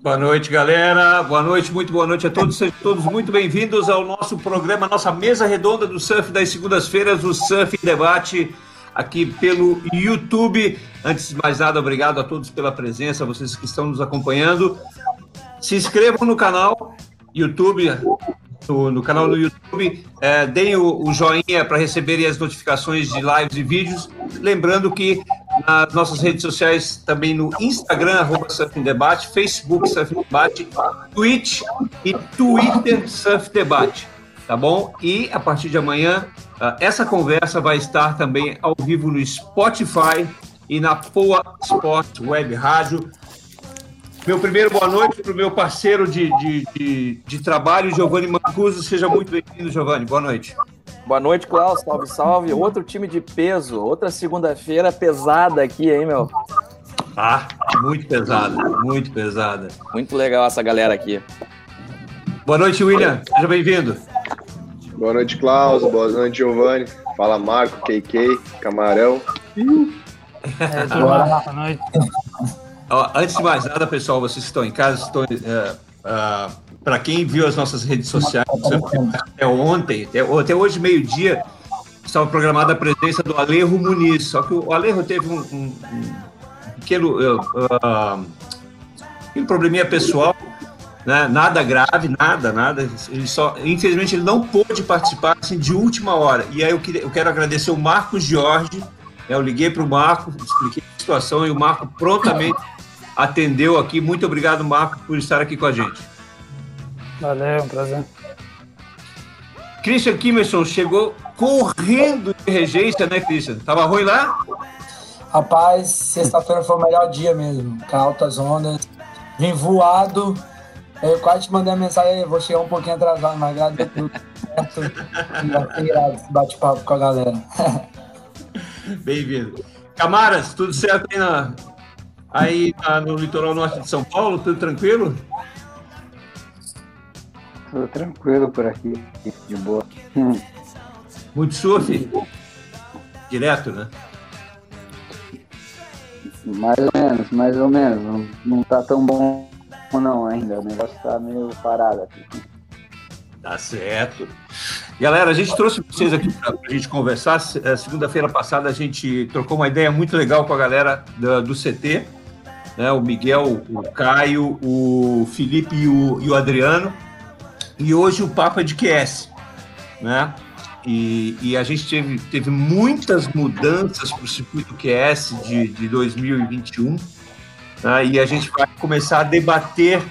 Boa noite, galera. Boa noite, muito boa noite a todos. Sejam todos muito bem-vindos ao nosso programa, nossa mesa redonda do surf das segundas-feiras, o Surf Debate, aqui pelo YouTube. Antes de mais nada, obrigado a todos pela presença, vocês que estão nos acompanhando. Se inscrevam no canal YouTube, no, no canal do YouTube, é, deem o, o joinha para receberem as notificações de lives e vídeos. Lembrando que nas nossas redes sociais, também no Instagram, arroba Debate, Facebook Surf Debate, Twitch e Twitter Surf Debate, tá bom? E a partir de amanhã, ah, essa conversa vai estar também ao vivo no Spotify e na Poa Sports Web Rádio. Meu primeiro boa noite para o meu parceiro de, de, de, de trabalho, Giovanni Mancuso. Seja muito bem-vindo, Giovanni. Boa noite. Boa noite, Klaus. Salve, salve. Outro time de peso. Outra segunda-feira pesada aqui, hein, meu? Ah, muito pesada, muito pesada. Muito legal essa galera aqui. Boa noite, William. Seja bem-vindo. Boa noite, Klaus. Boa noite, Giovanni. Fala, Marco, KK, Camarão. É, boa noite. Ó, antes de mais nada, pessoal, vocês estão em casa, estão, é, uh, para quem viu as nossas redes sociais, até ontem, até, até hoje, meio-dia, estava programada a presença do Alejo Muniz. Só que o Alejo teve um, um, um pequeno, uh, um probleminha pessoal, né? nada grave, nada, nada. Ele só, infelizmente, ele não pôde participar assim, de última hora. E aí eu, queria, eu quero agradecer o Marcos Jorge. Né? Eu liguei para o Marco, expliquei a situação e o Marco prontamente atendeu aqui. Muito obrigado, Marco, por estar aqui com a gente. Valeu, um prazer. Christian Kimerson chegou correndo de regência, né, Christian? Tava ruim lá? Rapaz, sexta-feira foi o melhor dia mesmo. Com altas ondas. Vim voado. Eu quase te mandei a mensagem, vou chegar um pouquinho atrasado, mas agradeço tudo. Certo. Bate-papo com a galera. Bem-vindo. Camaras, tudo certo aí, na, aí na, no litoral norte de São Paulo? Tudo tranquilo? Tudo tranquilo por aqui, de boa. Muito surf? Direto, né? Mais ou menos, mais ou menos. Não, não tá tão bom não ainda. O negócio tá meio parado aqui. Tá certo. Galera, a gente trouxe vocês aqui para a gente conversar. É, segunda-feira passada a gente trocou uma ideia muito legal com a galera do, do CT. Né? O Miguel, o Caio, o Felipe e o, e o Adriano e hoje o Papa é de QS, né? E, e, a gente teve, teve muitas mudanças para o circuito QS de, de 2021, né? e a gente vai começar a debater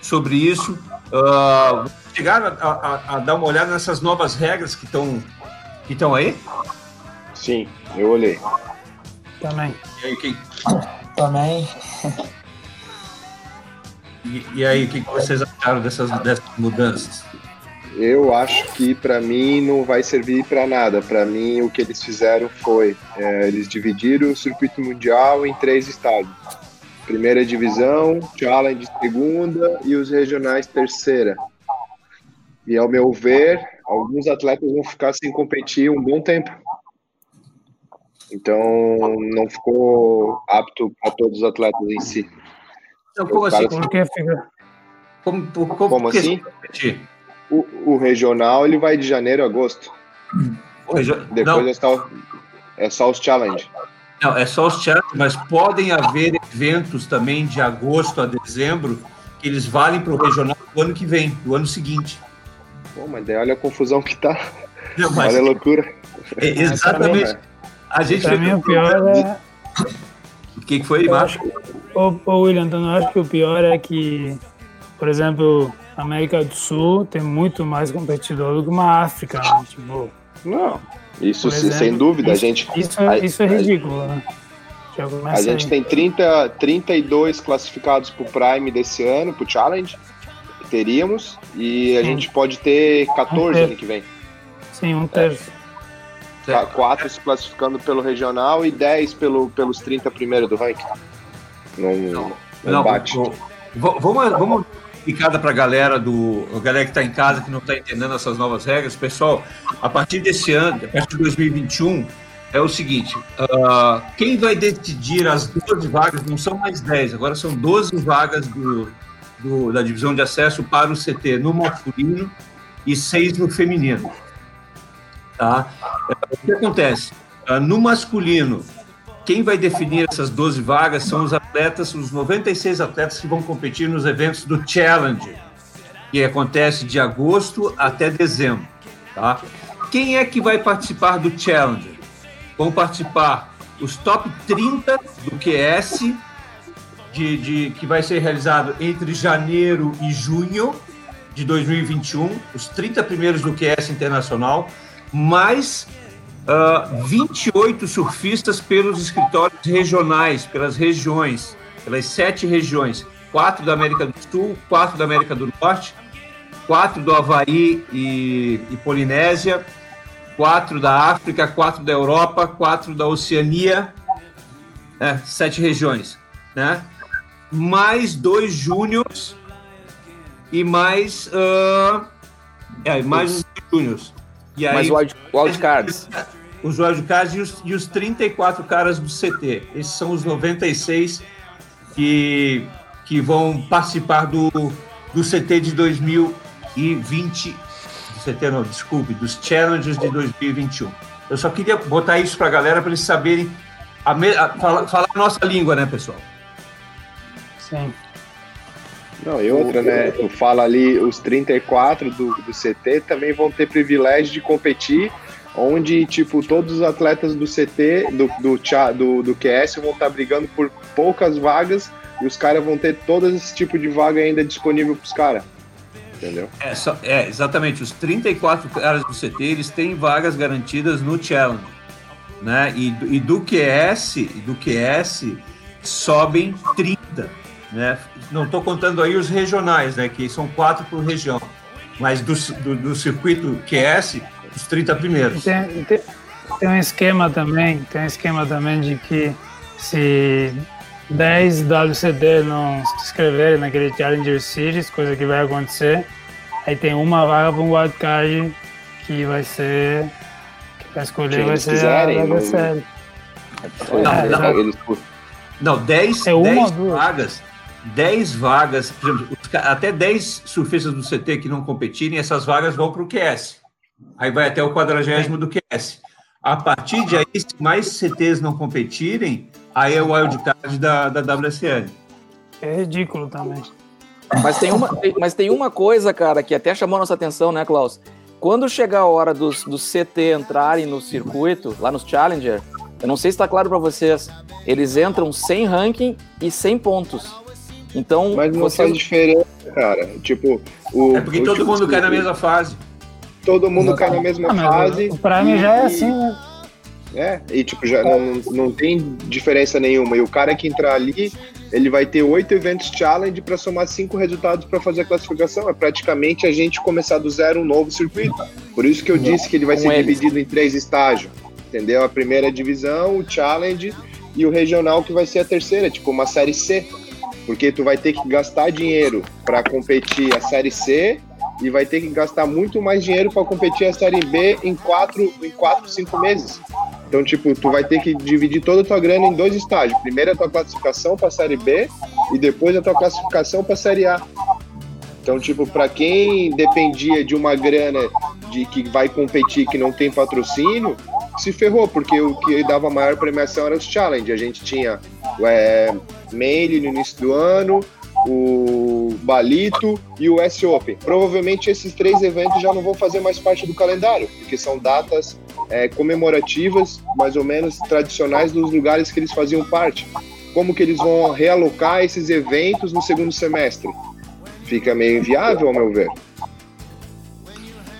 sobre isso. Uh, chegaram a, a, a, dar uma olhada nessas novas regras que estão que estão aí? Sim, eu olhei. Também. E aí, quem... Também. E, aí, o que, vocês acharam dessas, dessas mudanças? Eu acho que para mim não vai servir para nada. Para mim, o que eles fizeram foi é, eles dividiram o circuito mundial em três estádios: primeira divisão, challenge segunda e os regionais terceira. E ao meu ver, alguns atletas vão ficar sem competir um bom tempo. Então, não ficou apto para todos os atletas em si. Então, como assim? Por que fica? Como, como, como, como assim? O, o, regional ele vai de janeiro a agosto. Depois não. é só, é só os challenge. Não, é só os challenge, mas podem haver eventos também de agosto a dezembro que eles valem para o regional do ano que vem, do ano seguinte. Pô, mas daí olha a confusão que tá. Não, mas... Olha a loucura. É, exatamente. a gente pra mim, o pior é. O que, que foi, Márcio? Ô, ô William, então eu acho que o pior é que, por exemplo, a América do Sul tem muito mais competidor do que uma África. Né? Tipo, não, isso exemplo, sem dúvida. Isso, a gente, isso, é, isso é ridículo, a, né? A gente aí. tem 30, 32 classificados para o Prime desse ano, para o Challenge. Teríamos, e a Sim. gente pode ter 14 um ano que vem. Sim, um terço. É. Quatro se classificando pelo regional e 10 pelo, pelos 30 primeiros do ranking. Não, não, não bate. Vamos, vamos explicada para a galera do a galera que está em casa que não está entendendo essas novas regras, pessoal. A partir desse ano, a partir de 2021, é o seguinte: uh, quem vai decidir as 12 vagas não são mais 10, agora são 12 vagas do, do, da divisão de acesso para o CT no masculino e seis no feminino. Tá? O que acontece? Ah, no masculino, quem vai definir essas 12 vagas são os atletas, os 96 atletas que vão competir nos eventos do Challenge, que acontece de agosto até dezembro. Tá? Quem é que vai participar do Challenge? Vão participar os top 30 do QS, de, de, que vai ser realizado entre janeiro e junho de 2021, os 30 primeiros do QS Internacional, mais uh, 28 surfistas pelos escritórios regionais, pelas regiões, pelas sete regiões, quatro da América do Sul, quatro da América do Norte, quatro do Havaí e, e Polinésia, quatro da África, quatro da Europa, quatro da Oceania, é, sete regiões, né? Mais dois júniors e mais uh, é, mais os júniors. E aí, mais wild, wildcards. Os wildcards e os, e os 34 caras do CT. Esses são os 96 que, que vão participar do, do CT de 2020 CT não, desculpe, dos challenges de 2021. Eu só queria botar isso para a galera para eles saberem a me, a, falar, falar a nossa língua, né, pessoal? Sim. Não, e outra, né? Tu fala ali, os 34 do, do CT também vão ter privilégio de competir, onde, tipo, todos os atletas do CT, do, do, do, do QS, vão estar brigando por poucas vagas e os caras vão ter todo esse tipo de vaga ainda disponível para os caras entendeu? É, só, é, exatamente. Os 34 caras do CT, eles têm vagas garantidas no Challenge, né? E, e do QS, do QS sobem 30, né? Não estou contando aí os regionais, né? Que são quatro por região. Mas do, do, do circuito QS, os 30 primeiros. Tem, tem, tem um esquema também, tem um esquema também de que se 10 WCD não se inscreverem naquele Challenger Series, coisa que vai acontecer. Aí tem uma vaga para um wildcard que vai ser. que vai escolher vai ser quiserem, a WCL. Não, não, não, 10, é 10 vagas. 10 vagas, por exemplo, até 10 surfistas do CT que não competirem, essas vagas vão para o QS. Aí vai até o quadragésimo do QS. A partir de aí, se mais CTs não competirem, aí é o wildcard da, da WSL. É ridículo também. Mas tem, uma, mas tem uma coisa, cara, que até chamou nossa atenção, né, Klaus? Quando chegar a hora dos, dos CT entrarem no circuito, lá nos Challenger, eu não sei se está claro para vocês, eles entram sem ranking e sem pontos. Então, mas não faz diferença, cara. Tipo, o, é porque todo mundo cai na mesma fase. Todo mundo cai na mesma ah, fase. O Prime já é assim, né? É, e tipo, já não, não tem diferença nenhuma. E o cara que entrar ali, ele vai ter oito eventos challenge para somar cinco resultados para fazer a classificação. É praticamente a gente começar do zero um novo circuito. Por isso que eu disse que ele vai ser dividido em três estágios. Entendeu? A primeira divisão, o challenge e o regional que vai ser a terceira, tipo uma série C. Porque tu vai ter que gastar dinheiro para competir a série C e vai ter que gastar muito mais dinheiro para competir a série B em quatro, em quatro, cinco meses. Então, tipo, tu vai ter que dividir toda a tua grana em dois estágios. Primeiro a tua classificação para a Série B e depois a tua classificação para a Série A. Então, tipo, para quem dependia de uma grana de que vai competir que não tem patrocínio, se ferrou, porque o que dava maior premiação era os challenge. A gente tinha é, Mail no início do ano, o Balito e o S Open. Provavelmente esses três eventos já não vão fazer mais parte do calendário, porque são datas é, comemorativas, mais ou menos tradicionais dos lugares que eles faziam parte. Como que eles vão realocar esses eventos no segundo semestre? Fica meio inviável, ao meu ver.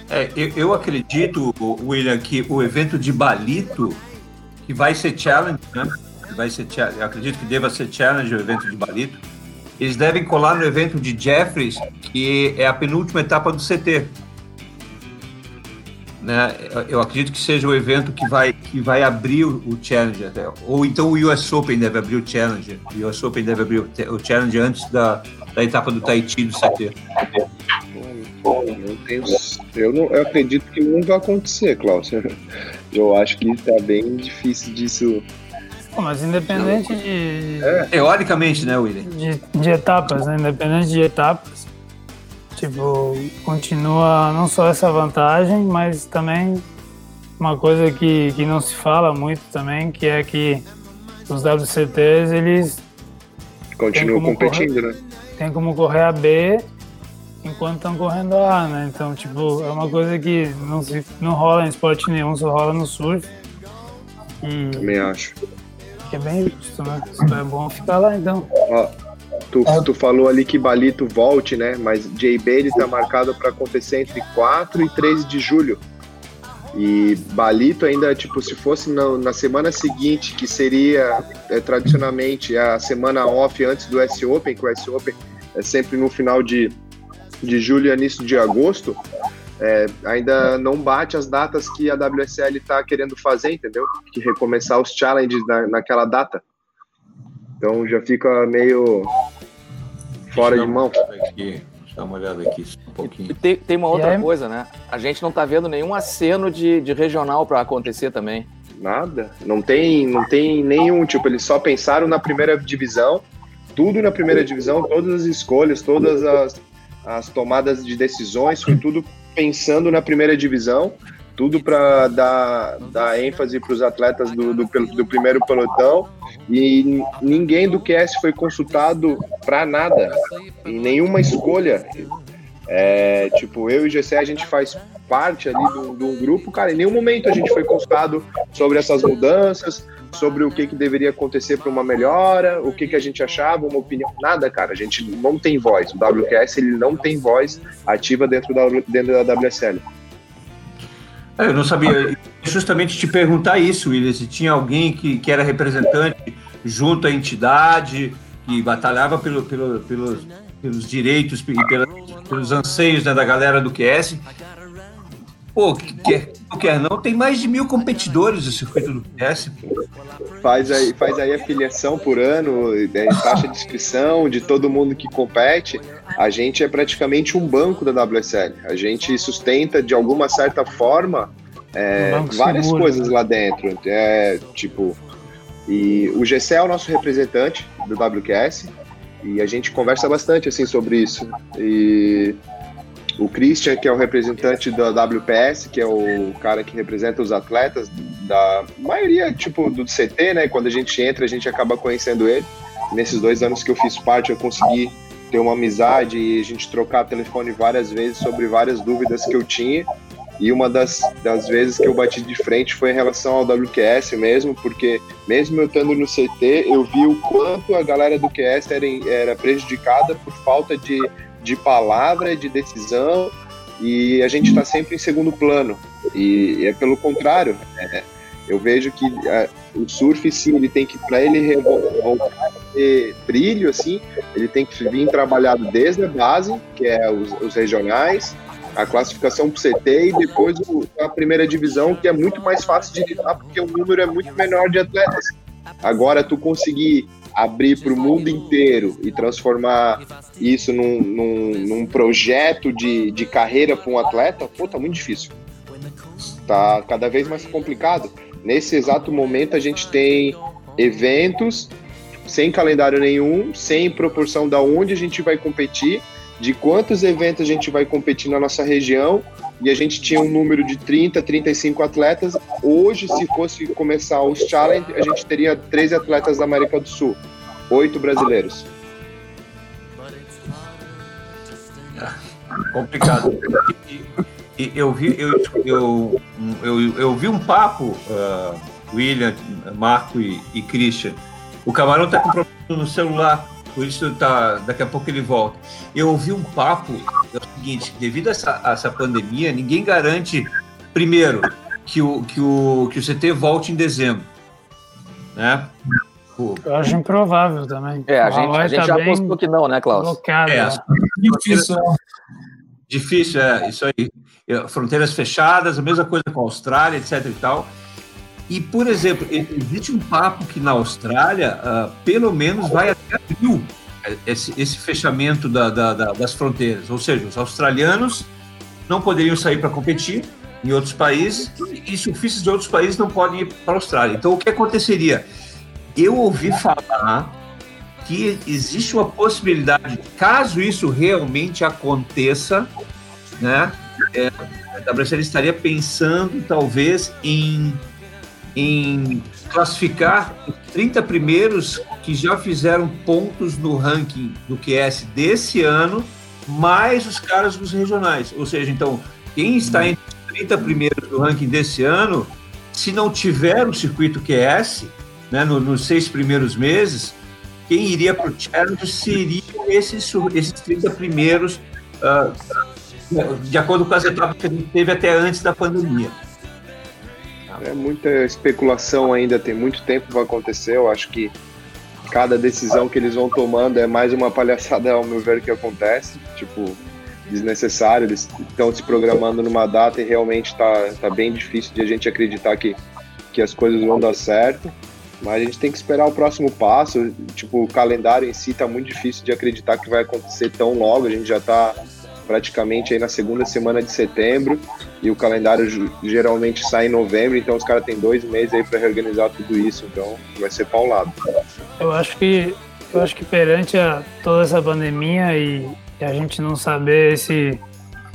É, eu, eu acredito, William, que o evento de Balito, que vai ser challenge, né? Vai ser, acredito que deva ser challenge o evento de Balito eles devem colar no evento de Jeffries, que é a penúltima etapa do CT. Né? Eu acredito que seja o evento que vai, que vai abrir o Challenger. Ou então o US Open deve abrir o Challenger. O US Open deve abrir o Challenger antes da, da etapa do Tahiti do CT. Eu, tenho, eu, não, eu acredito que não vai acontecer, Klaus. Eu acho que está bem difícil disso Pô, mas independente de, Teoricamente, né, William? de, de etapas, né? Independente de etapas, tipo, continua não só essa vantagem, mas também uma coisa que, que não se fala muito também, que é que os WCTs, eles Continuam competindo, né? têm como correr a B enquanto estão correndo a A, né? Então, tipo, é uma coisa que não, se, não rola em esporte nenhum, só rola no surf. E Também acho. Que é bem justo, né? É bom ficar lá, então. Ó, tu, tu falou ali que Balito volte, né? Mas JB ele tá marcado para acontecer entre 4 e 13 de julho. E Balito ainda, tipo, se fosse na, na semana seguinte, que seria é, tradicionalmente a semana off antes do S Open, que o S Open é sempre no final de, de julho e início de agosto, é, ainda não bate as datas que a WSL tá querendo fazer, entendeu? Que recomeçar os challenges na, naquela data. Então já fica meio fora de mão. Aqui, deixa eu dar uma olhada aqui um pouquinho. tem, tem uma outra aí? coisa, né? A gente não tá vendo nenhum aceno de, de regional pra acontecer também. Nada. Não tem, não tem nenhum. Tipo, eles só pensaram na primeira divisão, tudo na primeira divisão, todas as escolhas, todas as, as tomadas de decisões, foi tudo pensando na primeira divisão, tudo para dar, dar ênfase para os atletas do, do, do primeiro pelotão. E ninguém do QS foi consultado para nada, em nenhuma escolha. É, tipo, eu e o GC, a gente faz parte ali do, do grupo, cara, em nenhum momento a gente foi consultado sobre essas mudanças, sobre o que, que deveria acontecer para uma melhora, o que, que a gente achava, uma opinião, nada, cara, a gente não tem voz, o WQS ele não tem voz ativa dentro da, dentro da WSL. É, Eu não sabia, justamente te perguntar isso, William, se tinha alguém que, que era representante junto à entidade, que batalhava pelo, pelo, pelos, pelos direitos e pelos anseios né, da galera do QS. Pô, que- quer, não quer não, tem mais de mil competidores do circuito do QS. pô. Faz aí, faz aí a filiação por ano, né, taxa de inscrição de todo mundo que compete. A gente é praticamente um banco da WSL. A gente sustenta de alguma certa forma é, Um várias seguro, coisas né? lá dentro. É, tipo, e o GC é o nosso representante do WQS e a gente conversa bastante assim sobre isso. E o Christian, que é o representante da WPS, que é o cara que representa os atletas da maioria, tipo, do CT, né? Quando a gente entra, a gente acaba conhecendo ele. Nesses dois anos que eu fiz parte, eu consegui ter uma amizade e a gente trocar telefone várias vezes sobre várias dúvidas que eu tinha. E uma das, das vezes que eu bati de frente foi em relação ao WQS mesmo, porque mesmo eu estando no CT, eu vi o quanto a galera do QS era, era prejudicada por falta de, de palavra, de decisão, e a gente está sempre em segundo plano. E é pelo contrário, é, eu vejo que é, o surf, sim, ele tem que, para ele voltar a ter brilho, assim, ele tem que vir trabalhado desde a base, que é os, os regionais, a classificação para o CT e depois o- a primeira divisão, que é muito mais fácil de lidar, porque o número é muito menor de atletas. Agora, tu conseguir abrir para o mundo inteiro e transformar isso num, num, num projeto de, de carreira para um atleta, pô, tá muito difícil. Tá cada vez mais complicado. Nesse exato momento, a gente tem eventos sem calendário nenhum, sem proporção da onde a gente vai competir, de quantos eventos a gente vai competir na nossa região, e a gente tinha um número de 30, 35 atletas. Hoje, se fosse começar os challenge, a gente teria 13 atletas da América do Sul, oito brasileiros. complicado. E, eu vi, eu, eu, eu, eu vi um papo, ah, William, Marco e, e Christian. O camarão tá com problema no celular, por isso tá, daqui a pouco ele volta. Eu ouvi um papo, é o seguinte, devido a essa, a essa pandemia, ninguém garante, primeiro, que o, que o, que o CT volte em dezembro. Né? Eu acho improvável também. É, a gente, a gente tá já apostou que não, né, Klaus? Blocado. É? Difícil, né? Difícil, é, isso aí. É, Fronteiras fechadas, a mesma coisa com a Austrália, etc e tal. E, por exemplo, existe um papo que na Austrália, ah, pelo menos, vai até abril, eh, esse, esse fechamento da- da- da- das fronteiras. Ou seja, os australianos não poderiam sair para competir em outros países e surfistas de outros países não podem ir para a Austrália. Então, o que aconteceria? eu ouvi falar que existe uma possibilidade, caso isso realmente aconteça, né? É, a WSL estaria pensando talvez em, em classificar os 30 primeiros que já fizeram pontos no ranking do QS desse ano, mais os caras dos regionais. Ou seja, então, quem está entre os 30 primeiros do ranking desse ano, se não tiver o circuito QS, né, no, nos seis primeiros meses, quem iria para o Challenge seriam esses, esses 30 primeiros, uh, de acordo com as etapas que a gente teve até antes da pandemia. É muita especulação ainda, tem muito tempo para acontecer. Eu acho que cada decisão que eles vão tomando é mais uma palhaçada, ao meu ver, que acontece. Tipo, desnecessário. Eles estão se programando numa data e realmente está tá bem difícil de a gente acreditar que, que as coisas vão dar certo. Mas a gente tem que esperar o próximo passo. Tipo, o calendário em si está muito difícil de acreditar que vai acontecer tão logo. A gente já está praticamente aí na segunda semana de setembro e o calendário geralmente sai em novembro, então os caras têm dois meses aí para reorganizar tudo isso, então vai ser paulado. Eu acho que eu acho que perante a toda essa pandemia e, e a gente não saber esse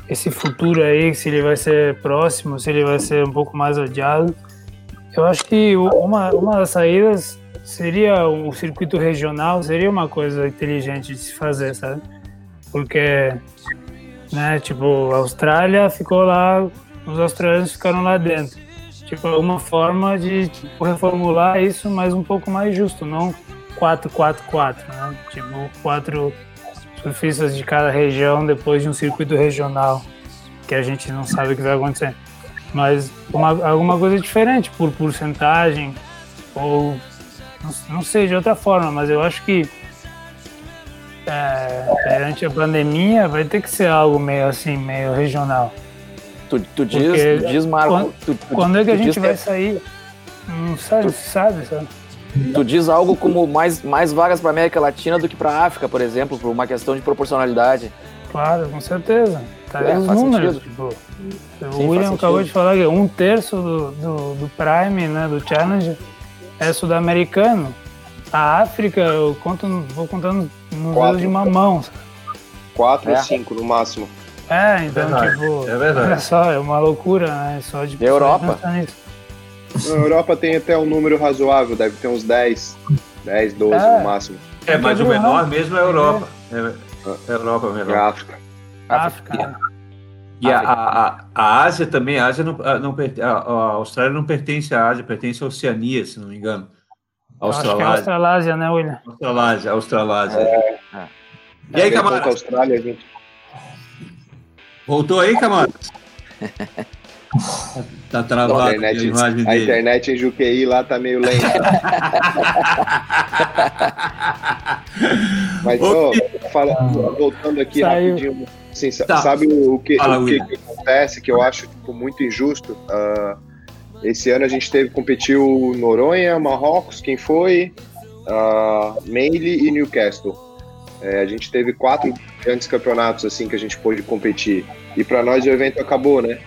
esse futuro aí, se ele vai ser próximo, se ele vai ser um pouco mais adiado, eu acho que uma, uma das saídas seria o circuito regional, seria uma coisa inteligente de se fazer, sabe? Porque né? Tipo, a Austrália ficou lá, os australianos ficaram lá dentro. Tipo, uma forma de tipo, reformular isso, mas um pouco mais justo, não 4-4-4, né? Tipo, quatro surfistas de cada região depois de um circuito regional, que a gente não sabe o que vai acontecer. Mas uma, alguma coisa diferente, por porcentagem, ou não, não sei, de outra forma, mas eu acho que é, perante a pandemia, vai ter que ser algo meio assim, meio regional. Tu, tu diz, Porque, diz Marco. Quando, tu, tu, quando é que a gente vai sair? Não sabe, sabe, sabe? Tu diz algo como mais, mais vagas para América Latina do que para África, por exemplo, por uma questão de proporcionalidade. Claro, com certeza. Tá é, os números. Tipo, Sim, o William acabou de falar que um terço do, do, do Prime, né, do Challenge, é sul-americano. A África, eu conto, vou contando nos dedos de uma mão. Quatro é. ou cinco no máximo. É, então, verdade. tipo, é verdade. olha só, é uma loucura, né? Só de Europa. Na Europa tem até um número razoável, deve ter uns 10, 10, 12 é. no máximo. É, mas o menor mesmo é a Europa. É, é Europa menor. É África. África. E a, a, a, Ásia também, a Ásia não, não a, a Austrália não pertence à Ásia, pertence à Oceania, se não me engano. Australásia. Acho que é Australásia, né, William? Australásia, Australásia. É. É. E aí, Camara? Austrália, gente. Voltou aí, Camara? tá travado a internet, a imagem A internet em Juqueí lá tá meio lenta. Mas, ó, fala, voltando aqui Saiu. rapidinho. Assim, tá. Sabe o, que, Fala, o que, que, acontece que eu acho tipo, muito injusto? Uh, esse ano a gente teve, competiu Noronha, Marrocos, quem foi? Uh, Meili e Newcastle. É, a gente teve quatro grandes campeonatos assim que a gente pôde competir. E para nós o evento acabou, né?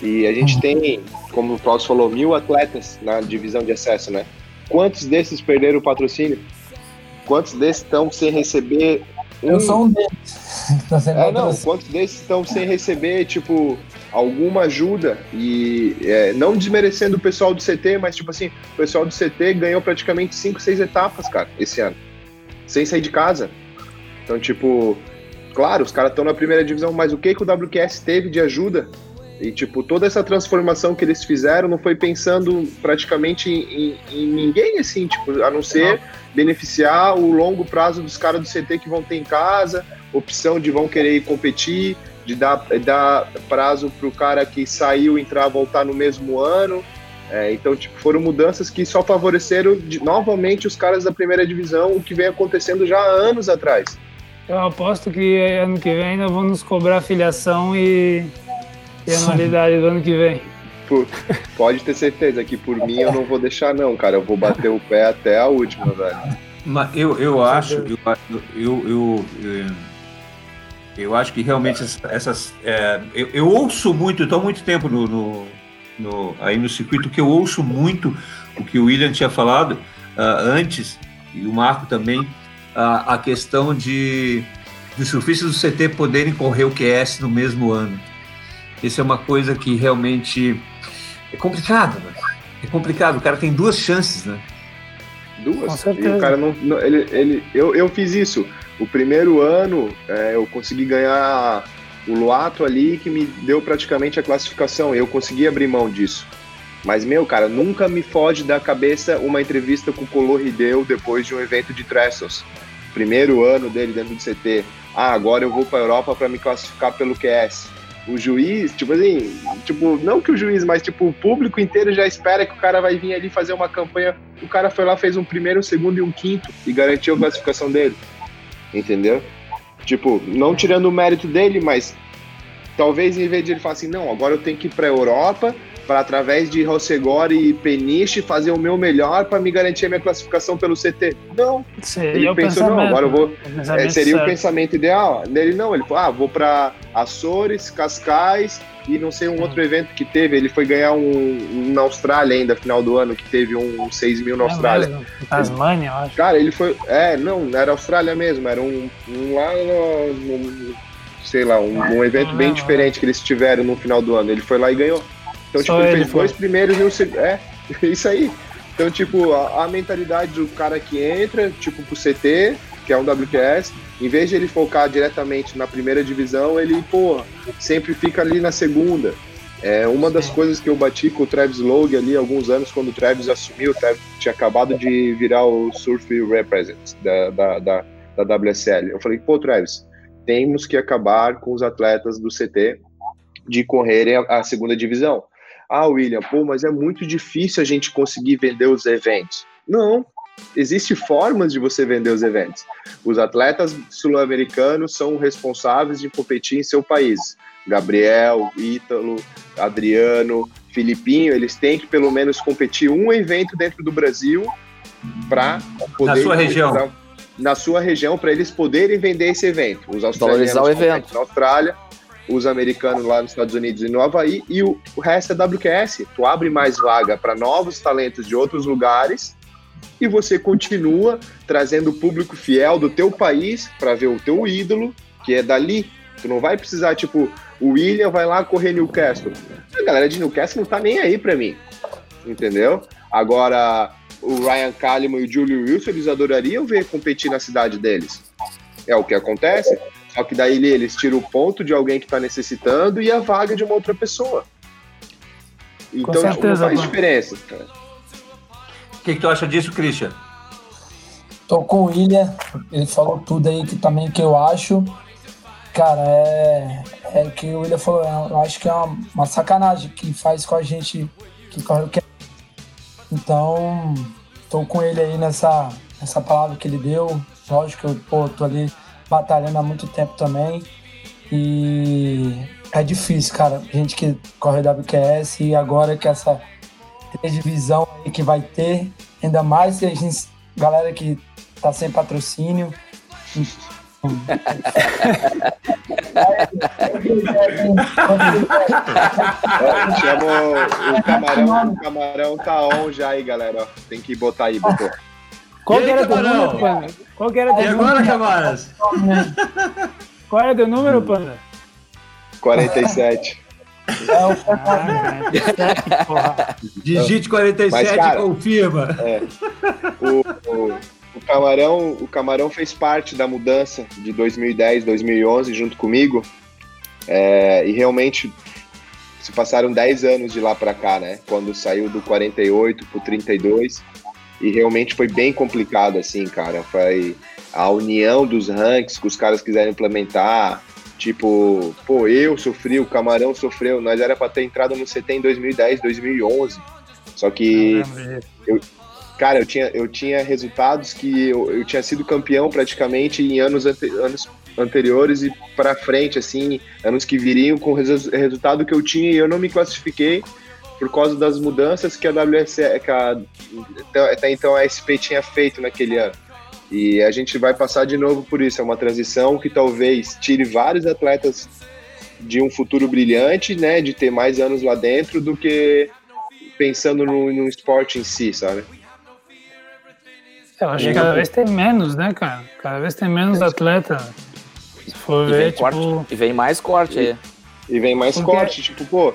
E a gente tem, como o Klaus falou, mil atletas na divisão de acesso, né? Quantos desses perderam o patrocínio? Quantos desses estão sem receber? Um... Eu sou um deles. é, não, quantos desses estão sem receber, tipo, alguma ajuda e é, não desmerecendo o pessoal do CT, mas tipo assim, o pessoal do CT ganhou praticamente 5, 6 etapas, cara, esse ano, sem sair de casa. Então, tipo, claro, os caras estão na primeira divisão, mas o que, que o WQS teve de ajuda? E, tipo, toda essa transformação que eles fizeram não foi pensando praticamente em, em, em ninguém, assim, tipo, a não ser não. beneficiar o longo prazo dos caras do CT que vão ter em casa, opção de vão querer ir competir, de dar, dar prazo para o cara que saiu entrar, voltar no mesmo ano. É, então, tipo, foram mudanças que só favoreceram de, novamente os caras da primeira divisão, o que vem acontecendo já há anos atrás. Eu aposto que ano que vem ainda vão nos cobrar filiação e, e anualidade do ano que vem. Por, pode ter certeza que por mim eu não vou deixar, não, cara. Eu vou bater o pé até a última, velho. Mas eu, eu acho, eu, eu, eu, eu acho que realmente essas. É, eu, eu, ouço muito, estou há muito tempo no, no, no, aí no circuito, que eu ouço muito o que o William tinha falado. antes, e o Marco também, uh, a questão de, de surfistas do CT poderem correr o QS no mesmo ano. Isso é uma coisa que realmente é complicado, né? É complicado. O cara tem duas chances, né? Duas. E o cara não. não ele, ele, eu, eu fiz isso. O primeiro ano é, eu consegui ganhar o Luato ali que me deu praticamente a classificação. Eu consegui abrir mão disso. Mas, meu, cara, nunca me foge da cabeça uma entrevista com o Colorideu depois de um evento de Trestles. Primeiro ano dele dentro do CT. Ah, agora eu vou para Europa para me classificar pelo QS o juiz, tipo assim, tipo, não que o juiz, mas tipo, o público inteiro já espera que o cara vai vir ali fazer uma campanha. O cara foi lá, fez um primeiro, um segundo e um quinto e garantiu a classificação dele. Entendeu? Tipo, não tirando o mérito dele, mas talvez em vez de ele falar assim, não, agora eu tenho que ir para a Europa para através de Rossegor e Peniche fazer o meu melhor para me garantir a minha classificação pelo CT. Não. Seria ele pensou, não, agora eu vou. É, seria certo. o pensamento ideal. Ele não, ele falou, ah, vou para Açores, Cascais e não sei um outro evento que teve. Ele foi ganhar um, um na Austrália ainda, final do ano, que teve um 6 mil na é Austrália. Mesmo. Tasmânia, eu acho. Cara, ele foi. É, não, era Austrália mesmo, era um, um lá no, sei lá, um, um evento bem diferente que eles tiveram no final do ano. Ele foi lá e ganhou. Então, Só tipo, ele, fez foi. dois primeiros e um segundo. É, isso aí. Então, tipo, a, a, mentalidade do cara que entra, tipo, pro CT, que é um WQS, em vez de ele focar diretamente na primeira divisão, ele, pô, sempre fica ali na segunda. É uma das coisas que eu bati com o Travis Logue ali alguns anos, quando o Travis assumiu, o Travis tinha acabado de virar o Surf Represent da, da, da, da WSL. Eu falei, pô, Travis, temos que acabar com os atletas do CT de correrem a, a segunda divisão. Ah, William, pô, mas é muito difícil a gente conseguir vender os eventos. Não, Existem formas de você vender os eventos. Os atletas sul-americanos são responsáveis de competir em seu país. Gabriel, Ítalo, Adriano, Filipinho, eles têm que pelo menos competir um evento dentro do Brasil para poder. Na sua região. Na sua região, para eles poderem vender esse evento. Os australianos o evento. na Austrália, os americanos lá nos Estados Unidos e no Havaí, e o, o resto é WQS. Tu abre mais vaga para novos talentos de outros lugares e você continua trazendo o público fiel do teu país para ver o teu ídolo, que é dali. Tu não vai precisar, tipo, o William vai lá correr Newcastle. A galera de Newcastle não tá nem aí para mim, entendeu? Agora, o Ryan Kalimann e o Julio Wilson, eles adorariam ver competir na cidade deles. É o que acontece. Só que daí eles tiram o ponto de alguém que está necessitando e a vaga de uma outra pessoa. Então tipo, certeza, não faz mano. diferença. O que, que, tu acha disso, Christian? Tô com o William, ele falou tudo aí que também que eu acho. Cara, é, é o que o William falou, é, eu acho que é uma, uma sacanagem que faz com a gente que corre o que Então, tô com ele aí nessa, nessa palavra que ele deu. Lógico que eu pô, tô ali batalhando há muito tempo também. E é difícil, cara. Gente que corre WQS e agora que essa divisão aí que vai ter, ainda mais a gente, galera que tá sem patrocínio. Chama o camarão, o camarão tá on já aí, galera. Tem que botar aí, botou. Qual que era teu número, Panda? Qual que era teu e agora, Camaras? Qual era teu número, Panda? 47. É o ah, Digite 47 Mas, cara, confirma. É, o, o, o, Camarão, o Camarão fez parte da mudança de 2010, 2011 junto comigo. É, e realmente se passaram 10 anos de lá para cá, né? Quando saiu do 48 pro 32 e realmente foi bem complicado, assim, cara. Foi a união dos ranks que os caras quiseram implementar. Tipo, pô, eu sofri, o Camarão sofreu. Nós era para ter entrado no CT em 2010, 2011. Só que, eu, cara, eu tinha, eu tinha resultados que eu, eu tinha sido campeão praticamente em anos, ante, anos anteriores e para frente, assim, anos que viriam com o resu resultado que eu tinha e eu não me classifiquei por causa das mudanças que a WSE, que a, até então a SP tinha feito naquele ano. E a gente vai passar de novo por isso. É uma transição que talvez tire vários atletas de um futuro brilhante, né, de ter mais anos lá dentro, do que pensando no, no esporte em si, sabe? Eu acho que cada vez tem menos, né, cara? Cada vez tem menos atleta. Se for E ver, vem, tipo. corte, e vem mais corte aí. E vem mais Porque corte, tipo, pô,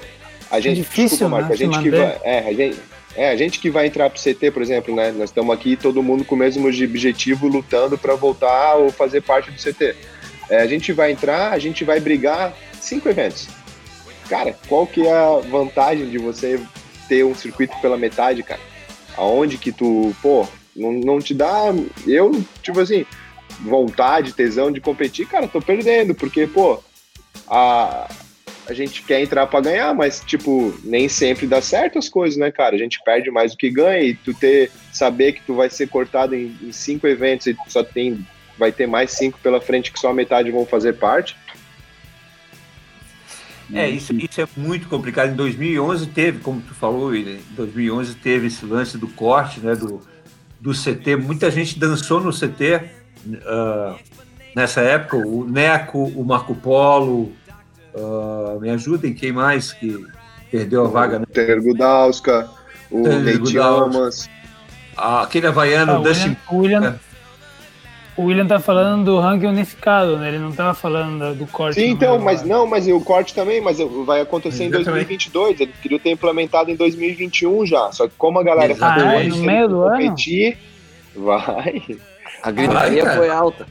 a gente, difícil, desculpa, Marco, né, a gente que vai, é, a gente, é, a gente que vai entrar pro CT, por exemplo, né? Nós estamos aqui todo mundo com o mesmo objetivo lutando para voltar ou fazer parte do CT. É, a gente vai entrar, a gente vai brigar cinco eventos. Cara, qual que é a vantagem de você ter um circuito pela metade, cara? Aonde que tu, pô, não, não te dá, eu, tipo assim, vontade, tesão de competir, cara, tô perdendo, porque, pô, a, a gente quer entrar para ganhar, mas, tipo, nem sempre dá certo as coisas, né, cara? A gente perde mais do que ganha e tu ter, saber que tu vai ser cortado em, em cinco eventos e tu só tem, vai ter mais cinco pela frente que só metade vão fazer parte. É, isso, isso é muito complicado. Em 2011 teve, como tu falou, em 2011 teve esse lance do corte, né, do, do CT. Muita gente dançou no CT ah, nessa época. O Neco, o Marco Polo, ah, me ajudem, quem mais que perdeu a vaga? Né? Ter Gudauska, o Gudauska. Almas. Ah, aquele havaiano, Ah, Dustin. William, o, William, o William tá falando do ranking unificado, né? Ele não tava falando da- do corte. Sim, então, mas não, mas o corte também, mas vai acontecer em Exatamente. 2022. Ele queria ter implementado em 2021 já. Só que como a galera Ah, ficou é? No meio do ano? competir, vai. A gritaria foi alta.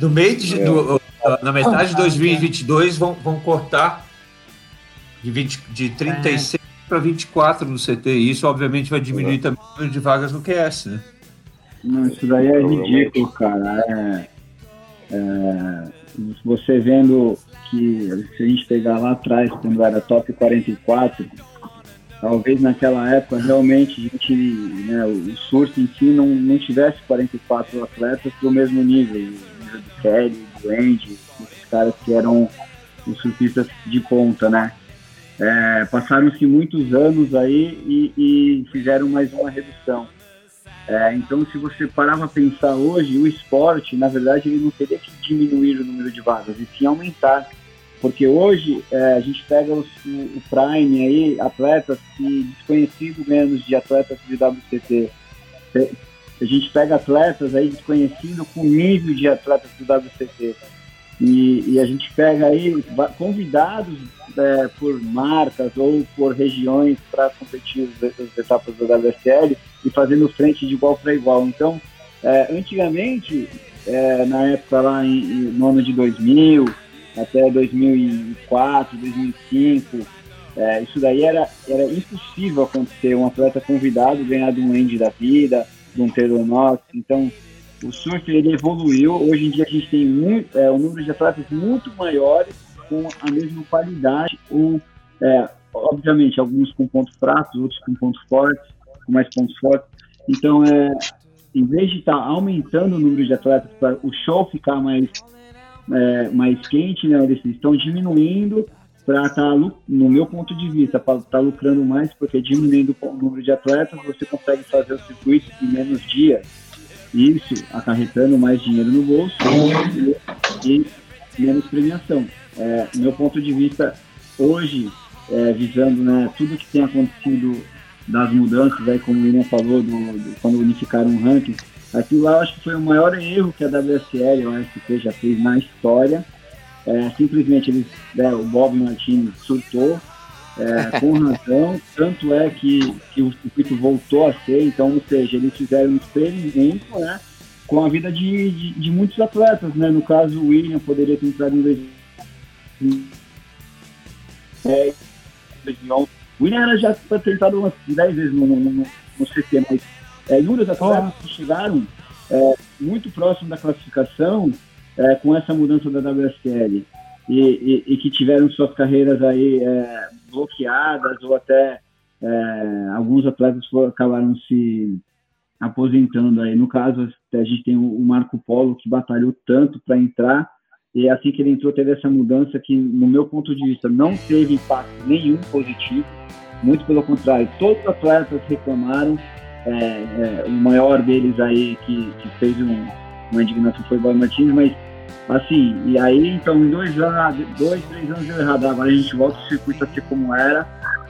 No meio de, É. do- ah, na metade de 2022 vão, vão cortar de, 20, de 36 para 24 no CT. E isso, obviamente, vai diminuir também o número de vagas no QS, né? Não, isso daí é ridículo, cara. É, é, você vendo que se a gente pegar lá atrás, quando era top 44, talvez naquela época realmente a gente, né, o surf em si não, não tivesse 44 atletas do mesmo nível, do Kelly, do Andy, esses caras que eram os surfistas de ponta, né? É, Passaram-se muitos anos aí e, e fizeram mais uma redução. É, então, se você parar para pensar hoje, o esporte, na verdade, ele não teria que diminuir o número de vagas, e sim aumentar. Porque hoje é, a gente pega os- o Prime aí, atletas que desconhecido menos de atletas de WCT. A gente pega atletas aí desconhecido com nível de atletas do WCT. E, e a gente pega aí convidados é, por marcas ou por regiões para competir as as etapas do WSL e fazendo frente de igual para igual. Então, é, antigamente, é, na época lá em, no ano de 2000 até 2004, 2005, é, isso daí era, era impossível acontecer. Um atleta convidado ganhar de um Andy da vida, Taylor Knox. Então, o surf ele evoluiu. Hoje em dia a gente tem muito, é, um número de atletas muito maiores com a mesma qualidade, ou, é, obviamente, alguns com pontos fracos, outros com pontos fortes, com mais pontos fortes. Então, é, em vez de estar aumentando o número de atletas para o show ficar mais, é, mais quente, né, eles estão diminuindo para estar, no meu ponto de vista, para estar lucrando mais, porque diminuindo o número de atletas, você consegue fazer o circuito em menos dias. Isso acarretando mais dinheiro no bolso e, menos premiação. É, meu ponto de vista, hoje, é, visando né, tudo que tem acontecido das mudanças, aí, como o William falou, do, do- quando unificaram o ranking, aquilo lá eu acho que foi o maior erro que a WSL a USP já fez na história. É, simplesmente eles, né, o Bob Martins surtou, é, com razão, tanto é que, que o circuito voltou a ser, então, ou seja, eles fizeram um experimento né, com a vida de, de, de muitos atletas, né? No caso, o William poderia ter entrado em 2010, 2011. O William era já foi tentado umas 10 vezes no, no, no, no CT, mas é, inúmeros atletas que chegaram é, muito próximo da classificação é, com essa mudança da WSL e, e, e que tiveram suas carreiras aí é, bloqueadas ou até é, alguns atletas foram- acabaram se aposentando aí. No caso, a gente tem o Marco Polo que batalhou tanto para entrar e assim que ele entrou teve essa mudança que, no meu ponto de vista, não teve impacto nenhum positivo. Muito pelo contrário, todos os atletas reclamaram. É, é, o maior deles aí que, que fez um, uma indignação foi o Boy Martins, mas assim, e aí então em dois anos, dois, três anos deu errado. Agora a gente volta o circuito a ser como era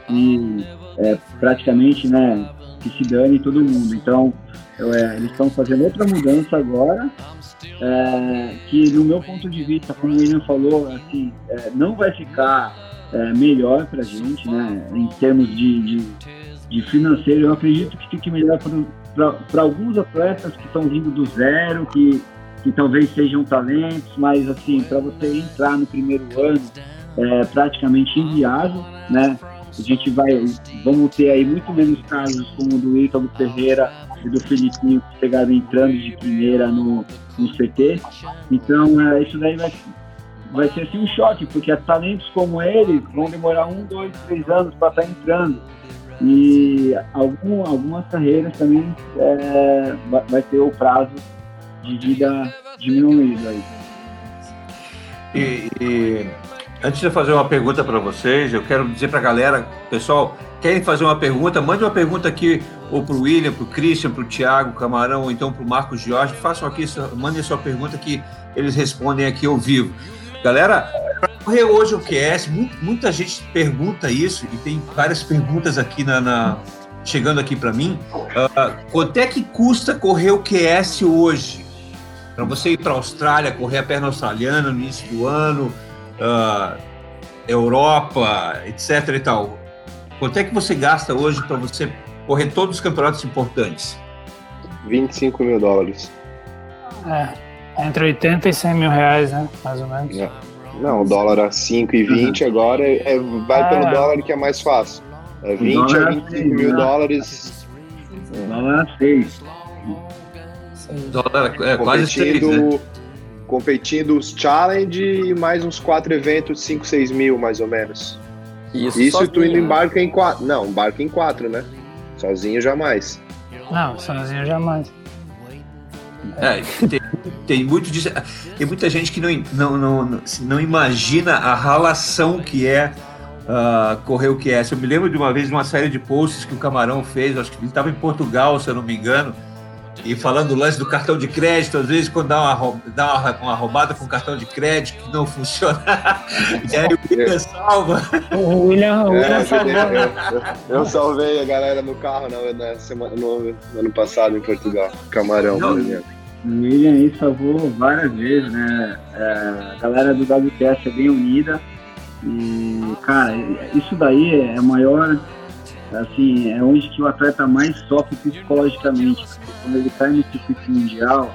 e é, praticamente, né, que se dane todo mundo. Então, é, eles estão fazendo outra mudança agora, é, que no meu ponto de vista, como o William falou, assim, é, não vai ficar é, melhor para a gente, né? Em termos de, de, de, financeiro, eu acredito que fique melhor para alguns atletas que estão vindo do zero, que, que talvez sejam talentos, mas assim, para você entrar no primeiro ano é praticamente inviável, né? A gente vai, vamos ter aí muito menos casos como o do Ítalo Ferreira e do Felipinho que pegaram entrando de primeira no, no CT. Então, é, isso daí vai, vai ser assim um choque, porque talentos como ele vão demorar um, dois, três anos para estar tá entrando. E algum, algumas carreiras também é, vai ter o prazo de vida diminuído aí. E, e Antes de fazer uma pergunta para vocês, eu quero dizer para a galera, pessoal, querem fazer uma pergunta, mande uma pergunta aqui ou para o William, para o Christian, para o Thiago Camarão, ou então para o Marcos Jorge, façam aqui, mandem sua pergunta que eles respondem aqui ao vivo. Galera, para correr hoje o QS, muita gente pergunta isso e tem várias perguntas aqui na, na chegando aqui para mim. Uh, quanto é que custa correr o QS hoje? Para você ir para a Austrália, correr a perna australiana no início do ano, uh, Europa, etc. e tal. Quanto é que você gasta hoje para você correr todos os campeonatos importantes? 25 mil dólares. É, entre 80 e 100 mil reais, né? Mais ou menos. É. Não, o dólar a 5,20 uhum. agora é, vai é. pelo dólar que é mais fácil. É 20 a 25 6, mil né? dólares. Dólar a 6. Dólar é quase 6, né? competindo os challenge e mais uns quatro eventos, 5, 6 mil mais ou menos. Isso, Isso tu indo em barco em quatro. Não, barco em quatro, né? Sozinho jamais. Não, sozinho jamais. É, tem, tem, muito disso. Tem muita gente que não, não, não, não imagina a ralação que é uh, correr o que é. Eu me lembro de uma vez de uma série de posts que o Camarão fez, acho que ele estava em Portugal, se eu não me engano, e falando do lance do cartão de crédito, às vezes quando dá uma, dá uma, uma roubada com cartão de crédito que não funciona, e aí o William salva. O William, o William é, salvou. Eu, eu, salvei a galera no carro na, na semana, no, no, ano passado em Portugal, Camarão, não. por exemplo. O William aí salvou várias vezes, né? É, a galera do WTS é bem unida. E, cara, isso daí é a maior assim, é onde que o atleta mais sofre psicologicamente. Porque quando ele cai no circuito mundial,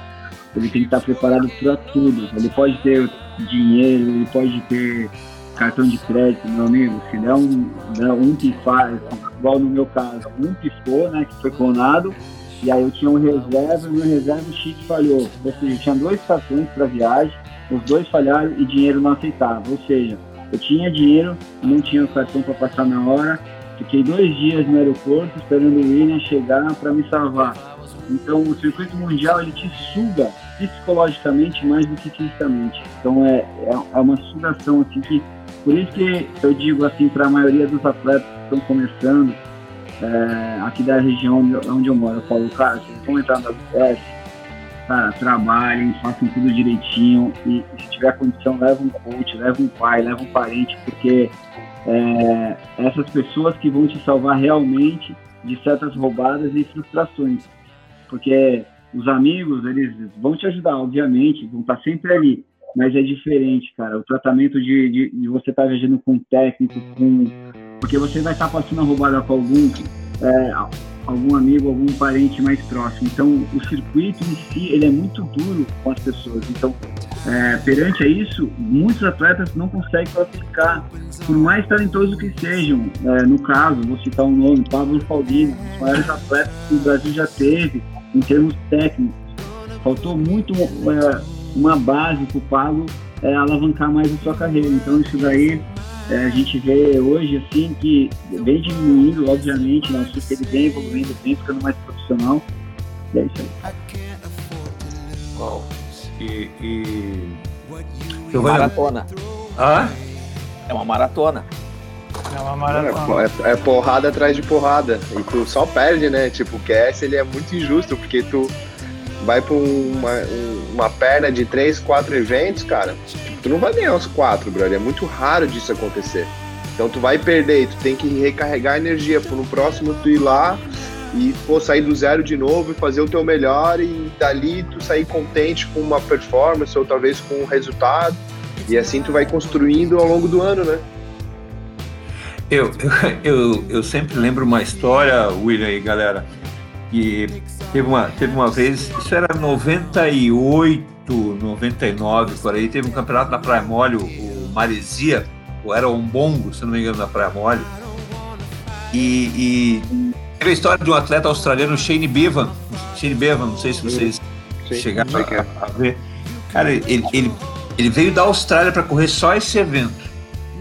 ele tem que estar preparado para tudo. Ele pode ter dinheiro, ele pode ter cartão de crédito, meu amigo. Se der um, der um pifar, igual no meu caso, um pifou, né, que foi clonado, e aí eu tinha um reserva, meu reserva o falhou. Ou seja, eu tinha dois cartões para viagem, os dois falharam e dinheiro não aceitava. Ou seja, eu tinha dinheiro, não tinha o cartão para passar na hora, Fiquei dois dias no aeroporto esperando o William chegar para me salvar. Então, o circuito mundial ele te suga psicologicamente mais do que fisicamente. Então, é, é, é uma sugação assim que, por isso que eu digo assim para a maioria dos atletas que estão começando é, aqui da região onde eu moro, eu falo, cara, vocês vão entrar na WS, cara, trabalhem, façam tudo direitinho e se tiver condição, leva um coach, leva um pai, leva um parente, porque é, essas pessoas que vão te salvar realmente de certas roubadas e frustrações. Porque os amigos, eles vão te ajudar, obviamente, vão estar sempre ali, mas é diferente, cara. O tratamento de, de, de você estar tá viajando com técnico, com. Porque você vai estar passando a roubada com algum. É, algum amigo, algum parente mais próximo. Então, o circuito em si, ele é muito duro com as pessoas. Então, é, perante a isso, muitos atletas não conseguem classificar, por mais talentosos que sejam. É, no caso, vou citar um nome, Pablo Faldini, um dos maiores atletas que o Brasil já teve em termos técnicos. Faltou muito é, uma base para o Pablo é, alavancar mais a sua carreira. Então, isso daí é, a gente vê hoje assim que vem diminuindo, obviamente, né? que ele vem evoluindo, vem ficando mais profissional. E é isso aí. Uau. E. e... Maratona. Ah? É uma maratona. É uma maratona. É, é, porrada atrás de porrada. E tu só perde, né? Tipo, o QS ele é muito injusto, porque tu vai pra uma, uma perna de três, quatro eventos, cara. Tu não vai ganhar os quatro, brother. É muito raro disso acontecer. Então tu vai perder tu tem que recarregar energia pro no próximo tu ir lá e pô, sair do zero de novo e fazer o teu melhor e dali tu sair contente com uma performance ou talvez com um resultado e assim tu vai construindo ao longo do ano, né? Eu, eu, eu sempre lembro uma história, William e galera, que teve uma, teve uma vez, isso era 98, 99, por aí, teve um campeonato na Praia Mole, o Maresia, ou era um bongo, se não me engano, na Praia Mole. E, e teve a história de um atleta australiano, Shane Bevan, Shane Bevan, não sei se vocês Sim, chegaram a, é. a, ver. Cara, ele, ele, ele veio da Austrália para correr só esse evento.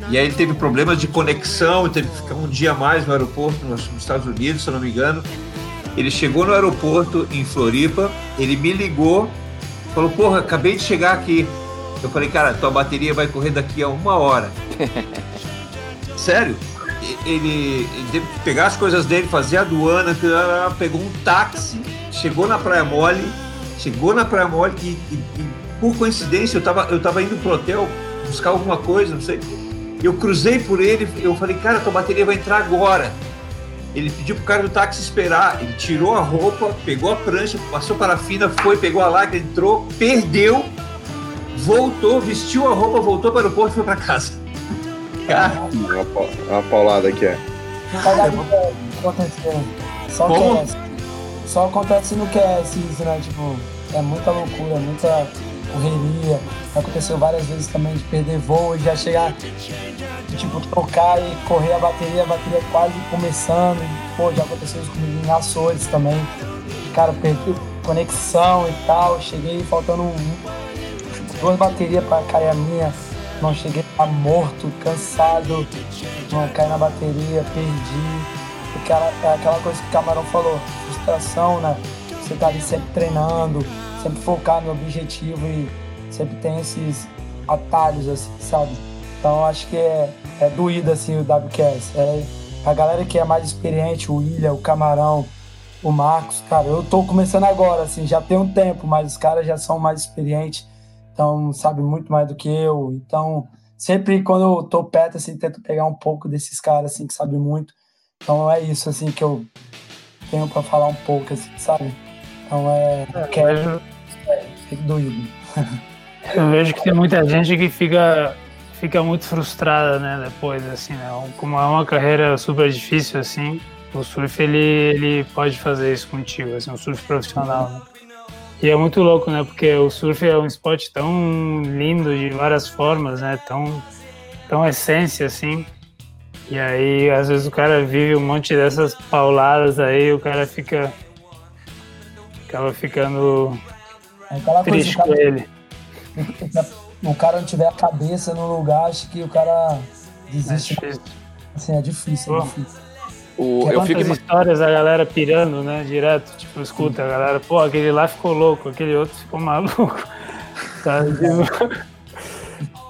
E aí ele teve problemas de conexão, teve que ficar um dia a mais no aeroporto nos Estados Unidos, se eu não me engano. Ele chegou no aeroporto em Floripa, ele me ligou, falou: Porra, acabei de chegar aqui. Eu falei: Cara, tua bateria vai correr daqui a uma hora. Sério? Ele, ele teve que pegar as coisas dele, fazer a aduana, pegou um táxi, chegou na Praia Mole, chegou na Praia Mole e, e, e por coincidência eu tava, eu tava indo pro hotel buscar alguma coisa, não sei. Eu cruzei por ele, eu falei, cara, tua bateria vai entrar agora. Ele pediu pro cara do táxi esperar. Ele tirou a roupa, pegou a prancha, passou parafina, foi, pegou a lágrima, entrou, perdeu, voltou, vestiu a roupa, voltou para o aeroporto e foi para casa. Cara. Uma, uma paulada aqui é. Só, Como? Que é, só acontece no QS isso, né? Tipo, é muita loucura, muita correria. Aconteceu várias vezes também de perder voo e já chegar, tipo, tocar e correr a bateria, a bateria quase começando. Pô, já aconteceu isso comigo em Açores também. Cara, perdi conexão e tal. Cheguei faltando um, duas baterias para cair a minha. Não cheguei lá morto, cansado. Não caí na bateria, perdi. Aquela, é aquela coisa que o Camarão falou, frustração, né? Você tá ali sempre treinando, sempre focar no objetivo e sempre tem esses atalhos, assim, sabe? Então acho que é, é doído assim o WQS. É, a galera que é mais experiente, o William, o Camarão, o Marcos, cara, eu tô começando agora, assim, já tem um tempo, mas os caras já são mais experientes, então sabe muito mais do que eu. Então, sempre quando eu tô perto, assim, tento pegar um pouco desses caras, assim, que sabem muito. Então é isso, assim, que eu tenho para falar um pouco, assim, sabe? Então é. é doído. Eu vejo que tem muita gente que fica, fica muito frustrada, né, depois, assim, né? Como é uma carreira super difícil, assim, o surf, ele, ele pode fazer isso contigo, assim, o surf profissional, né? E é muito louco, né? Porque o surf é um esporte tão lindo de várias formas, né? Tão, tão essência, assim. E aí, às vezes, o cara vive um monte dessas pauladas aí, o cara fica. acaba ficando é triste com ele o cara não tiver a cabeça no lugar, acho que o cara desiste. É assim, é difícil, é difícil. O, eu fico histórias da galera pirando, né? Direto, tipo, escuta, a galera, pô, aquele lá ficou louco, aquele outro ficou maluco. Tá, tipo...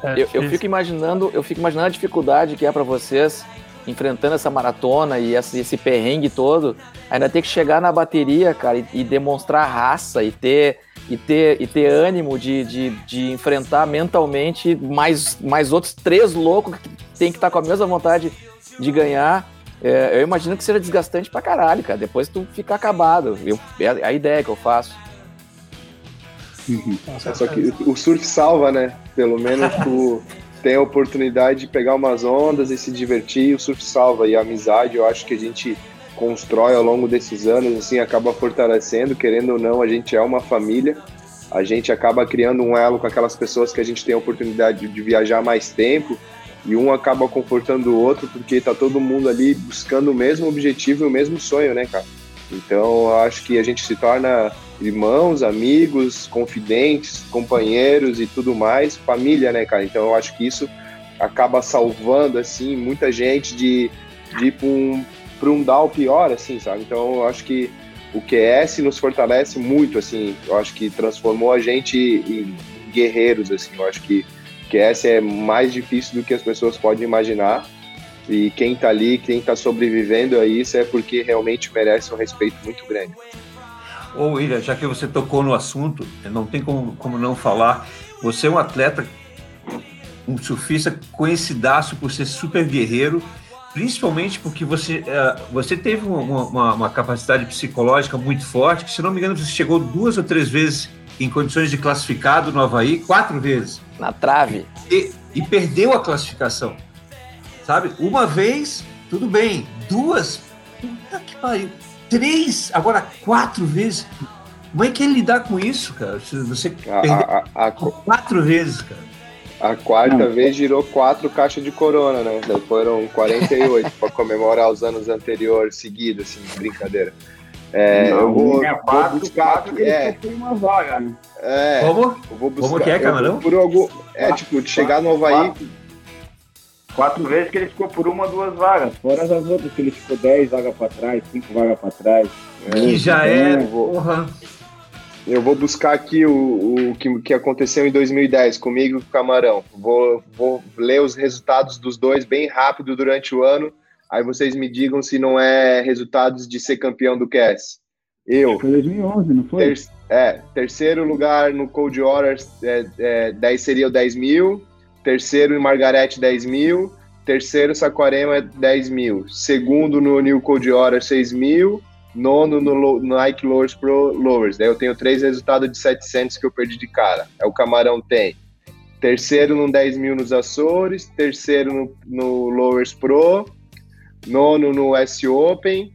é eu, eu, fico imaginando, eu fico imaginando a dificuldade que é para vocês enfrentando essa maratona e esse, esse perrengue todo, ainda ter que chegar na bateria, cara, e, e demonstrar raça e ter e ter, e ter ânimo de, de, de enfrentar mentalmente mais, mais outros três loucos que tem que estar tá com a mesma vontade de ganhar. É, eu imagino que seja desgastante pra caralho, cara. Depois tu fica acabado. Eu, é a ideia que eu faço. É só que o surf salva, né? Pelo menos tu tem a oportunidade de pegar umas ondas e se divertir. O surf salva. E a amizade, eu acho que a gente constrói ao longo desses anos, assim, acaba fortalecendo, querendo ou não, a gente é uma família, a gente acaba criando um elo com aquelas pessoas que a gente tem a oportunidade de viajar mais tempo, e um acaba confortando o outro, porque tá todo mundo ali buscando o mesmo objetivo e o mesmo sonho, né, cara? Então, eu acho que a gente se torna irmãos, amigos, confidentes, companheiros e tudo mais, família, né, cara? Então, eu acho que isso acaba salvando, assim, muita gente de, de ir para um, para um DAO pior, assim, sabe? Então eu acho que o QS nos fortalece muito, assim, eu acho que transformou a gente em guerreiros, assim, eu acho que QS é mais difícil do que as pessoas podem imaginar e quem tá ali, quem tá sobrevivendo a isso é porque realmente merece um respeito muito grande. Ô William, já que você tocou no assunto, não tem como, como não falar, você é um atleta, um surfista conhecidaço por ser super guerreiro, principalmente porque você, uh, você teve uma, uma, uma, capacidade psicológica muito forte, que se não me engano você chegou duas ou três vezes em condições de classificado no Havaí, quatro vezes. Na trave. E, e perdeu a classificação. Sabe? Uma vez, tudo bem. Duas, puta que pariu. Três, agora quatro vezes. Como é que é lidar com isso, cara? Você a, a, a, quatro vezes, cara. A quarta não. vez girou quatro caixas de corona, né? Daí foram 48 para comemorar os anos anteriores seguidos, assim, brincadeira. É, não, eu vou, é quatro, vou buscar quatro é, uma vaga, né? É, Como? Eu vou buscar, Como que é, Camarão? Por algum, é, quatro, tipo, de chegar no Havaí... Quatro, quatro, vezes que ele ficou por uma, duas vagas. Fora as outras que ele ficou dez vagas para trás, cinco vagas para trás. Que é, já é, porra... Eu vou buscar aqui o, o que, que aconteceu em 2010 comigo e com o Camarão. Vou, vou ler os resultados dos dois bem rápido durante o ano. Aí vocês me digam se não é resultados de ser campeão do QS. Eu. Foi 2011, não foi? Ter, é, terceiro lugar no Cold Orders, é, é, 10 seria o 10 mil. Terceiro em Margarete, 10 mil. Terceiro Saquarema, 10 mil. Segundo no New Cold Order, 6 mil nono no, Nike Lowers Pro Lowers. Daí eu tenho três resultados de 700 que eu perdi de cara. É o Camarão tem. Terceiro no 10 mil nos Açores, terceiro no, no Lowers Pro, nono no S Open,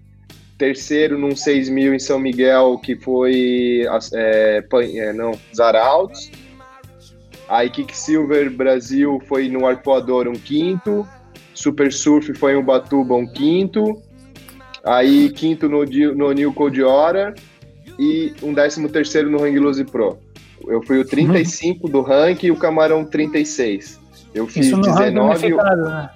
terceiro num 6 mil em São Miguel, que foi, é, é, não, Zaraltos. Aí Kicksilver Brasil foi no Arpoador um quinto, Super Surf foi em Ubatuba um quinto, Aí quinto no, no New Code Hora e um décimo terceiro no Hang Loose Pro. Eu fui o 35 uhum. do rank e o Camarão 36. Eu fiz Isso no 19 rank unificado, né?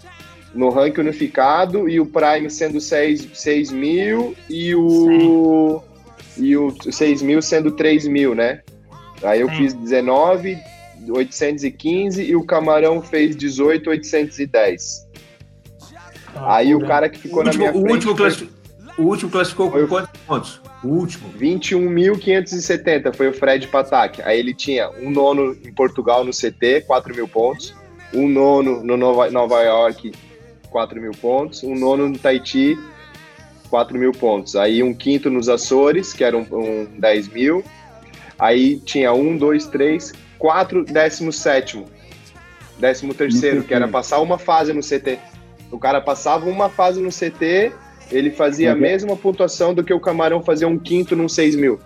no rank unificado e o Prime sendo 6, 6 mil e o Sim. e o 6 mil sendo 3 mil, né? Aí eu Sim. fiz 19, 815 e o Camarão fez 18, 810. Ah, Aí o cara que ficou na minha frente. O último, foi... O último classificou com quantos pontos? O último. 21.570 foi o Fred Patak. Aí ele tinha um nono em Portugal no CT, 4 mil pontos. Um nono no Nova, Nova York, 4 mil pontos. Um nono no Tahiti, 4 mil pontos. Aí um quinto nos Açores, que era um, um 10 mil. Aí tinha um, dois, três, quatro, décimo sétimo. Décimo terceiro, que era passar uma fase no CT. O cara passava uma fase no CT ele fazia a mesma pontuação do que o Camarão fazia um quinto num 6 mil.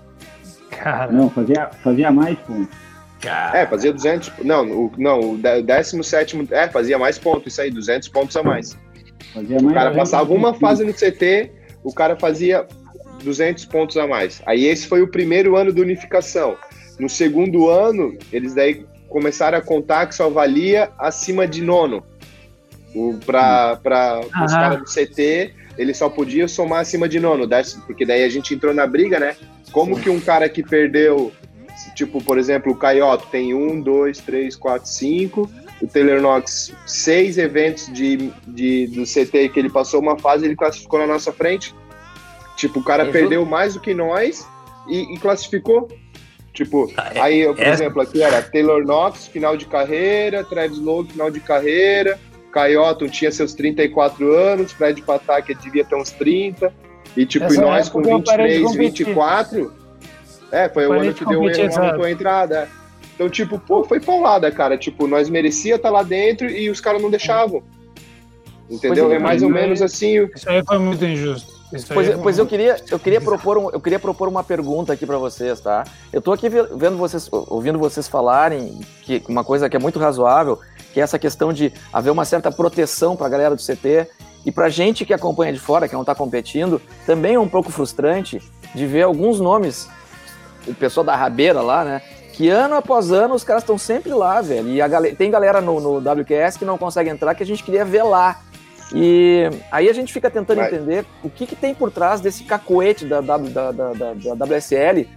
Cara. Não, fazia, fazia mais pontos. Cara. É, fazia 200. Não, o, não, o 17. É, fazia mais pontos, isso aí, 200 pontos a mais. Fazia mais o cara passava uma fase no CT, o cara fazia 200 pontos a mais. Aí esse foi o primeiro ano de unificação. No segundo ano, eles daí começaram a contar que só valia acima de nono. Para os caras do CT ele só podia somar acima de nono, porque daí a gente entrou na briga, né? Como que um cara que perdeu, tipo, por exemplo, o Caioto tem um, dois, três, quatro, cinco, o Taylor Knox, seis eventos de, de, do CT que ele passou uma fase, ele classificou na nossa frente. Tipo, o cara perdeu mais do que nós e, e classificou. Tipo, ah, é, aí, por é... exemplo, aqui era Taylor Knox, final de carreira, Travis Lowe, final de carreira, Caioto tinha seus 34 anos, Fred Patak devia ter uns 30, e tipo, e nós com 23, 24, é, foi o ano que deu erro a entrada. É. Então, tipo, pô, foi paulada, cara. Tipo, nós merecia estar tá lá dentro e os caras não deixavam. Entendeu? É, é mais ou menos assim. Isso aí foi muito injusto. Pois, pois eu queria, eu queria propor, um, eu queria propor uma pergunta aqui para vocês, tá? Eu tô aqui vendo vocês, ouvindo vocês falarem que uma coisa que é muito razoável, que é essa questão de haver uma certa proteção para a galera do CT e para gente que acompanha de fora, que não está competindo, também é um pouco frustrante de ver alguns nomes, o pessoal da rabeira lá, né? Que ano após ano os caras estão sempre lá, velho. E galera, tem galera no, no WQS que não consegue entrar que a gente queria ver lá. E aí a gente fica tentando Vai. entender o que, que tem por trás desse cacoete da, da, da, da, da WSL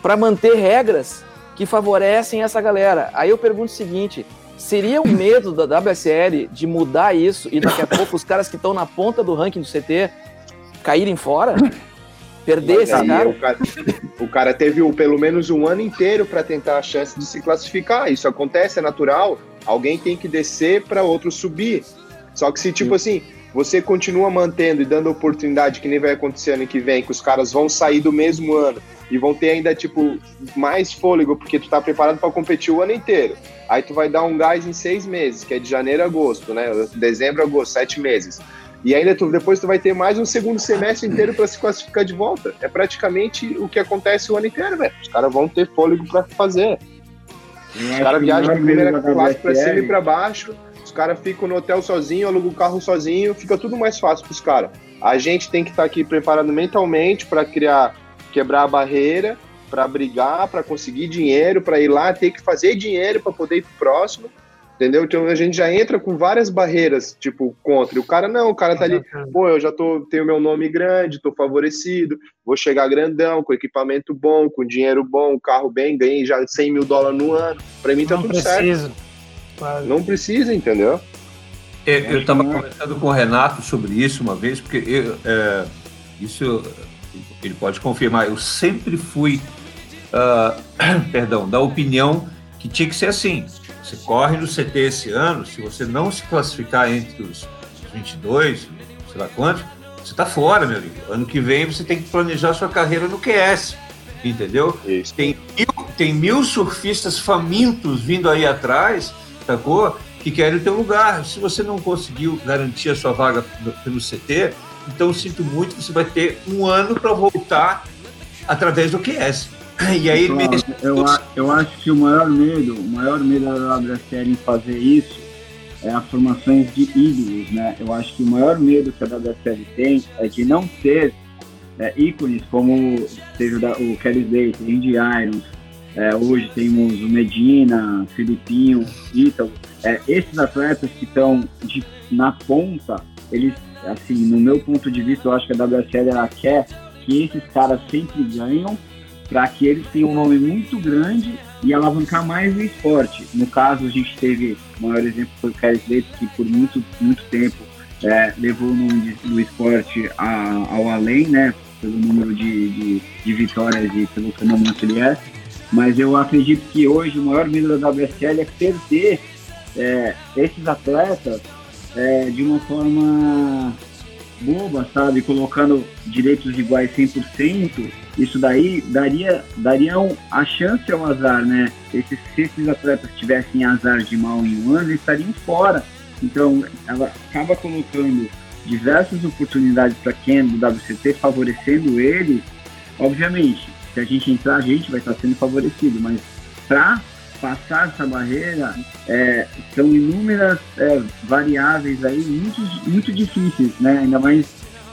para manter regras que favorecem essa galera. Aí eu pergunto o seguinte: seria o medo da WSL de mudar isso e daqui a pouco os caras que estão na ponta do ranking do CT caírem fora? Perder esse cara? O, cara? o cara teve pelo menos um ano inteiro para tentar a chance de se classificar. Isso acontece, é natural. Alguém tem que descer para outro subir. Só que se, tipo assim, você continua mantendo e dando oportunidade que nem vai acontecer ano que vem, que os caras vão sair do mesmo ano e vão ter ainda, tipo, mais fôlego, porque tu tá preparado para competir o ano inteiro. Aí tu vai dar um gás em seis meses, que é de janeiro a agosto, né? Dezembro a agosto, sete meses. E ainda tu, depois tu vai ter mais um segundo semestre inteiro para se classificar de volta. É praticamente o que acontece o ano inteiro, velho. Os caras vão ter fôlego para fazer. Os caras viajam de primeira classe para cima e para baixo. Os caras ficam no hotel sozinho, alugam o carro sozinho, fica tudo mais fácil para os caras. A gente tem que estar tá aqui preparado mentalmente para criar, quebrar a barreira, para brigar, para conseguir dinheiro, para ir lá, ter que fazer dinheiro para poder ir pro próximo Entendeu? Então a gente já entra com várias barreiras, tipo, contra. E o cara não, o cara tá ali, pô, eu já tô, tenho meu nome grande, tô favorecido, vou chegar grandão, com equipamento bom, com dinheiro bom, carro bem, ganhei já 100 mil dólares no ano. Pra mim tá não tudo preciso. certo. Não precisa, entendeu? Eu estava conversando com o Renato sobre isso uma vez, porque eu, é, isso ele pode confirmar. Eu sempre fui, uh, perdão, da opinião que tinha que ser assim. Você corre no CT esse ano, se você não se classificar entre os 22, sei lá quantos, você está fora, meu amigo. Ano que vem você tem que planejar sua carreira no QS, entendeu? Isso. Tem mil, tem mil surfistas famintos vindo aí atrás, sacou? Que querem o teu lugar. Se você não conseguiu garantir a sua vaga pelo CT, então sinto muito, você vai ter um ano para voltar através do QS. E aí claro, mesmo... eu, eu acho que o maior medo, o maior medo da WSL em fazer isso é as formações de ídolos, né? Eu acho que o maior medo que a WSL tem é de não ter é, ícones como teve o Kelly Slater, Indy Irons, é, hoje temos o Medina, Filipinho, Ítalo. É, esses atletas que estão na ponta, eles, assim, no meu ponto de vista, eu acho que a WSL ela quer que esses caras sempre ganham para que eles tenham um nome muito grande e alavancar mais o esporte. No caso, a gente teve, o maior exemplo foi o Kelly Slater, que por muito, muito tempo é, levou o nome do esporte a, ao além, né, pelo número de, de, de, vitórias e pelo fenômeno que ele é. Mas eu acredito que hoje o maior medo da WSL é perder é, esses atletas é, de uma forma boba, sabe? Colocando direitos iguais 100%, isso daí daria, daria um, a chance ao azar, né? Esses, se esses atletas tivessem azar de mal em um ano, eles estariam fora. Então, ela acaba colocando diversas oportunidades para quem é do WCT, favorecendo ele. Obviamente, se a gente entrar, a gente vai estar sendo favorecido, mas para passar essa barreira é, são inúmeras é, variáveis aí muito, muito difíceis, né? Ainda mais,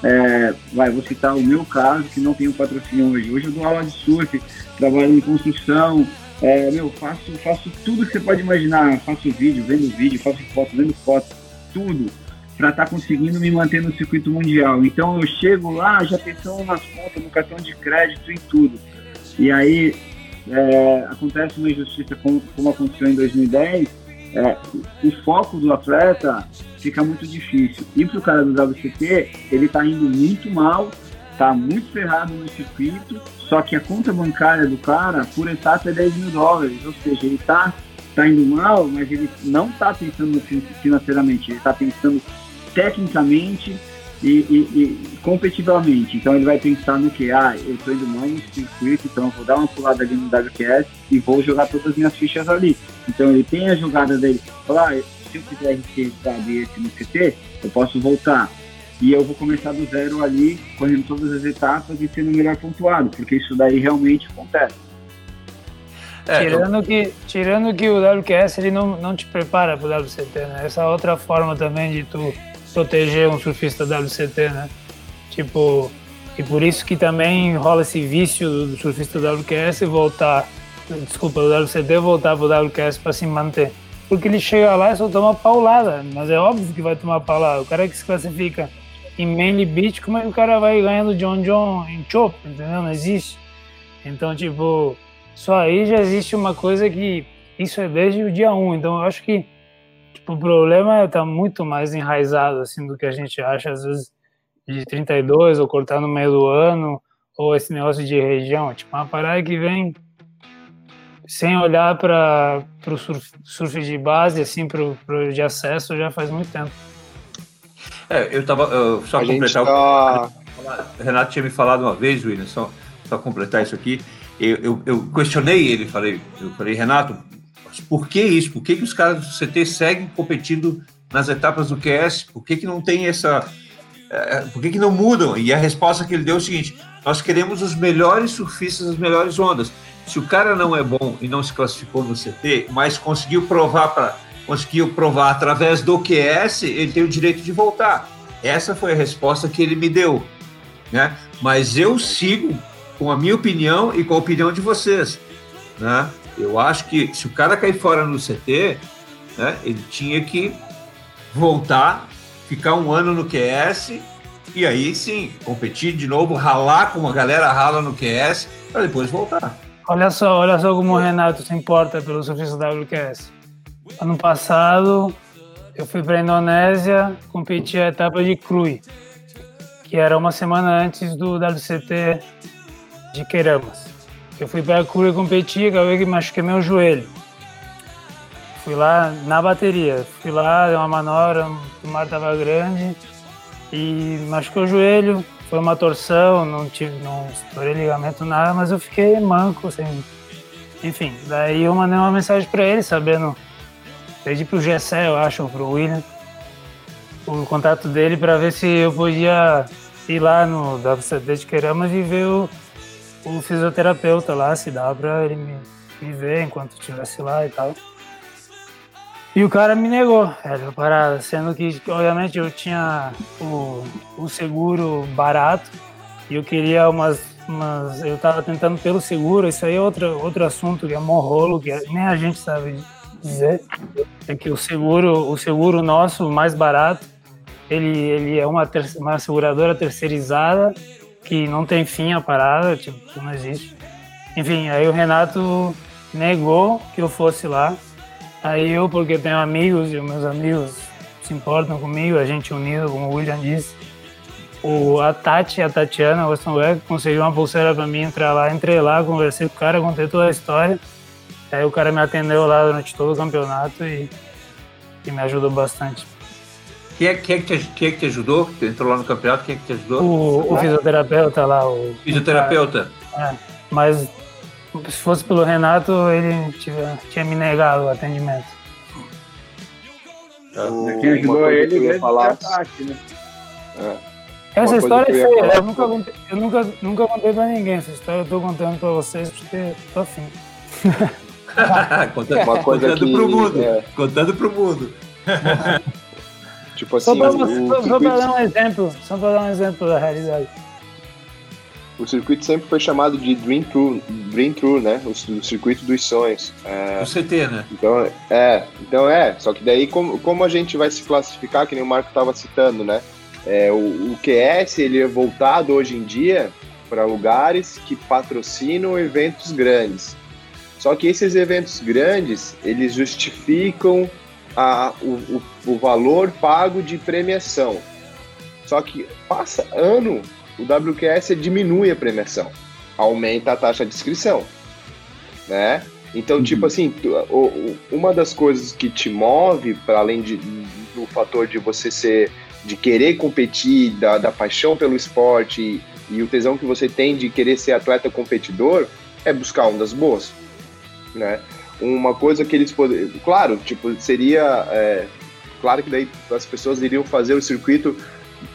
é, vai, vou citar o meu caso, que não tenho patrocínio hoje. Hoje eu dou aula de surf, trabalho em construção, é, meu, faço, faço tudo que você pode imaginar, faço vídeo, vendo vídeo, faço foto, vendo foto, tudo para estar tá conseguindo me manter no circuito mundial. Então eu chego lá já pensando nas contas, no cartão de crédito e tudo. E aí é, acontece uma injustiça como, como aconteceu em 2010, é, o foco do atleta fica muito difícil. E para o cara do WCT, ele está indo muito mal, está muito ferrado no circuito, só que a conta bancária do cara, por etapa, é 10 mil dólares. Ou seja, ele está tá indo mal, mas ele não está pensando financeiramente, ele está pensando tecnicamente e, e, e, competitivamente. Então ele vai pensar no que? Ah, eu estou indo mal no circuito, então eu vou dar uma pulada ali no WQS e vou jogar todas as minhas fichas ali. Então ele tem a jogada dele, falar, ah, se eu quiser registrar esse no CT, eu posso voltar. E eu vou começar do zero ali, correndo todas as etapas e sendo melhor pontuado, porque isso daí realmente acontece. É, tirando, eu... que, tirando que o WQS ele não, não te prepara para o WCT, né? Essa outra forma também de tu proteger um surfista WCT, né? Tipo, e por isso que também rola esse vício do surfista WQS voltar, desculpa, do WCT voltar pro WQS para se manter. Porque ele chega lá e só toma paulada, mas é óbvio que vai tomar paulada. O cara que se classifica em Manly Beach, como é que o cara vai ganhando John John em Chop, entendeu? Não existe. Então, tipo, só aí já existe uma coisa que isso é desde o dia 1. Então, eu acho que Tipo, o problema está muito mais enraizado assim do que a gente acha, às vezes, de 32 ou cortar no meio do ano, ou esse negócio de região. Tipo, uma parada que vem sem olhar para o surf, surf, de base, assim, para o de acesso, já faz muito tempo. É, eu tava. eu- só A completar o tá... o Renato tinha me falado uma vez, William, só para completar isso aqui. Eu, eu, eu questionei ele, falei, eu falei, Renato, por que isso? Por que, que os caras do CT seguem competindo nas etapas do QS? Por que, que não tem essa. eh, por que, que não mudam? E a resposta que ele deu é o seguinte: nós queremos os melhores surfistas, as melhores ondas. Se o cara não é bom e não se classificou no CT, mas conseguiu provar para conseguiu provar através do QS, ele tem o direito de voltar. Essa foi a resposta que ele me deu, né? Mas eu sigo com a minha opinião e com a opinião de vocês, né? Eu acho que se o cara cair fora no CT, né, ele tinha que voltar, ficar um ano no QS e aí sim competir de novo, ralar como a galera rala no QS para depois voltar. Olha só, olha só como o Renato se importa pelo surfista WQS. Ano passado, eu fui para a Indonésia competir a etapa de Crui, que era uma semana antes do WCT de Queiramas. Eu fui para a Crui competir, acabei que machuquei meu joelho. Fui lá na bateria, fui lá, deu uma manobra, o mar estava grande e machucou o joelho, foi uma torção, não tive, não estourei ligamento nada, mas eu fiquei manco, assim. Enfim, daí eu mandei uma mensagem para ele, sabendo, pedi pro Gessé, eu acho, ou pro William, o contato dele para ver se eu podia ir lá no WCD de Queiramas e ver o, o fisioterapeuta lá, se dá para ele me, me ver enquanto estivesse lá e tal. E o cara me negou, velho, a parada, sendo que, obviamente, eu tinha o, o seguro barato e eu queria umas, umas. Eu tava tentando pelo seguro, isso aí é outro, outro assunto que é morrolo, que nem a gente sabe dizer. É que o seguro, o seguro nosso, mais barato, ele, ele é uma, ter, uma seguradora terceirizada que não tem fim a parada, tipo, não existe. Enfim, aí o Renato negou que eu fosse lá. Aí eu, porque tenho amigos e meus amigos se importam comigo, a gente unido, como o William disse. O, a Tati, a Tatiana, Beck, conseguiu uma pulseira pra mim entrar lá. Entrei lá, conversei com o cara, contei toda a história. Aí o cara me atendeu lá durante todo o campeonato e, e me ajudou bastante. Quem é, quem, é que te, quem é que te ajudou? Que entrou lá no campeonato, quem é que te ajudou? O, o fisioterapeuta lá, o. Fisioterapeuta. É, mas se fosse pelo Renato, ele tinha, tinha me negado o atendimento. O- Quem ajudou ele que eu ia falar, foi a Tati, né? Essa Uma história é feia, eu nunca, contei, eu, nunca, nunca contei pra ninguém. Essa história eu tô contando pra vocês porque tô afim. contando Uma coisa contando que- pro mundo. é. Contando pro mundo. tipo Só assim, pra, o, você- só pra circuito, dar um exemplo, só pra dar um exemplo da realidade. o circuito sempre foi chamado de Dream Tour, Dream Tour né? O, o circuito dos sonhos. É, O CT, né? Então é, então é, só que daí como, como a gente vai se classificar, que nem o Marco estava citando, né? É, o, o QS ele é voltado hoje em dia para lugares que patrocinam eventos grandes. Só que esses eventos grandes eles justificam a, o, o, o valor pago de premiação. Só que passa ano, o WQS diminui a premiação, aumenta a taxa de inscrição, né? Então, tipo assim, uma das coisas que te move, para além de, do fator de você ser, de querer competir, da, da paixão pelo esporte e, e o tesão que você tem de querer ser atleta competidor, é buscar ondas boas, né? Uma coisa que eles poderiam, claro, tipo, seria, é, claro que daí as pessoas iriam fazer o circuito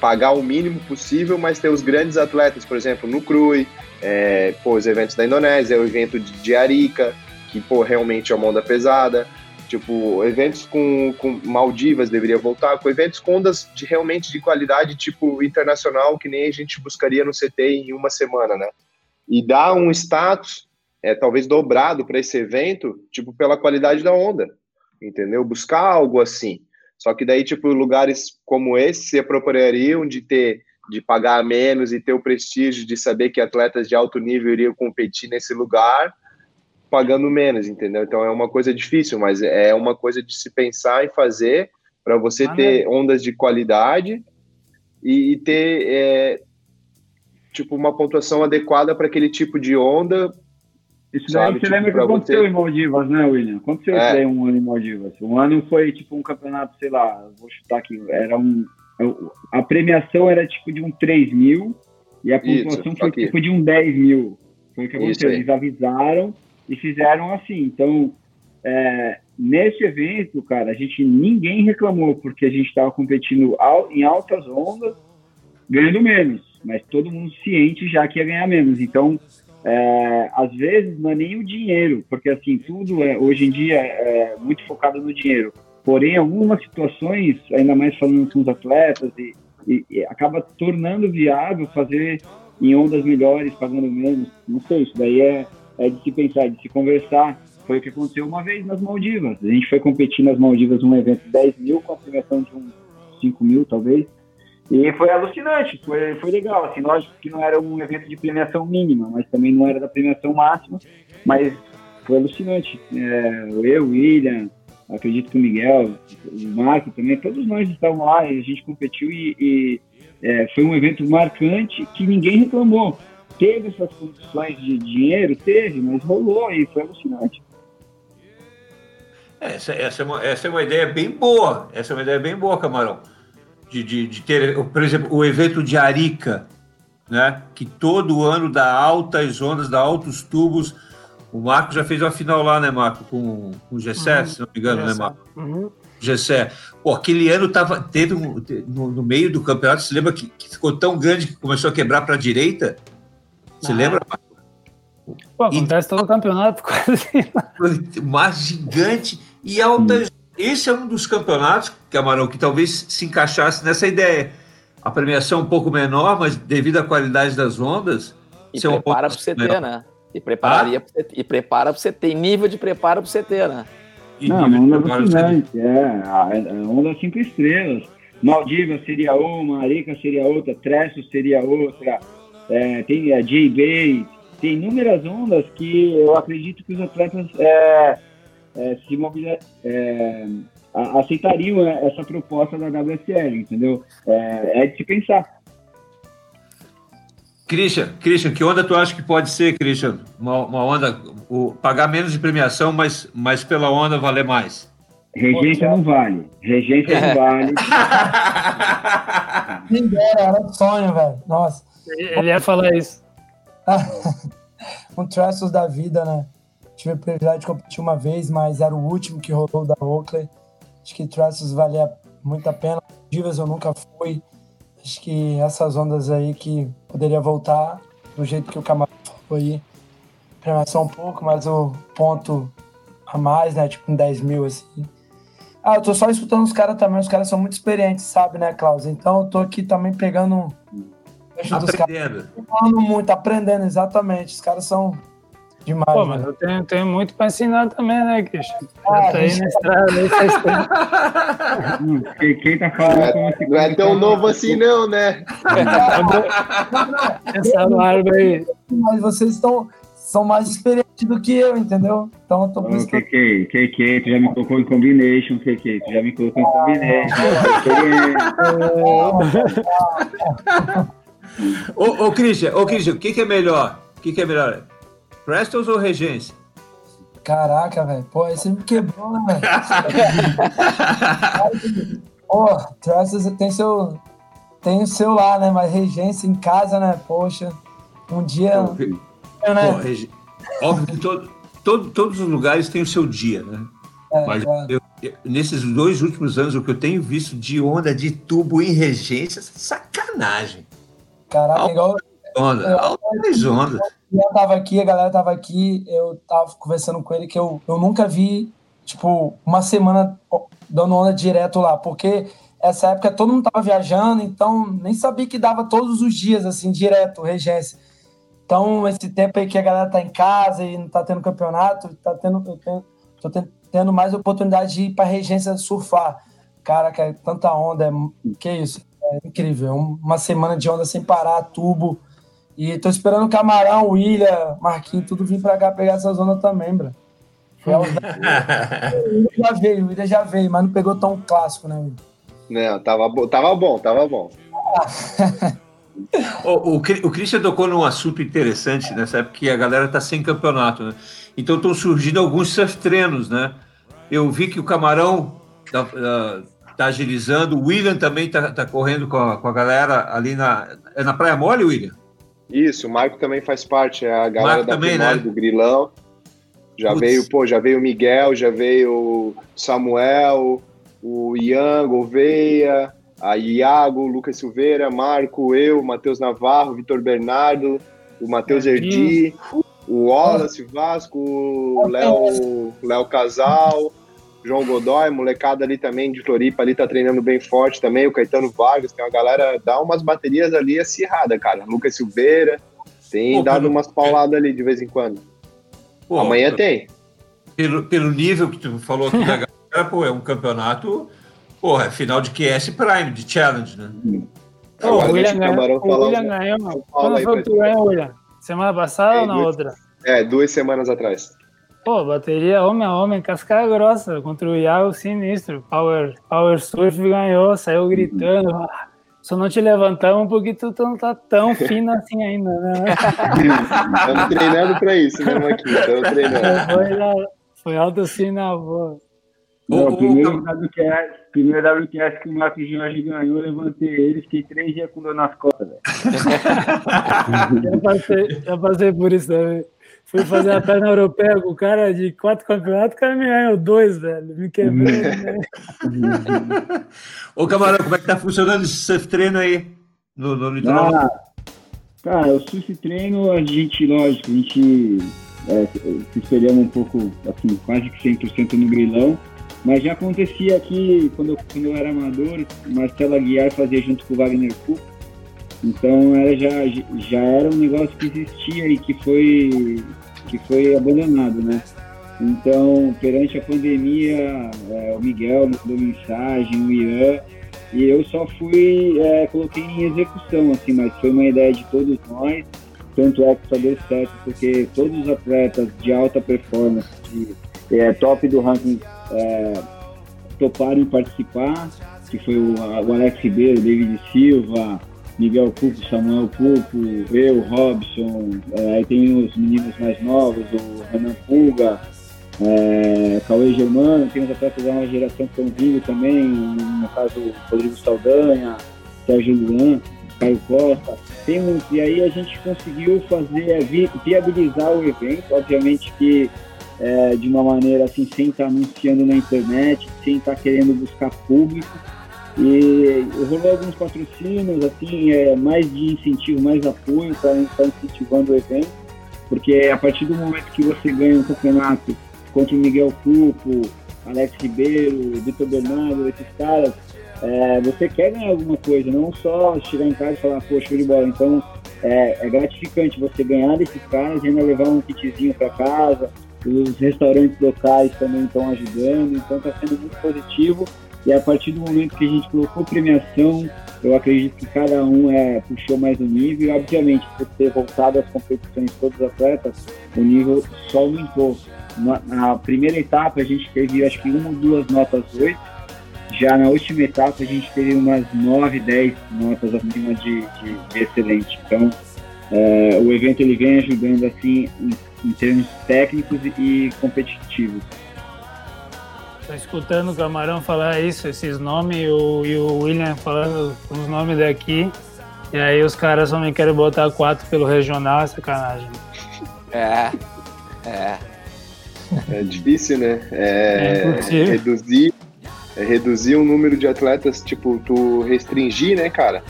pagar o mínimo possível, mas ter os grandes atletas, por exemplo, no Crui, é, pô, os eventos da Indonésia, o evento de, de Arica, que pô, realmente é uma onda pesada. Tipo, eventos com, com Maldivas deveria voltar, com eventos com ondas de realmente de qualidade, tipo, internacional, que nem a gente buscaria no CT em uma semana, né? E dar um status, é, talvez dobrado para esse evento, tipo, pela qualidade da onda, entendeu? Buscar algo assim. Só que daí, tipo, lugares como esse se apropriariam de ter, de pagar menos e ter o prestígio de saber que atletas de alto nível iriam competir nesse lugar, pagando menos, entendeu? Então é uma coisa difícil, mas é uma coisa de se pensar e fazer para você Maneiro. ter ondas de qualidade e, e ter é, tipo uma pontuação adequada para aquele tipo de onda. Isso daí Sabe, você tipo, lembra que aconteceu você- em Maldivas, né, William? Aconteceu É. isso daí um ano em Maldivas. Um ano foi tipo um campeonato, sei lá, vou chutar aqui, era um a premiação era tipo de um 3 mil e a pontuação foi aqui. tipo de um 10 mil. Foi o que aconteceu. Eles avisaram e fizeram assim. Então, é, nesse evento, cara, a gente ninguém reclamou porque a gente estava competindo em altas ondas, ganhando menos, mas todo mundo ciente já que ia ganhar menos. Então, é, às vezes não é nem o dinheiro, porque assim tudo é hoje em dia é muito focado no dinheiro. Porém, algumas situações, ainda mais falando com os atletas, e, e, e acaba tornando viável fazer em ondas melhores, pagando menos. Não sei, isso daí é, é de se pensar, de se conversar. Foi o que aconteceu uma vez nas Maldivas. A gente foi competir nas Maldivas num evento de 10 mil com a premiação de uns 5 mil, talvez. E foi alucinante, foi, foi legal. Assim, lógico que não era um evento de premiação mínima, mas também não era da premiação máxima. Mas foi alucinante. É, eu, William, acredito que o Miguel, o Marco também, todos nós estavam lá e a gente competiu e, e é, foi um evento marcante que ninguém reclamou. Teve essas condições de dinheiro? Teve, mas rolou e foi alucinante. Essa, essa, é uma, essa é uma ideia bem boa. Essa é uma ideia bem boa, Camarão. De, de, de ter, por exemplo, o evento de Arica, né? que todo ano dá altas ondas, dá altos tubos. O Marco já fez uma final lá, né, Marco? Com, com o Gessé, uhum. se não me engano, né, Marco? Uhum. Gessé. Pô, aquele ano tava, teve um, no, no, meio do campeonato, você lembra que, que, ficou tão grande que começou a quebrar para a direita? Você ah. lembra, Marco? Pô, acontece e, todo o campeonato quase. Mar gigante e altas. Esse é um dos campeonatos, Camarão, que talvez se encaixasse nessa ideia. A premiação um pouco menor, mas devido à qualidade das ondas. E prepara um para você ter, né? E prepararia ah? e prepara para você ter. Nível de preparo para você ter, né? E não, uma onda fascinante, é. A, a onda cinco estrelas. Maldivas seria uma, Arica seria outra, Tresso seria outra, é, tem a J-Bay, tem inúmeras ondas que eu acredito que os atletas é, é, se mobilizar, é, aceitariam essa proposta da WSL, entendeu? É, é, de se pensar. Christian, Christian, que onda tu acha que pode ser, Christian? Uma, uma onda, o, pagar menos de premiação, mas, mas pela onda valer mais? Regência não vale. Regência não vale. Quem dera, era um sonho, velho. Nossa. Ele ia falar isso. um Trestles da vida, né? Tive a oportunidade de competir uma vez, mas era o último que rolou da Oakley. Acho que Trestles valia muito a pena. Divas eu nunca fui. Acho que essas ondas aí que poderia voltar do jeito que o Camarão foi aí. Premiação um pouco, mas o ponto a mais, né? Tipo um 10 mil, assim. Ah, eu tô só escutando os caras também. Os caras são muito experientes, sabe, né, Klaus? Então eu tô aqui também pegando aprendendo. Falando muito, aprendendo, exatamente. Os caras são demais. Pô, mas né? eu tenho, tenho muito para ensinar também, né, Christian? Ah, tá aí na estrada aí faz tempo. quem, quem tá falando é, como Não é tão novo assim, não, né? Essa barba aí. Mas vocês estão são mais experientes do que eu, entendeu? Então eu tô por isso KK, KK, tu já me colocou em combination, KK, tu já me colocou em combination. ô, ô, Christian, ô, Christian, o que, que é melhor? O que, que é melhor? Prestons ou Regência? Caraca, velho. Pô, esse me quebrou, né, velho? Pô, Prestons tem seu. Tem o seu lá, né? Mas Regência em casa, né? Poxa, um dia. Pô, né? Pô, reg... Óbvio que todo, todo, todos os lugares têm o seu dia, né? É, Mas eu, nesses dois últimos anos, o que eu tenho visto de onda de tubo em regência, sacanagem. Caraca, igual. Onda, altas ondas. Eu tava aqui, a galera tava aqui, eu tava conversando com ele que eu, eu nunca vi, tipo, uma semana dando onda direto lá, porque essa época todo mundo tava viajando, então nem sabia que dava todos os dias, assim, direto, regência. Então, esse tempo aí que a galera tá em casa e não tá tendo campeonato, tá tendo, eu tenho, tô tendo mais oportunidade de ir pra regência surfar. Cara, é tanta onda, é, que isso, é incrível. Uma semana de onda sem parar, tubo, e tô esperando o Camarão, o William, Marquinhos, tudo vir pra cá pegar essa zona também, bro. o William já veio, o William já veio, mas não pegou tão clássico, né, William? Não, tava, tava bom, tava bom. o, o, o Christian tocou num assunto interessante nessa época que a galera tá sem campeonato, né? Então estão surgindo alguns surf treinos, né? Eu vi que o Camarão da, da, tá agilizando. O William também tá, tá correndo com a, com a galera ali na. É na Praia Mole, William? Isso, o Marco também faz parte, é a galera Marco da também, né? do Grilão. Já veio, pô, já veio o Miguel, já veio o Samuel, o Ian Gouveia, a Iago, o Lucas Silveira, Marco, eu, Matheus Navarro, Vitor Bernardo, o Matheus Erdi, o Wallace Vasco, o Léo Casal, João Godoy, molecada ali também de Floripa ali tá treinando bem forte também, o Caetano Vargas, tem uma galera, dá umas baterias ali acirrada, cara. Lucas Silveira, tem Pô, dado pelo- umas pauladas ali de vez em quando. Pô, Amanhã tem. Pelo, pelo nível que tu falou aqui da galera, pô, é um campeonato. Porra, é final de QS Prime, de Challenge, né? Pô, o William ganhou. O William Quando foi que tu ganhou, William? Semana passada É, ou na duas- outra? É, duas semanas atrás. Pô, bateria homem a homem, casca grossa, contra o Iago sinistro. Power, Power Surf ganhou, saiu gritando. "Ah, Só não te levantamos porque tu não tá tão fino assim ainda, né? Estamos treinando pra isso mesmo aqui. Estamos treinando. Foi, lá- foi alto assim na boa. Não, o primeiro WQS, primeiro WQS que o Marcos Jorge ganhou, eu levantei ele, fiquei três dias com dor nas costas, velho. Já passei, já passei por isso também. Fui fazer a perna europeia com o cara de quatro campeonatos, o cara me ganhou dois, velho. Me quebrei. né? Ô, Camarão, como é que tá funcionando esse surf treino aí no, no litoral? Ah, cara, o surf treino, a gente, lógico, a gente é, se espelhamos um pouco, assim, quase que 100% no grilão, mas já acontecia aqui, quando eu, quando eu era amador, o Marcelo Aguiar fazia junto com o Wagner Cook, então era, já, já era um negócio que existia e que foi, que foi abandonado, né? Então, perante a pandemia, é, o Miguel mandou mensagem, o Ian, e eu só fui, é, coloquei em execução, assim, mas foi uma ideia de todos nós, tanto é que só deu certo, porque todos os atletas de alta performance, de, é, top do ranking, é, toparam participar, que foi o, o Alex Ribeiro, David Silva, Miguel Cupo, Samuel Cupo, eu, Robson, é, aí tem os meninos mais novos, o Renan Pulga, é, Cauê Germano, tem os atletas da nova geração que estão vindo também, no caso Rodrigo Saldanha, Sérgio Luan, Caio Costa, tem uns, e aí a gente conseguiu fazer, é, vi- viabilizar o evento, obviamente que é, de uma maneira assim, sem estar anunciando na internet, sem estar querendo buscar público, e rolou alguns patrocínios, assim, é, mais de incentivo, mais apoio para estar incentivando o evento, porque a partir do momento que você ganha um campeonato contra o Miguel Cupo, Alex Ribeiro, Vitor Bernardo, esses caras, é, você quer ganhar alguma coisa, não só chegar em casa e falar, pô, show de bola. Então, é, é gratificante você ganhar desses caras e ainda levar um kitzinho para casa. Os restaurantes locais também estão ajudando, então está sendo muito positivo. E a partir do momento que a gente colocou premiação, eu acredito que cada um é, puxou mais o nível. Obviamente, por ter voltado às competições todos os atletas, o nível só aumentou. Na, na primeira etapa, a gente teve, acho que, uma ou duas notas 8. Já na última etapa, a gente teve umas 9, 10 notas acima de, de, de excelente. Então, é, o evento ele vem ajudando, assim, em, em termos técnicos e competitivos. Tô escutando o Camarão falar isso, esses nomes, e o, e o William falando os nomes daqui. E aí os caras só me querem botar quatro pelo regional, é sacanagem. É. É. É difícil, né? É É, impossível. reduzir, é reduzir o número de atletas, tipo, tu restringir, né, cara?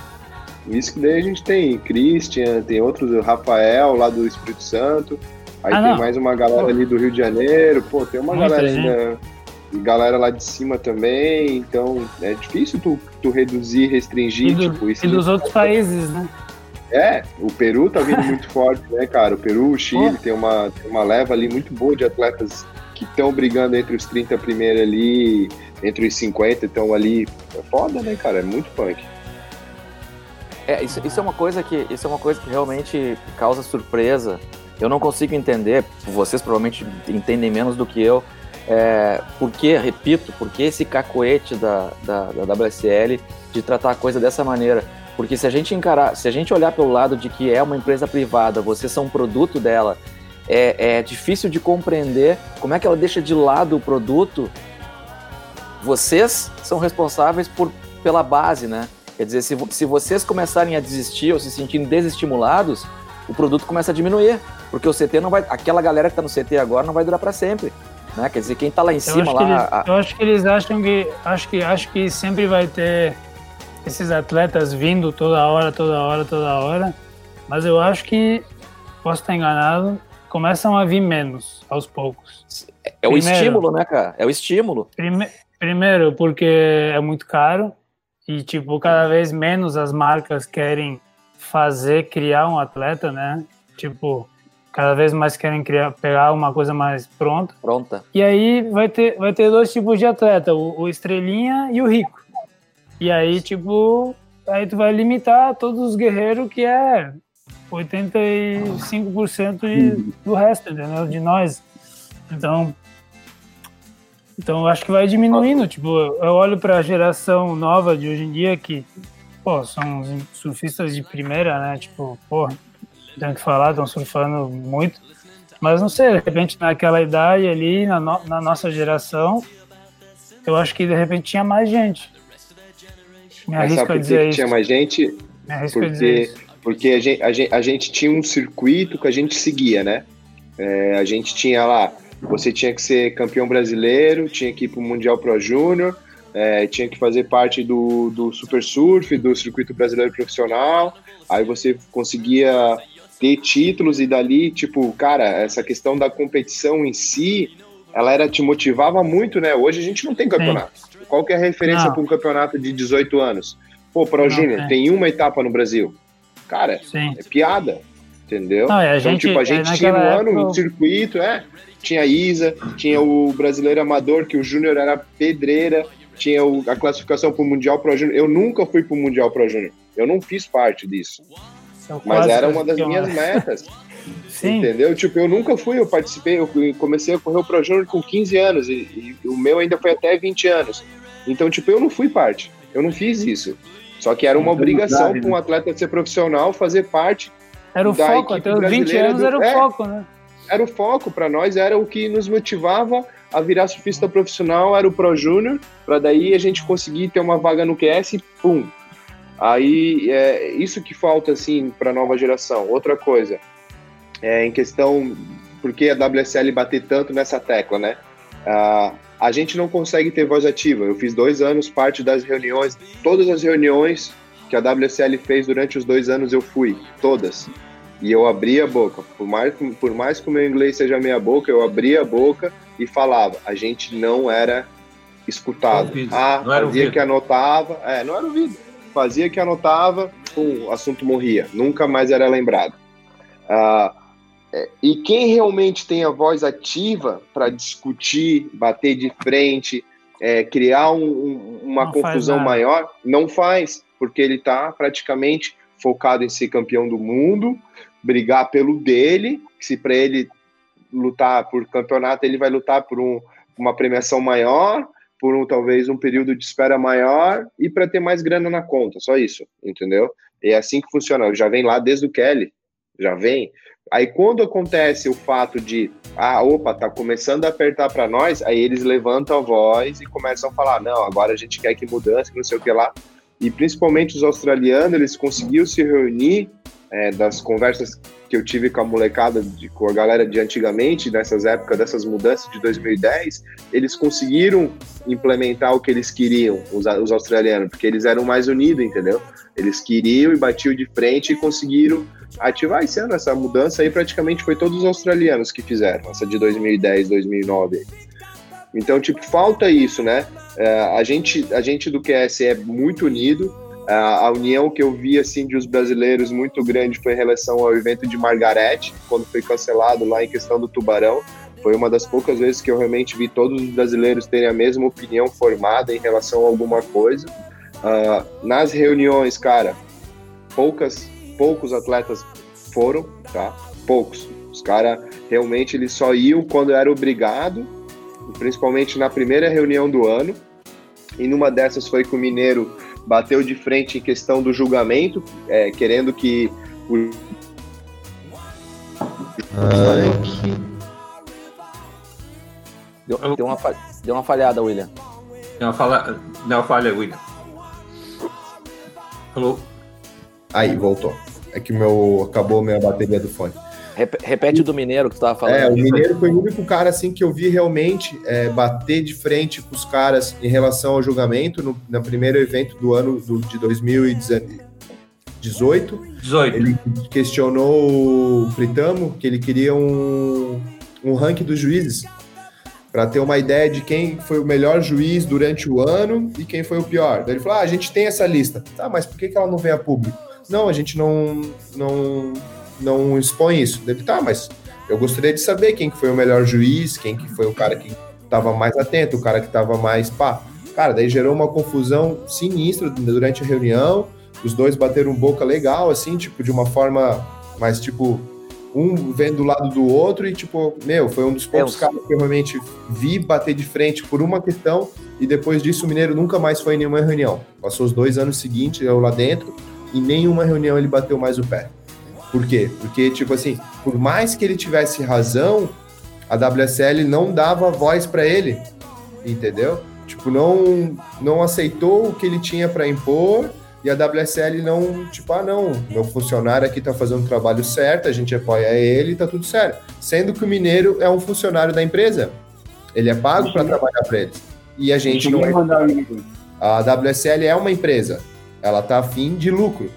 Isso que daí a gente tem Christian, tem outros, o Rafael lá do Espírito Santo, aí Ah, tem não. mais uma galera Pô. ali do Rio de Janeiro, pô, tem uma Muita galera gente. ainda, e galera lá de cima também, então é difícil tu, tu reduzir, restringir, E, do- tipo, isso e dos outros países, né? é, o Peru tá vindo muito forte, né, cara? O Peru, o Chile, Pô. tem uma, tem uma leva ali muito boa de atletas que estão brigando entre os 30 primeiros ali, entre os 50 estão ali. É foda, né, cara? É muito punk. É, isso, isso é uma coisa que isso é uma coisa que realmente causa surpresa. Eu não consigo entender, vocês provavelmente entendem menos do que eu, é, por que, repito, por que esse cacoete da, da, da WSL de tratar a coisa dessa maneira? Porque se a gente encarar, se a gente olhar pelo lado de que é uma empresa privada, vocês são um produto dela, é, é difícil de compreender como é que ela deixa de lado o produto vocês são responsáveis por, pela base, né? Quer dizer, se, se vocês começarem a desistir ou se sentirem desestimulados, o produto começa a diminuir, porque o CT não vai, aquela galera que está no CT agora não vai durar para sempre, né? Quer dizer, quem está lá em cima lá, eles, a... eu acho que eles acham que acho que acho que sempre vai ter esses atletas vindo toda hora, toda hora, toda hora, mas eu acho que posso estar enganado, começam a vir menos aos poucos. É o estímulo, né, cara? É o estímulo. Prime, primeiro, porque é muito caro e, tipo, cada vez menos as marcas querem fazer, criar um atleta, né? Tipo, cada vez mais querem criar, pegar uma coisa mais pronta. Pronta. E aí vai ter, vai ter dois tipos de atleta, o, o estrelinha e o rico. E aí, tipo, aí tu vai limitar todos os guerreiros que é 85% de, do resto, entendeu? De nós. Então, então eu acho que vai diminuindo. Tipo, eu olho para a geração nova de hoje em dia que, pô, são surfistas de primeira, né? Tipo, pô, tenho que falar, estão surfando muito. Mas não sei, de repente naquela idade ali, na, no, na nossa geração, eu acho que de repente tinha mais gente. Me arrisco a dizer isso. Tinha mais gente? Me arrisco porque, a dizer isso. Porque a gente, a, gente, a gente tinha um circuito que a gente seguia, né? É, a gente tinha lá você tinha que ser campeão brasileiro, tinha que ir para o Mundial Pro Júnior, é, tinha que fazer parte do, do Super Surf, do circuito brasileiro profissional, aí você conseguia ter títulos e dali, tipo, cara, essa questão da competição em si, ela era te motivava muito, né? Hoje a gente não tem campeonato. Sim. Qual que é a referência para um campeonato de 18 anos? Pô, Pro Júnior, tem uma etapa no Brasil. Cara, Sim. é piada, entendeu? Não, então, gente, tipo, a gente é, tinha no ano época... um circuito, é, tinha Isa, tinha o brasileiro amador, que o Júnior era pedreira, tinha o, a classificação para o Mundial Pro Júnior. Eu nunca fui para o Mundial Pro Júnior. Eu não fiz parte disso. Mas era uma das minhas metas. Sim. Entendeu? Tipo, eu nunca fui, eu participei, eu comecei a correr o Pro Júnior com 15 anos e, e, o meu ainda foi até 20 anos. Então, tipo, eu não fui parte. Eu não fiz isso. Só que era uma obrigação para um né? atleta ser profissional fazer parte. Era o foco, até os 20 anos do... era o é, foco, né? era o foco para nós, era o que nos motivava a virar surfista profissional, era o Pro Júnior, para daí a gente conseguir ter uma vaga no QS e pum. Aí é isso que falta assim para a nova geração. Outra coisa, é em questão por que a WSL bater tanto nessa tecla, né? Ah, a gente não consegue ter voz ativa. Eu fiz dois anos parte das reuniões, todas as reuniões que a WSL fez durante os dois anos eu fui, todas. E eu abria a boca, por mais, por mais que o meu inglês seja meia boca, eu abria a boca e falava. A gente não era escutado. Ah, não era ouvido. que anotava, é, não era ouvido. Fazia que anotava, o assunto morria. Nunca mais era lembrado. Ah, é, e quem realmente tem a voz ativa para discutir, bater de frente, é, criar um, um, uma não confusão maior, não faz, porque ele está praticamente focado em ser campeão do mundo, brigar pelo dele, se para ele lutar por campeonato, ele vai lutar por um, uma premiação maior, por um talvez um período de espera maior e para ter mais grana na conta, só isso, entendeu? E é assim que funciona. Já vem lá desde o Kelly, já vem. Aí quando acontece o fato de, ah, opa, tá começando a apertar para nós, aí eles levantam a voz e começam a falar, não, agora a gente quer que mudança, que não sei o que lá. E principalmente os australianos, eles conseguiram se reunir é, das conversas que eu tive com a molecada, de, com a galera de antigamente, nessas épocas, dessas mudanças de 2010, eles conseguiram implementar o que eles queriam, os, os australianos, porque eles eram mais unidos, entendeu? Eles queriam e batiam de frente e conseguiram ativar esse ano. Essa mudança aí praticamente foi todos os australianos que fizeram, essa de 2010, 2009. Então, tipo, falta isso, né? É, a, gente, a gente do QS é muito unido, a união que eu vi assim de os brasileiros muito grande foi em relação ao evento de Margarete, quando foi cancelado lá em questão do Tubarão. Foi uma das poucas vezes que eu realmente vi todos os brasileiros terem a mesma opinião formada em relação a alguma coisa. Uh, nas reuniões, cara, poucas, poucos atletas foram, tá? Poucos. Os caras realmente eles só iam quando era obrigado, principalmente na primeira reunião do ano. E numa dessas foi com o Mineiro bateu de frente em questão do julgamento, é, querendo que o. Deu, deu, uma, deu uma falhada, William. Não, fala, não, falha, William. Alô? Aí, voltou. É que meu, acabou minha bateria do fone. Repete do Mineiro que você estava falando. É, o Mineiro foi o único cara assim que eu vi realmente é, bater de frente com os caras em relação ao julgamento no, no primeiro evento do ano do, de 2018. 18. Ele questionou o Fritamo que ele queria um, um ranking dos juízes para ter uma ideia de quem foi o melhor juiz durante o ano e quem foi o pior. Daí ele falou: ah, a gente tem essa lista. Tá, mas por que, que ela não vem a público? Não, a gente não, não, não expõe isso. Deve tá, mas eu gostaria de saber quem que foi o melhor juiz, quem que foi o cara que estava mais atento, o cara que estava mais pá. Cara, daí gerou uma confusão sinistra durante a reunião. Os dois bateram boca legal, assim, tipo, de uma forma mais, tipo, um vendo do lado do outro e, tipo, meu, foi um dos poucos é, caras que eu realmente vi bater de frente por uma questão e depois disso o Mineiro nunca mais foi em nenhuma reunião. Passou os dois anos seguintes, eu lá dentro, e nenhuma reunião ele bateu mais o pé. Por quê? Porque, tipo assim, por mais que ele tivesse razão, a WSL não dava voz para ele, entendeu? Tipo, não, não aceitou o que ele tinha para impor e a WSL não, tipo, ah, não, meu funcionário aqui tá fazendo o trabalho certo, a gente apoia ele, tá tudo certo. Sendo que o mineiro é um funcionário da empresa. Ele é pago para trabalhar para eles. E a gente não é. A WSL é uma empresa. Ela tá afim de lucro.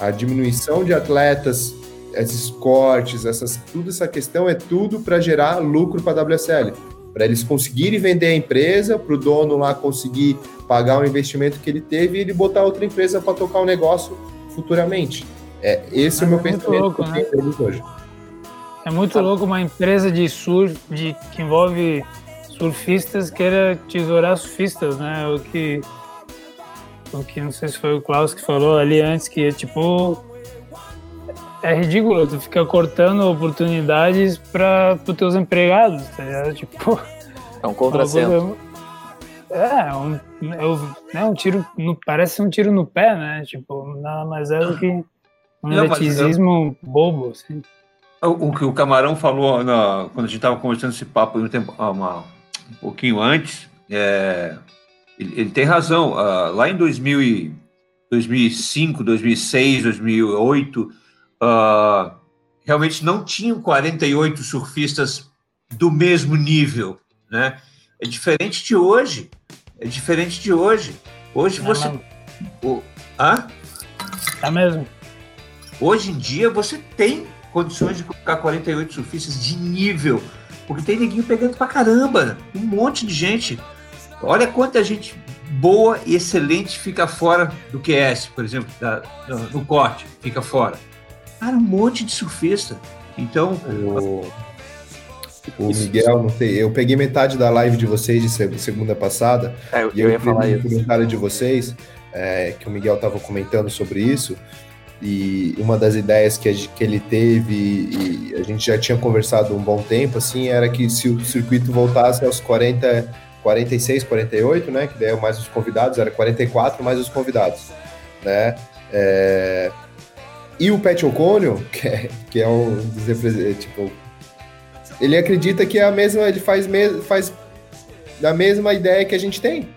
A diminuição de atletas, esses cortes, essas, tudo essa questão é tudo para gerar lucro para a WSL para eles conseguirem vender a empresa, para o dono lá conseguir pagar o investimento que ele teve e ele botar outra empresa para tocar o negócio futuramente. É, esse é o meu é pensamento louco, né? hoje. É muito louco uma empresa de surf de, que envolve surfistas queira tesourar surfistas, né? O que, o que não sei se foi o Klaus que falou ali antes, que é tipo. É ridículo, tu fica cortando oportunidades para os teus empregados, tá ligado? Tipo. É um contrassenso. É, um, é um tiro. No, parece um tiro no pé, né? Tipo, nada mais é do que um não, eu, bobo, assim. O, o, que o Camarão falou na, quando a gente estava conversando esse papo um, tempo, ah, uma, um pouquinho antes, é, ele, ele, tem razão. Uh, lá em 2000 e, 2005, 2006, 2008, uh, realmente não tinham 48 surfistas do mesmo nível, né? É diferente de hoje. É diferente de hoje. Hoje é você. O... Hã? É mesmo. Hoje em dia você tem condições de colocar 48 surfistas de nível. Porque tem ninguém pegando pra caramba. Um monte de gente. Olha quanta gente boa e excelente fica fora do QS, por exemplo, da, no corte, fica fora. Cara, um monte de surfista. Então. O... O Miguel, não sei, eu peguei metade da live de vocês de segunda passada. É, eu, e eu, ia falar isso. comentário de vocês, é, que o Miguel estava comentando sobre isso. E uma das ideias que, a, que ele teve, e a gente já tinha conversado um bom tempo, assim, era que se o circuito voltasse aos 40, 46, 48, né? Que daí é mais os convidados, era 44 mais os convidados, né? É, e o Pet O'Connell, que é, que é um dos tipo, ele acredita que é a mesma, ele faz, me, faz da mesma ideia que a gente tem.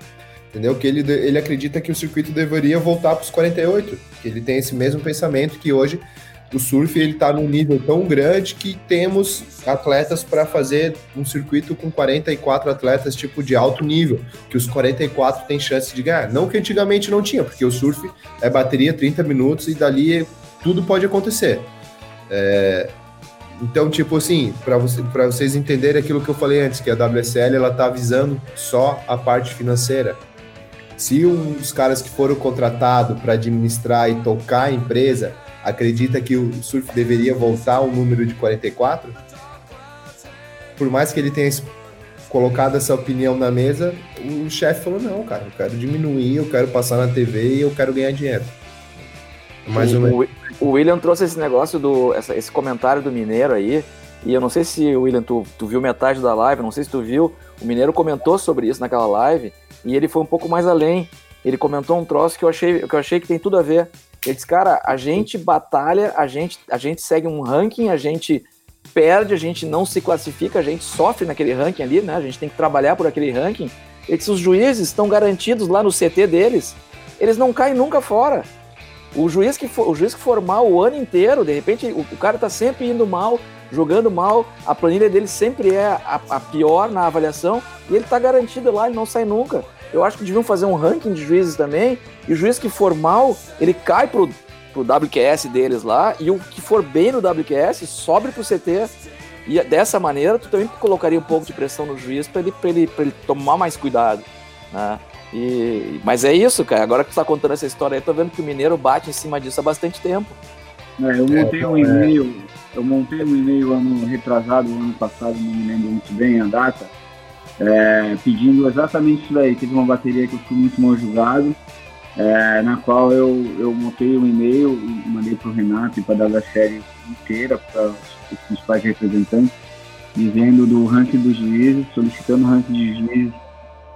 Entendeu? Que ele, ele acredita que o circuito deveria voltar para os 48. Que ele tem esse mesmo pensamento que hoje o surf ele está num nível tão grande que temos atletas para fazer um circuito com 44 atletas tipo de alto nível, que os 44 têm chance de ganhar. Não que antigamente não tinha, porque o surf é bateria 30 minutos e dali tudo pode acontecer. É, então, tipo assim, para você, vocês entenderem aquilo que eu falei antes, que a WSL ela tá visando só a parte financeira. Se um dos caras que foram contratados para administrar e tocar a empresa acredita que o surf deveria voltar ao número de 44, por mais que ele tenha colocado essa opinião na mesa, o chefe falou: não, cara, eu quero diminuir, eu quero passar na TV e eu quero ganhar dinheiro. Mais ou menos. O William trouxe esse negócio do. Essa, esse comentário do Mineiro aí. E eu não sei se, William, tu, tu viu metade da live, não sei se tu viu. O Mineiro comentou sobre isso naquela live. E ele foi um pouco mais além. Ele comentou um troço que eu achei que, eu achei que tem tudo a ver. Ele disse, cara, a gente batalha, a gente, a gente segue um ranking, a gente perde, a gente não se classifica, a gente sofre naquele ranking ali, né? A gente tem que trabalhar por aquele ranking. é que se os juízes estão garantidos lá no CT deles, eles não caem nunca fora. O juiz que for, o juiz que for mal o ano inteiro, de repente o, o cara tá sempre indo mal, jogando mal, a planilha dele sempre é a, a pior na avaliação e ele tá garantido lá, ele não sai nunca. Eu acho que deviam fazer um ranking de juízes também, e o juiz que for mal, ele cai pro, pro WQS deles lá, e o que for bem no WQS sobe pro CT. E dessa maneira, tu também colocaria um pouco de pressão no juiz para ele, pra ele, ele tomar mais cuidado. Né? E, mas é isso, cara. Agora que tu tá contando essa história aí, tô vendo que o Mineiro bate em cima disso há bastante tempo. É, eu montei um e-mail, eu montei um e-mail ano retrasado, ano passado, não me lembro muito bem a data, é, pedindo exatamente isso daí. Teve uma bateria que eu fui muito mal julgado, é, na qual eu, eu montei um e-mail e mandei para o Renato e para a série inteira, para os principais representantes, dizendo do ranking dos juízes, solicitando o ranking de juízes,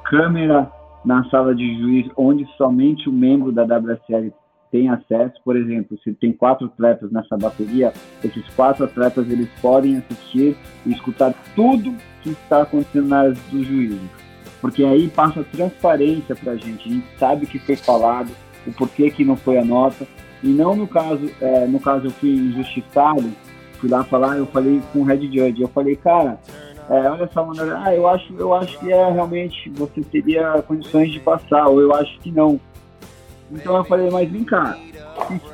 câmera na sala de juiz, onde somente o membro da WSL tem acesso. Por exemplo, se tem quatro atletas nessa bateria, esses quatro atletas eles podem assistir e escutar tudo que está acontecendo na área dos juízes. Porque aí passa transparência para a gente, a gente sabe o que foi falado, o porquê que não foi a nota. E não no caso, é, no caso eu fui injustiçado, fui lá falar, eu falei com o Red Judge, eu falei, cara, é, olha só, mano, ah, eu acho, eu acho que é realmente você teria condições de passar, ou eu acho que não. Então eu falei, mas vem cá,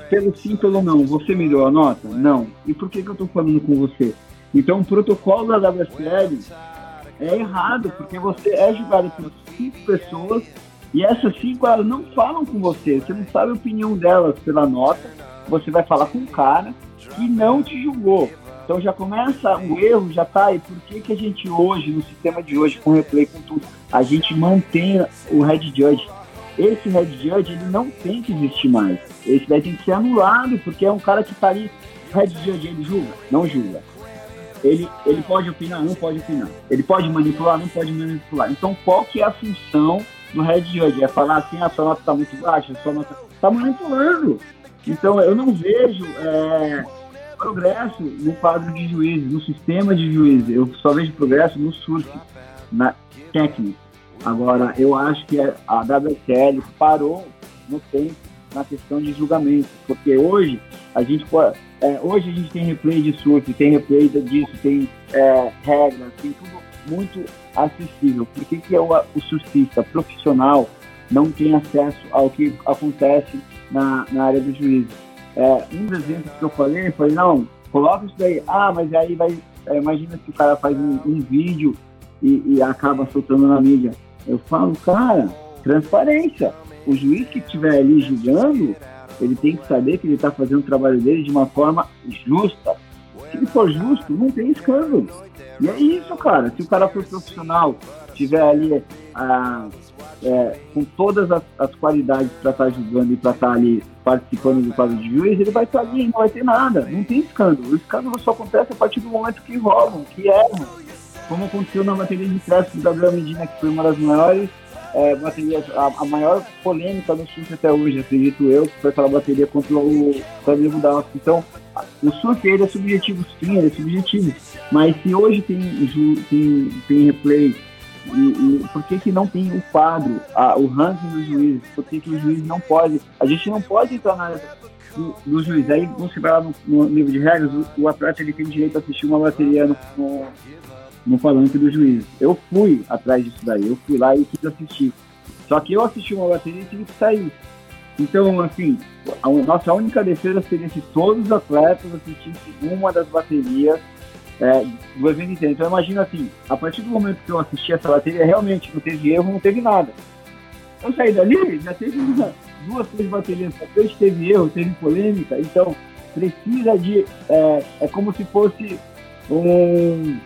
pelo sim, pelo não, você me deu a nota? Não. E por que, que eu tô falando com você? Então o protocolo da WSL é errado, porque você é julgado por cinco pessoas e essas cinco elas não falam com você, você não sabe a opinião delas pela nota, você vai falar com um cara que não te julgou. Então já começa o erro, já tá aí. Por que, que a gente hoje, no sistema de hoje, com replay, com tudo, a gente mantém o Red Judge? Esse Red Judge, ele não tem que existir mais. Esse daí tem que ser anulado, porque é um cara que tá ali. O Red Judge, ele julga? Não julga. Ele, ele pode opinar? Não pode opinar. Ele pode manipular? Não pode manipular. Então, qual que é a função do Red Judge? É falar assim, a sua nota tá muito baixa, a sua nota... Tá manipulando. Então, eu não vejo... É progresso no quadro de juízes, no sistema de juízes. Eu só vejo progresso no surf, na técnica. Agora, eu acho que a WSL parou no tempo na questão de julgamento, porque hoje a gente pode, é, hoje a gente tem replay de surf, tem replay disso, tem é, regras, tem tudo muito acessível. Por que, que o, o surfista profissional não tem acesso ao que acontece na, na área do juízo? É, um dos exemplos que eu falei, eu falei, não, coloca isso daí. Ah, mas aí vai. É, imagina se o cara faz um, um vídeo e, e, acaba soltando na mídia. Eu falo, cara, transparência. O juiz que estiver ali julgando, ele tem que saber que ele está fazendo o trabalho dele de uma forma justa. Se ele for justo, não tem escândalo. E é isso, cara. Se o cara for profissional, tiver ali ah, é, com todas as, as qualidades para estar tá julgando e para estar tá ali participando do quadro de juiz, ele vai estar ali, não vai ter nada, não tem escândalo. O escândalo só acontece a partir do momento que roubam, que erram. Como aconteceu na bateria de pressa do Gabriel Medina, que foi uma das maiores é, baterias, a, a, maior polêmica no surf até hoje, acredito eu, que foi aquela bateria contra o Flamengo da Então, o surf ele é subjetivo, sim, ele é subjetivo. Mas se hoje tem, tem, tem replay e, e, por que, que não tem o quadro, a, o ranking dos juízes? Por que, que o juiz não pode? A gente não pode entrar na do, do juiz. Aí você vai lá no, no livro de regras, o, o, atleta ele tem direito a assistir uma bateria no, no, no palanque do juiz. Eu fui atrás disso daí, eu fui lá e quis assistir. Só que eu assisti uma bateria e tive que sair. Então, assim, a nossa única defesa seria se todos os atletas assistissem uma das baterias é, do evento inteiro. Então imagina assim, a partir do momento que eu assisti essa bateria, realmente não teve erro, não teve nada. Eu saí dali, já teve duas, três baterias pra teve erro, teve polêmica, então precisa de. É, é como se fosse um,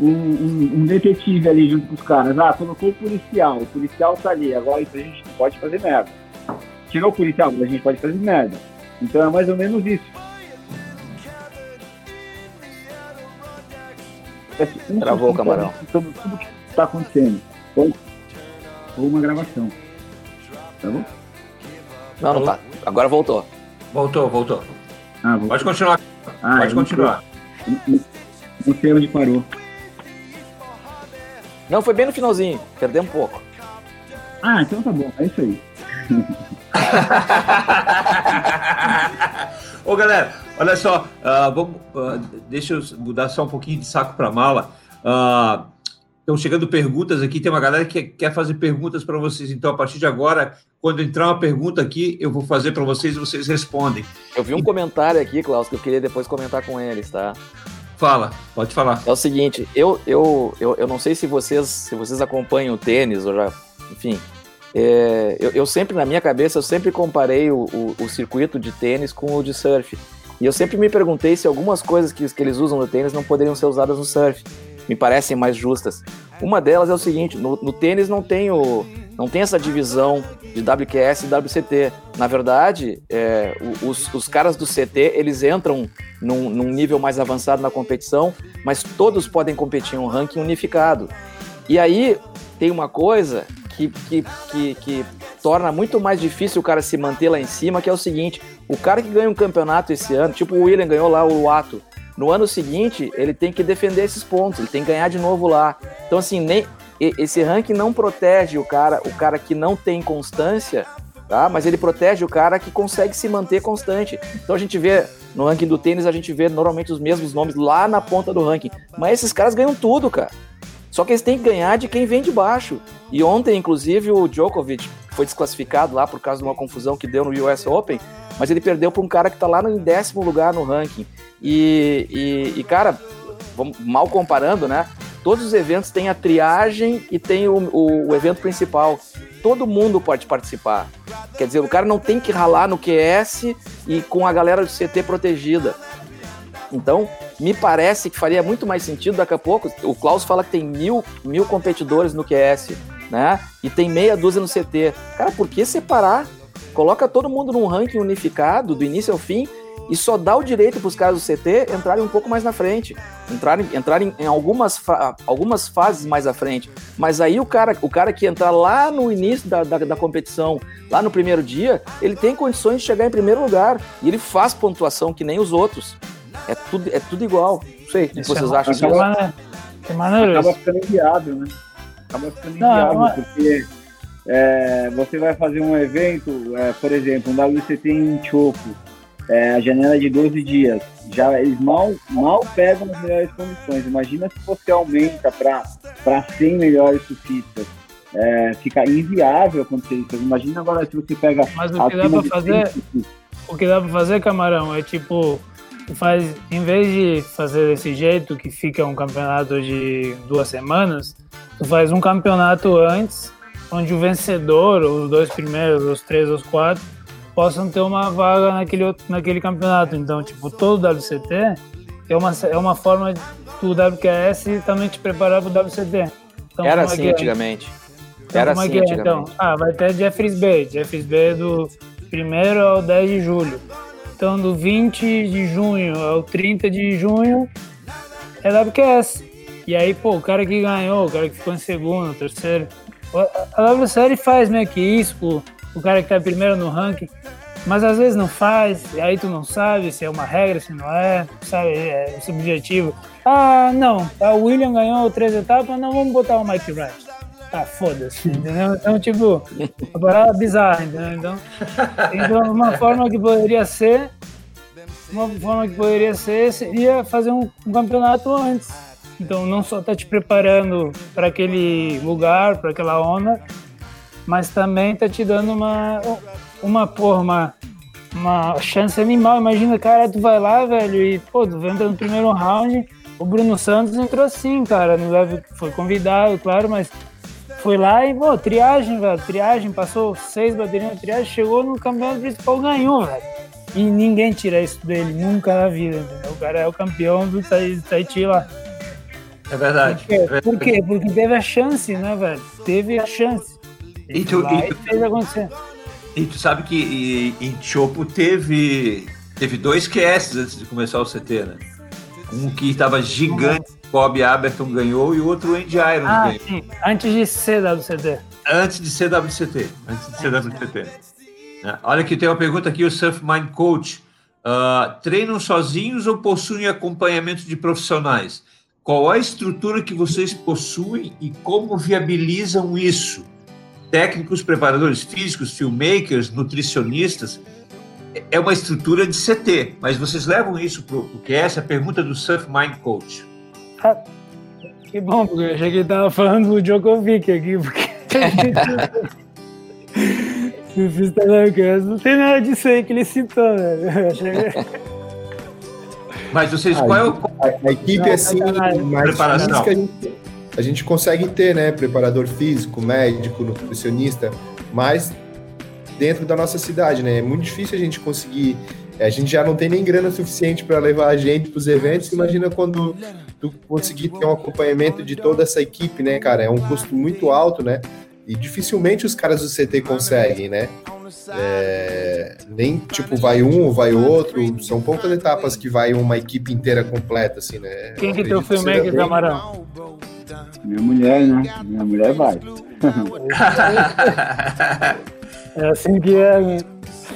um, um, um, detetive ali junto com os caras. Ah, colocou o policial, o policial tá ali, agora isso a gente não pode fazer merda. Tirou o policial, a gente pode fazer merda. Então é mais ou menos isso. um Travou o camarão. Sobre tudo que está acontecendo. Ou, ou uma gravação. Tá bom? Não, não tá. Agora voltou. Voltou, voltou. Ah, voltou. Pode continuar. Ah, Pode continuar. Não sei onde parou. Não, foi bem no finalzinho. Perdemos um pouco. Ah, então tá bom. É isso aí. Ô galera, olha só, uh, vamos, uh, deixa eu mudar só um pouquinho de saco para mala. Uh, estão chegando perguntas aqui, tem uma galera que quer fazer perguntas para vocês. Então, a partir de agora, quando entrar uma pergunta aqui, eu vou fazer para vocês e vocês respondem. Eu vi um comentário aqui, Klaus, que eu queria depois comentar com eles, tá? Fala, pode falar. É o seguinte, eu, eu, eu, eu não sei se vocês, se vocês acompanham o tênis, ou já, enfim, é, eu, eu, sempre, na minha cabeça, eu sempre comparei o, o, o, circuito de tênis com o de surf. E eu sempre me perguntei se algumas coisas que, que eles usam no tênis não poderiam ser usadas no surf. Me parecem mais justas. Uma delas é o seguinte: no, no tênis não tem, o, não tem essa divisão de WQS e WCT. Na verdade, é, os, os caras do CT eles entram num, num nível mais avançado na competição, mas todos podem competir em um ranking unificado. E aí tem uma coisa que, que, que, que, torna muito mais difícil o cara se manter lá em cima, que é o seguinte, o cara que ganha um campeonato esse ano, tipo o William ganhou lá o Ato, no ano seguinte ele tem que defender esses pontos, ele tem que ganhar de novo lá. Então assim, nem esse ranking não protege o cara, o cara que não tem constância, tá? Mas ele protege o cara que consegue se manter constante. Então a gente vê no ranking do tênis a gente vê normalmente os mesmos nomes lá na ponta do ranking, mas esses caras ganham tudo, cara. Só que eles têm que ganhar de quem vem de baixo. E ontem, inclusive, o Djokovic foi desclassificado lá por causa de uma confusão que deu no US Open, mas ele perdeu para um cara que está lá no décimo lugar no ranking. E, e, e, cara, vamos, mal comparando, né? Todos os eventos têm a triagem e tem o, o, o evento principal. Todo mundo pode participar. Quer dizer, o cara não tem que ralar no QS e com a galera do CT protegida. Então, me parece que faria muito mais sentido daqui a pouco. O Klaus fala que tem mil, mil competidores no QS, né? E tem meia dúzia no CT. Cara, por que separar? Coloca todo mundo num ranking unificado, do início ao fim, e só dá o direito para os caras do CT entrarem um pouco mais na frente, entrarem, entrarem em algumas, algumas fases mais à frente. Mas aí o cara, o cara que entrar lá no início da, da, da, competição, lá no primeiro dia, ele tem condições de chegar em primeiro lugar e ele faz pontuação que nem os outros. É tudo, é tudo igual. Não sei o que vocês é acham disso. Acaba, que maneiro acaba ficando inviável, né? Acaba ficando inviável, não, porque é, você vai fazer um evento, é, por exemplo, um WCT em Choco, é, a janela de 12 dias. Já eles mal, mal pegam as melhores condições. Imagina se você aumenta para 100 melhores surfistas. É, fica inviável acontecer isso. Imagina agora se você pega. Mas o que dá para fazer, o que dá para fazer, camarão, é tipo faz, em vez de fazer desse jeito, que fica um campeonato de duas semanas, tu faz um campeonato antes, onde o vencedor, os dois primeiros, os três, os quatro, possam ter uma vaga naquele, naquele campeonato. Então, tipo, todo WCT é uma, é uma forma do WQS também te preparar para o WCT. Então, Era é assim é? antigamente. Então, Era assim é? Antigamente. Então, ah, vai ter Jeffries Bay. Jeffries Bay do primeiro ao 10 de julho. Então, do 20 de junho ao 30 de junho é WQS. E aí, pô, o cara que ganhou, o cara que ficou em segundo, terceiro. A WCL faz meio que isso, o, o cara que tá primeiro no ranking, mas às vezes não faz, e aí tu não sabe se é uma regra, se não é, sabe, é subjetivo. Ah, não, a William ganhou três etapas, não vamos botar o Mike Wright tá, foda-se, entendeu? Então, tipo, uma parada bizarra, entendeu? Então, então, uma forma que poderia ser, uma forma que poderia ser seria fazer um, um campeonato antes. Então, não só tá te preparando para aquele lugar, para aquela onda, mas também tá te dando uma, uma porra, uma, uma chance animal. Imagina, cara, tu vai lá, velho, e, pô, tu entra no primeiro round, o Bruno Santos entrou assim, cara, no level, foi convidado, claro, mas foi lá e, pô, triagem, velho. Triagem, passou seis baterias de triagem, chegou no campeonato principal, ganhou, velho. E ninguém tira isso dele, nunca na vida, entendeu? O cara é o campeão do Tahiti lá. É verdade. Por quê? É verdade. Por quê? Porque teve a chance, né, velho? Teve a chance. E tu, e tu, fez acontecer. E tu sabe que em Chopo teve, teve dois QS antes de começar o CT, né? Um que estava gigante Bob Aberton ganhou e o outro Andy Irons ah, ganhou. Sim. Antes de CWCT. Antes de CWCT. Antes de CWCT. É. Olha aqui, tem uma pergunta aqui, o Surf Mind Coach. Uh, treinam sozinhos ou possuem acompanhamento de profissionais? qual a estrutura que vocês possuem e como viabilizam isso? Técnicos, preparadores físicos, filmmakers, nutricionistas, é uma estrutura de CT, mas vocês levam isso para o que é essa pergunta do Surf Mind Coach. Ah, que bom, porque eu achei que ele estava falando do Djokovic aqui, porque. Da não tem nada disso aí que ele citou, velho. Achei... Mas vocês, qual é o. A, a equipe, não, assim, mais preparação. A gente, a gente consegue ter, né? Preparador físico, médico, nutricionista, mas dentro da nossa cidade, né? É muito difícil a gente conseguir. A gente já não tem nem grana suficiente para levar a gente para os eventos. Imagina quando tu conseguir ter um acompanhamento de toda essa equipe, né, cara? É um custo muito alto, né? E dificilmente os caras do CT conseguem, né? É, nem tipo vai um ou vai outro, são poucas etapas que vai uma equipe inteira completa, assim, né? Quem que tem o filmmaker, Camarão? Minha mulher, né? Minha mulher vai. é assim que é, né?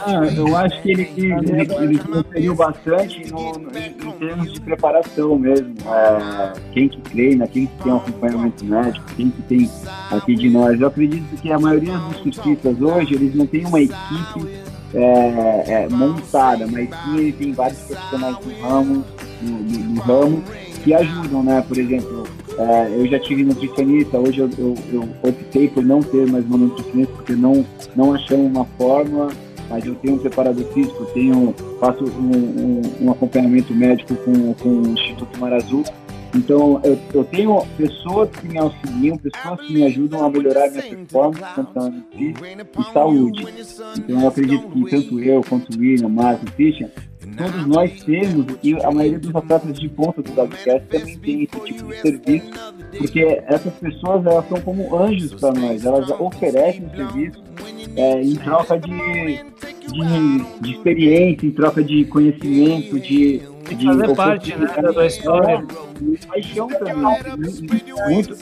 Ah, eu acho que ele, ele, ele conferiu bastante no, no, em, termos de preparação mesmo. É, quem que treina, quem que tem um acompanhamento médico, quem que tem aqui de nós. Eu acredito que a maioria dos surfistas hoje, eles não têm uma equipe é, é, montada, mas sim ele tem vários profissionais do ramo, do, do ramo que ajudam, né? Por exemplo, é, eu já tive nutricionista, hoje eu, eu, eu, optei por não ter mais uma nutricionista porque não, não achamos uma fórmula mas eu tenho um preparador físico, tenho, faço um, um, um acompanhamento médico com, com o Instituto Mar Azul. Então, eu, eu, tenho pessoas que me auxiliam, pessoas que me ajudam a melhorar minha performance, tanto e saúde. Então, eu acredito que tanto eu quanto o William, Márcio, Christian, todos nós temos, e a maioria dos atletas de ponta do WCS também tem esse tipo de serviço, porque essas pessoas elas são como anjos para nós, elas oferecem serviço é, em troca de, de, de, experiência, em troca de conhecimento, de, fazer parte né, da história. E paixão também. Muito,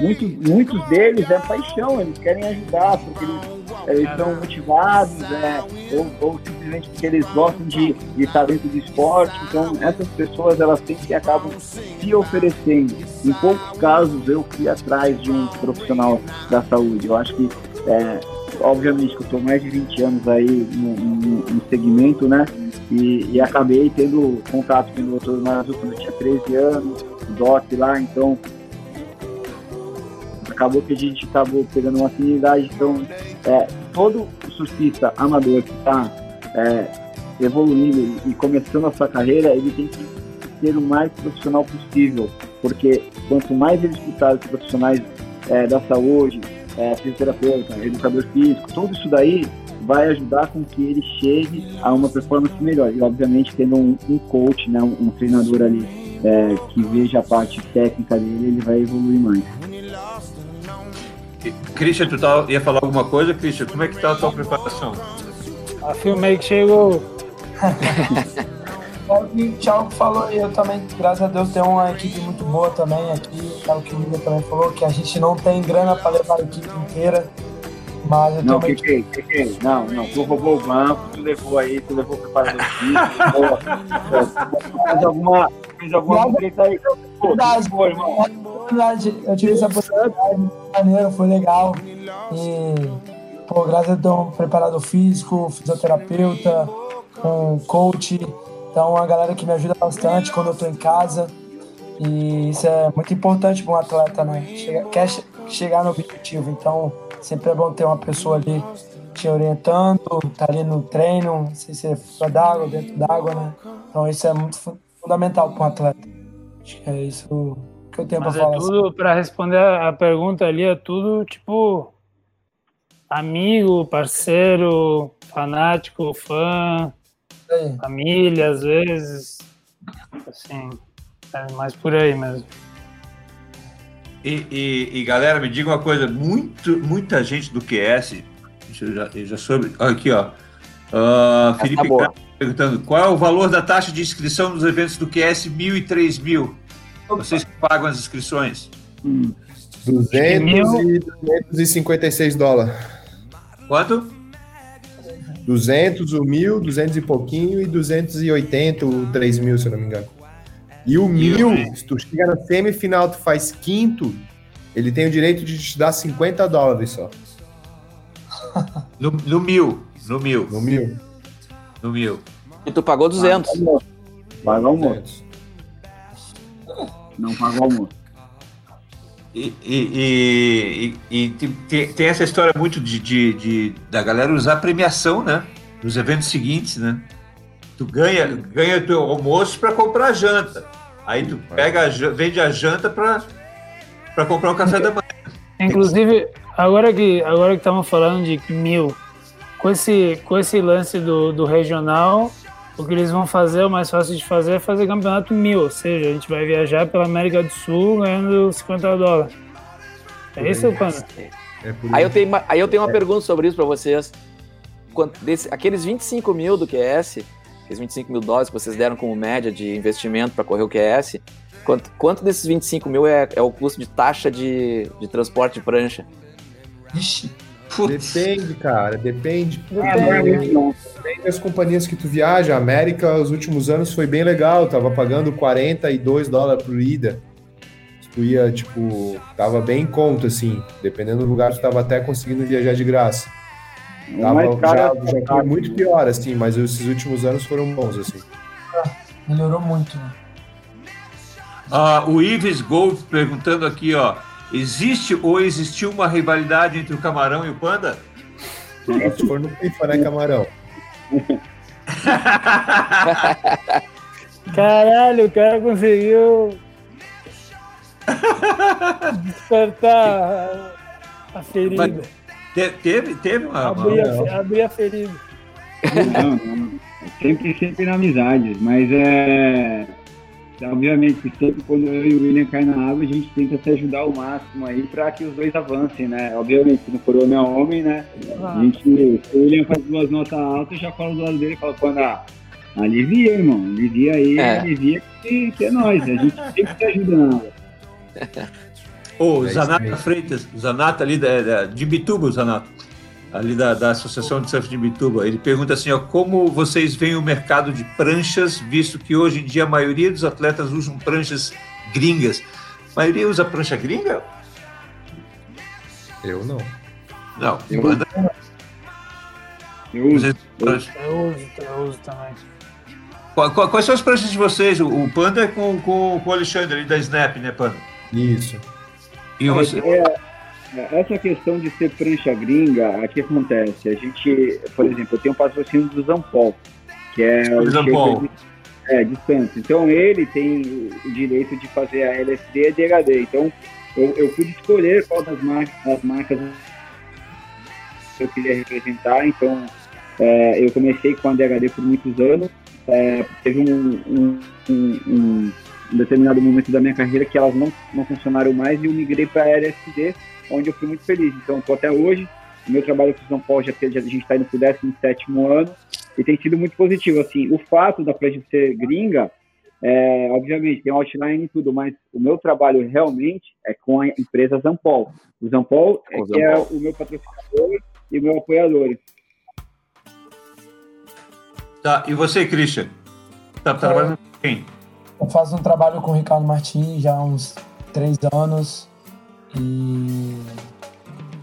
muito, muitos deles é paixão, eles querem ajudar, porque eles, eles estão motivados, é, ou, ou, simplesmente porque eles gostam de, de estar dentro do esporte. Então, essas pessoas elas sempre acabam se oferecendo. Em poucos casos, eu fui atrás de um profissional da saúde. Eu acho que é, obviamente que eu estou mais de 20 anos aí no, no, no segmento, né? E, e, acabei tendo contato com o Dr. Mazu quando eu tinha 13 anos, Doc lá, então acabou que a gente acabou pegando uma afinidade. Então, é, todo surfista amador que está é, evoluindo e começando a sua carreira, ele tem que ser o mais profissional possível, porque quanto mais ele escutar os profissionais é, da saúde, é, fisioterapeuta, educador físico, tudo isso daí vai ajudar com que ele chegue a uma performance melhor. E, obviamente, tendo um, um coach, né, um, um treinador ali é, que veja a parte técnica dele, ele vai evoluir mais. Christian, tu tá, ia falar alguma coisa, Christian? Como é que tá a tua preparação? A filmei que chegou. É o que o Thiago falou, e eu também, graças a Deus, tenho uma equipe muito boa também aqui. É o que o William também falou, que a gente não tem grana para levar a equipe inteira. Mas eu não, que, que, que, que, não, não, tu roubou o banco, tu levou aí, tu levou o preparador físico, fez alguma, fez alguma coisa aí. Verdade, pô, irmão. Verdade, eu tive essa oportunidade, maneiro, foi legal. E, pô, graças a Deus, um preparador físico, fisioterapeuta, um coach, então, a galera que me ajuda bastante quando eu estou em casa. E isso é muito importante para um atleta, né? Chega, quer chegar no objetivo. Então, sempre é bom ter uma pessoa ali te orientando, tá ali no treino, se você fora d'água, dentro d'água, né? Então, isso é muito fundamental para um atleta. Acho que é isso que eu tenho para é falar. É tudo, para responder a pergunta ali, é tudo tipo amigo, parceiro, fanático, fã, é. família, às vezes. Assim, é mais por aí mesmo. E, e, e, galera, me diga uma coisa: muito, muita gente do QS, eu já, eu já soube. Aqui, ó. Uh, Felipe tá perguntando qual é o valor da taxa de inscrição nos eventos do QS mil e três mil? Vocês que pagam as inscrições? Hum. 200 e 256 dólares. Quanto? 200, o mil, 200 e pouquinho e 280, o 3 mil, se eu não me engano. E o mil, se tu chega na semifinal, tu faz quinto, ele tem o direito de te dar 50 dólares só. No, no mil. No mil. No mil. No mil. E tu pagou 200. Pagou almoço. Não pagou almoço. E, e, e, e tem, tem, essa história muito de, de, de, da galera usar premiação, né? Nos eventos seguintes, né? Tu ganha, ganha teu almoço para comprar janta. Aí tu pega a, vende a janta para comprar o café da manhã. Inclusive, agora que agora que estamos falando de mil, com esse, com esse lance do, do regional, o que eles vão fazer, o mais fácil de fazer é fazer campeonato mil, ou seja, a gente vai viajar pela América do Sul ganhando 50 dólares. É isso, Panda? É aí, eu tenho, aí eu tenho uma é. pergunta sobre isso para vocês. Quanto desse, aqueles 25 mil do QS, aqueles 25 mil dólares que vocês deram como média de investimento para correr o QS, quanto, quanto desses 25 mil é, é o custo de taxa de, de transporte de prancha? Ixi. Depende, cara, depende. Depende. Depende das companhias que tu viaja. A América, os últimos anos, foi bem legal. Tava pagando 42 dólares por ida. Tu ia, tipo, tava bem em conta, assim. Dependendo do lugar, tu tava até conseguindo viajar de graça. Tava, já, já foi muito pior, assim, mas esses últimos anos foram bons, assim. Melhorou muito, né? Ah, o Ives Gold perguntando aqui, ó. Existe ou existiu uma rivalidade entre o Camarão e o Panda? Se for no FIFA, né, Camarão? Caralho, o cara conseguiu despertar a ferida. Mas teve, teve uma. Abrir, a, abrir a ferida. Não, não. Sempre, sempre na amizade, mas é obviamente, sempre quando eu e o William caem na água, a gente tenta se ajudar ao máximo aí para que os dois avancem, né? Obviamente, se não for homem a homem, né? A gente, se o William faz duas notas altas, já fala do lado dele e fala, quando ah, alivia, irmão, alivia aí, é. alivia que, que é nós, a gente sempre se ajuda na água. Ô, oh, Zanata Freitas, Zanata ali da, de Bituba, Zanata ali da, da Associação de Surf de Bituba. Ele pergunta assim, ó, como vocês veem o mercado de pranchas, visto que hoje em dia a maioria dos atletas usam pranchas gringas. A maioria usa prancha gringa? Eu não. Não, eu manda. Eu uso. Eu uso, eu uso também. Quais são as pranchas de vocês? O Panda é com, com, com o Alexandre ali da Snap, né, Panda? Isso. E você? É, essa questão de ser prancha gringa, o que acontece? A gente, por exemplo, eu tenho um patrocínio do Zampol, que é o Zampol. De, é, distância. Então ele tem o direito de fazer a LSD e a DHD. Então eu, eu pude escolher qual das marcas, das marcas eu queria representar. Então é, eu comecei com a DHD por muitos anos. É, teve um, um, um, um, determinado momento da minha carreira que elas não, não funcionaram mais e eu migrei para a LSD onde eu fui muito feliz. Então, estou até hoje. O meu trabalho com o São Paulo já, já a gente está indo para o 17 ano e tem sido muito positivo. Assim, o fato da Pledge ser gringa, é, obviamente, tem outline e tudo, mas o meu trabalho realmente é com a empresa Zampol. O Zampol é, é o meu patrocinador e o meu apoiador. Tá, e você, Christian? Tá trabalhando com quem? Eu faço um trabalho com o Ricardo Martins já há uns três anos. E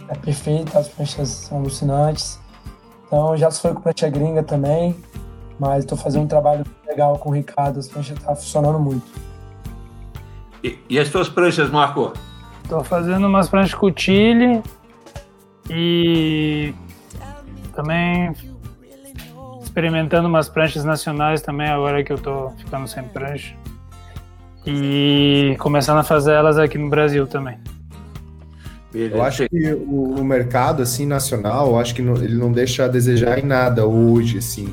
é perfeito, as pranchas são alucinantes. Então já se foi com prancha gringa também, mas estou fazendo um trabalho legal com o Ricardo, as pranchas estão tá funcionando muito. E, e as suas pranchas, Marco? Estou fazendo umas pranchas com Chile e também experimentando umas pranchas nacionais também, agora que eu estou ficando sem prancha. E começando a fazer elas aqui no Brasil também. Eu acho que o, o, mercado assim nacional, eu acho que não, ele não deixa a desejar em nada hoje, assim,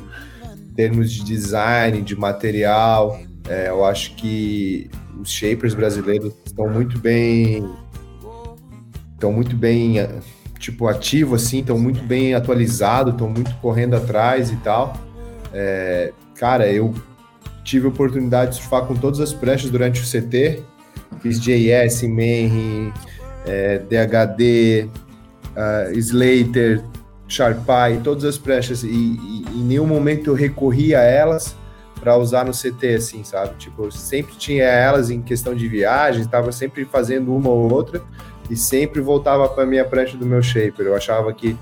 em termos de design, de material. É, eu acho que os shapers brasileiros estão muito bem, estão muito bem, tipo ativo assim, estão muito bem atualizados, estão muito correndo atrás e tal. É, cara, eu tive a oportunidade de surfar com todas as pranchas durante o CT, fiz JS, Menry, é, DHD, uh, Slater, Sharpie, todas as pranchas, e, e, em nenhum momento eu recorri a elas para usar no CT, assim, sabe? Tipo, eu sempre tinha elas em questão de viagem, estava sempre fazendo uma ou outra e sempre voltava para minha prancha do meu shaper. Eu achava que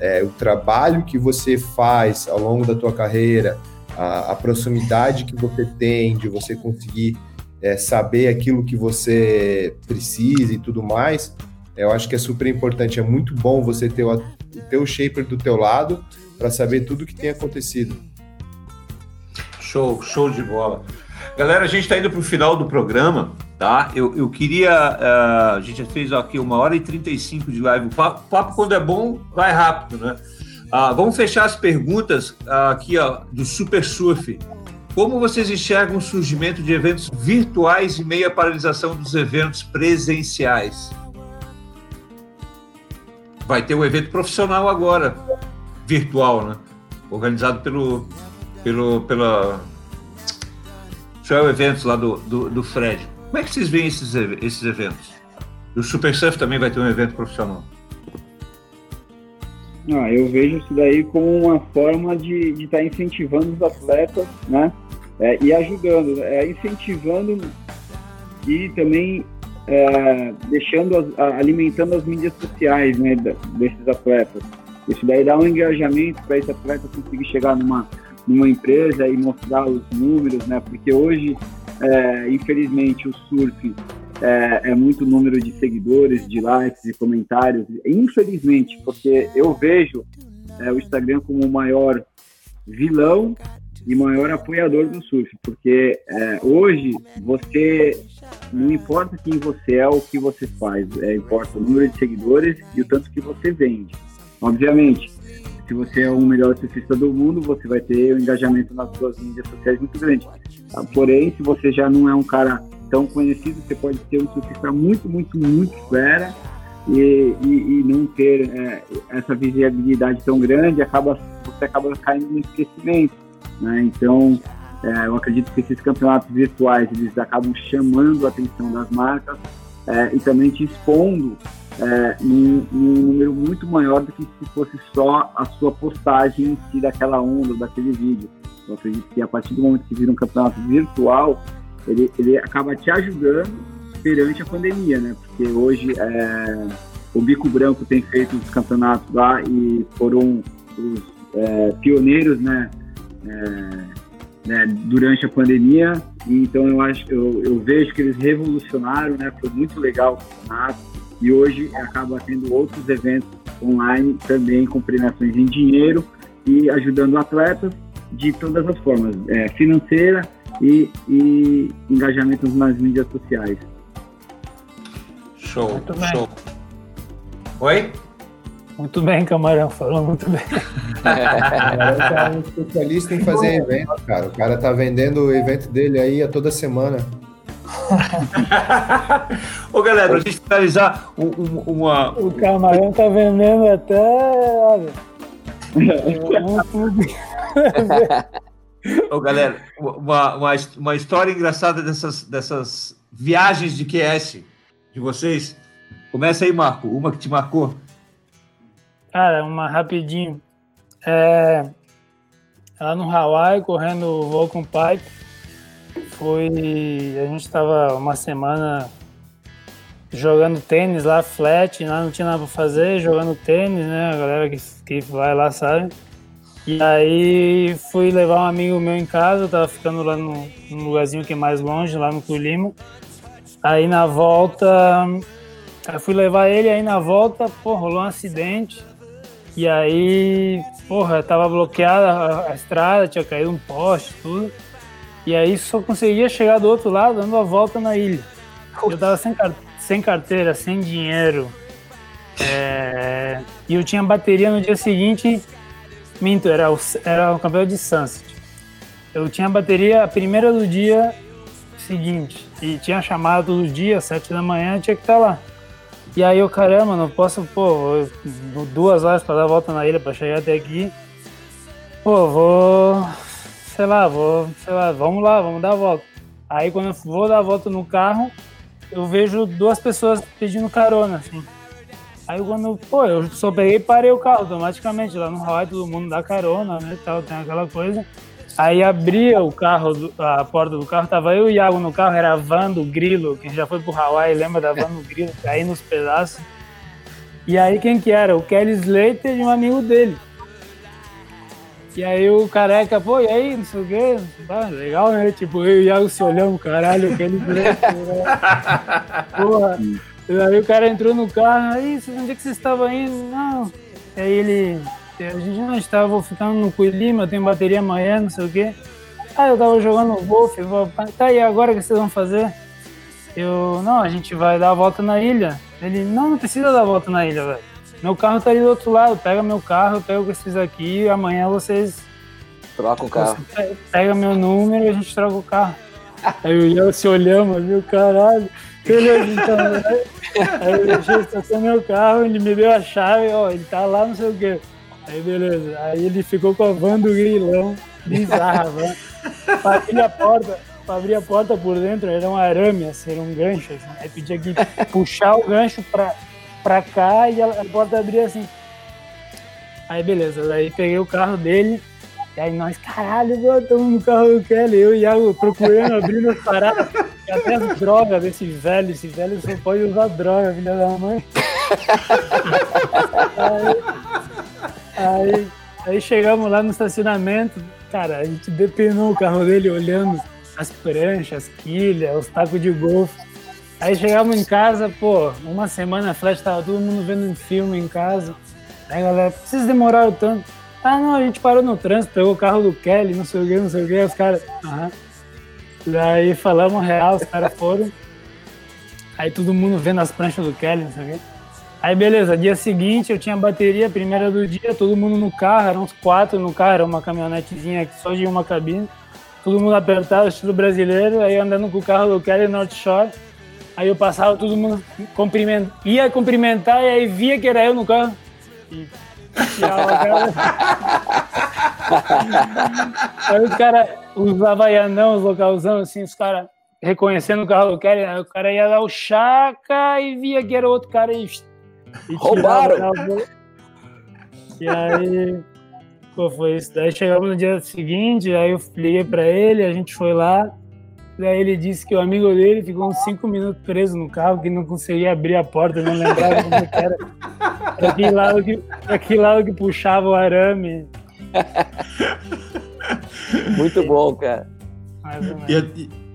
é, o trabalho que você faz ao longo da tua carreira, a, a proximidade que você tem de você conseguir é, saber aquilo que você precisa e tudo mais, eu acho que é super importante. É muito bom você ter o, teu shaper do teu lado para saber tudo o que tem acontecido. Show, show de bola. Galera, a gente está indo para o final do programa, tá? Eu, eu queria. Uh, a gente já fez aqui uma hora e 35 de live. O papo, papo quando é bom, vai rápido, né? Uh, vamos fechar as perguntas uh, aqui ó, do Super Surf. Como vocês enxergam o surgimento de eventos virtuais e meia paralisação dos eventos presenciais? Vai ter um evento profissional agora, virtual, né? Organizado pelo, pelo, pela Trail Eventos lá do, do, do, Fred. Como é que vocês veem esses, esses eventos? O Super Surf também vai ter um evento profissional. Ah, eu vejo isso daí como uma forma de estar tá incentivando os atletas, né? É, e ajudando, é, incentivando e também é, deixando, as, alimentando as mídias sociais né, desses atletas. Isso daí dá um engajamento para esse atleta conseguir chegar numa, numa empresa e mostrar os números, né? Porque hoje, é, infelizmente, o surf é, é, muito número de seguidores, de likes, de comentários. Infelizmente, porque eu vejo é, o Instagram como o maior vilão e maior apoiador do surf, porque é, hoje você não importa quem você é ou o que você faz, é, importa o número de seguidores e o tanto que você vende. Obviamente, se você é o melhor surfista do mundo, você vai ter um engajamento nas suas mídias sociais muito grande. Tá? Porém, se você já não é um cara tão conhecido, você pode ter um surfista muito, muito, muito fera e, e, e não ter é, essa visibilidade tão grande, acaba, você acaba caindo no esquecimento. Né? Então, é, eu acredito que esses campeonatos virtuais eles acabam chamando a atenção das marcas é, e também te expondo é, num, num, número muito maior do que se fosse só a sua postagem em si daquela onda, daquele vídeo. Eu acredito que a partir do momento que vira um campeonato virtual, ele, ele acaba te ajudando perante a pandemia, né? Porque hoje é, o Bico Branco tem feito os campeonatos lá e foram os é, pioneiros, né? É, né, durante a pandemia. Então eu acho, eu, eu vejo que eles revolucionaram, né? Foi muito legal o campeonato e hoje acaba tendo outros eventos online também com premiações em dinheiro e ajudando atletas de todas as formas, é, financeira e, e engajamento nas mídias sociais. Show, show. Oi? Muito bem, Camarão, falou muito bem. o cara é um especialista em fazer evento, cara. O cara tá vendendo o evento dele aí a toda semana. Ô galera, pra gente finalizar um, um, uma. O camarão tá vendendo até. Olha. Ô galera, uma, uma, uma história engraçada dessas, dessas viagens de QS de vocês. Começa aí, Marco, uma que te marcou. Cara, uma rapidinho. É, lá no Hawaii, correndo voo com pipe, foi. A gente estava uma semana jogando tênis lá, flat, lá não tinha nada pra fazer, jogando tênis, né? A galera que, que vai lá sabe. E aí fui levar um amigo meu em casa, tava ficando lá no, num lugarzinho que é mais longe, lá no Tulima. Aí na volta, eu fui levar ele, aí na volta, pô, rolou um acidente. E aí, porra, tava bloqueada a, estrada, tinha caído um poste, tudo. E aí só conseguia chegar do outro lado dando a volta na ilha. Eu tava sem, sem carteira, sem dinheiro. É... E eu tinha bateria no dia seguinte. Minto, era o, era o de Sunset. Eu tinha bateria a primeira do dia seguinte. E tinha chamado todo dia, sete da manhã, tinha que estar lá. E aí eu, caramba, não posso, pô, duas horas para dar a volta na ilha para chegar até aqui. Pô, vou, sei lá, vou, sei lá, vamos lá, vamos dar a volta. Aí quando eu vou dar a volta no carro, eu vejo duas pessoas pedindo carona, assim. Aí quando, pô, eu só peguei e parei o carro automaticamente. Lá no Hawaii todo mundo dá carona, né, tal, tem aquela coisa. Aí abria o carro, a porta do carro, tava eu e o Iago no carro, era a van do Grilo, quem já foi pro Hawaii, lembra da van do Grilo, caindo nos pedaços. E aí quem que era? O Kelly Slater e um amigo dele. E aí o careca, pô, e aí, não sei o quê, ah, legal, né? Tipo, eu e o Iago se olhamos, caralho, o Kelly Slater, né? Porra. E aí o cara entrou no carro, aí, onde é que você estava indo? Não. E aí ele, a gente não estava ficando no Coilima, tem bateria amanhã, não sei o quê. Ah, eu tava jogando golfe, vou- tá aí, agora o que vocês vão fazer? Eu, não, a gente vai dar a volta na ilha. Ele, não, não precisa dar a volta na ilha, velho. Meu carro tá ali do outro lado, pega meu carro, eu pego vocês aqui e amanhã vocês Troca o carro. você pega meu número e a gente troca o carro. Aí eu e eu se olhamos, viu, caralho. Beleza, então. Aí, aí eu deixei estacionar meu carro, ele me deu a chave, ó, ele tá lá, não sei o quê. Aí beleza. Aí ele ficou com a van do grilão, bizarra. Pra abrir a porta, pra abrir a porta por dentro, era um arame, assim, era um gancho, assim. Aí tinha que puxar o gancho pra, pra cá e a, porta abria assim. Aí beleza, daí peguei o carro dele, e aí nós, caralho, mano, estamos no carro do Kelly, eu e Iago procurando, abrindo as paradas, e até as drogas desse velho, esse velho só pode usar droga, filha da mãe. aí, aí, aí chegamos lá no estacionamento, cara, a gente depenou o carro dele olhando as pranchas, as quilhas, os tacos de golfe. Aí chegamos em casa, pô, uma semana flash, tava todo mundo vendo um filme em casa. Aí galera, por que vocês demoraram tanto? Ah, não, a gente parou no trânsito, pegou o carro do Kelly, não sei o que, não sei o que, os caras. Aham. Daí falamos real, os caras foram. Aí todo mundo vendo as pranchas do Kelly, não sei o que. Aí beleza, dia seguinte eu tinha bateria, primeira do dia, todo mundo no carro, eram uns quatro no carro, era uma caminhonetezinha só de uma cabine. Todo mundo apertado, estilo brasileiro, aí andando com o carro do Kelly North Shore. Aí eu passava, todo mundo cumpriment... ia cumprimentar e aí via que era eu no carro. E. Aí os caras, os havaianão, os localzão, assim, os caras reconhecendo o carro do Kelly, aí o cara ia dar o chaca e via que era outro cara e, e Roubaram. E aí, pô, foi isso. Daí chegamos no dia seguinte, aí eu liguei pra ele, a gente foi lá. Daí ele disse que o amigo dele ficou uns cinco minutos preso no carro, que não conseguia abrir a porta, não lembrava como é que era. Pra que lado que, pra que lado que puxava o arame. Muito bom, cara. E a,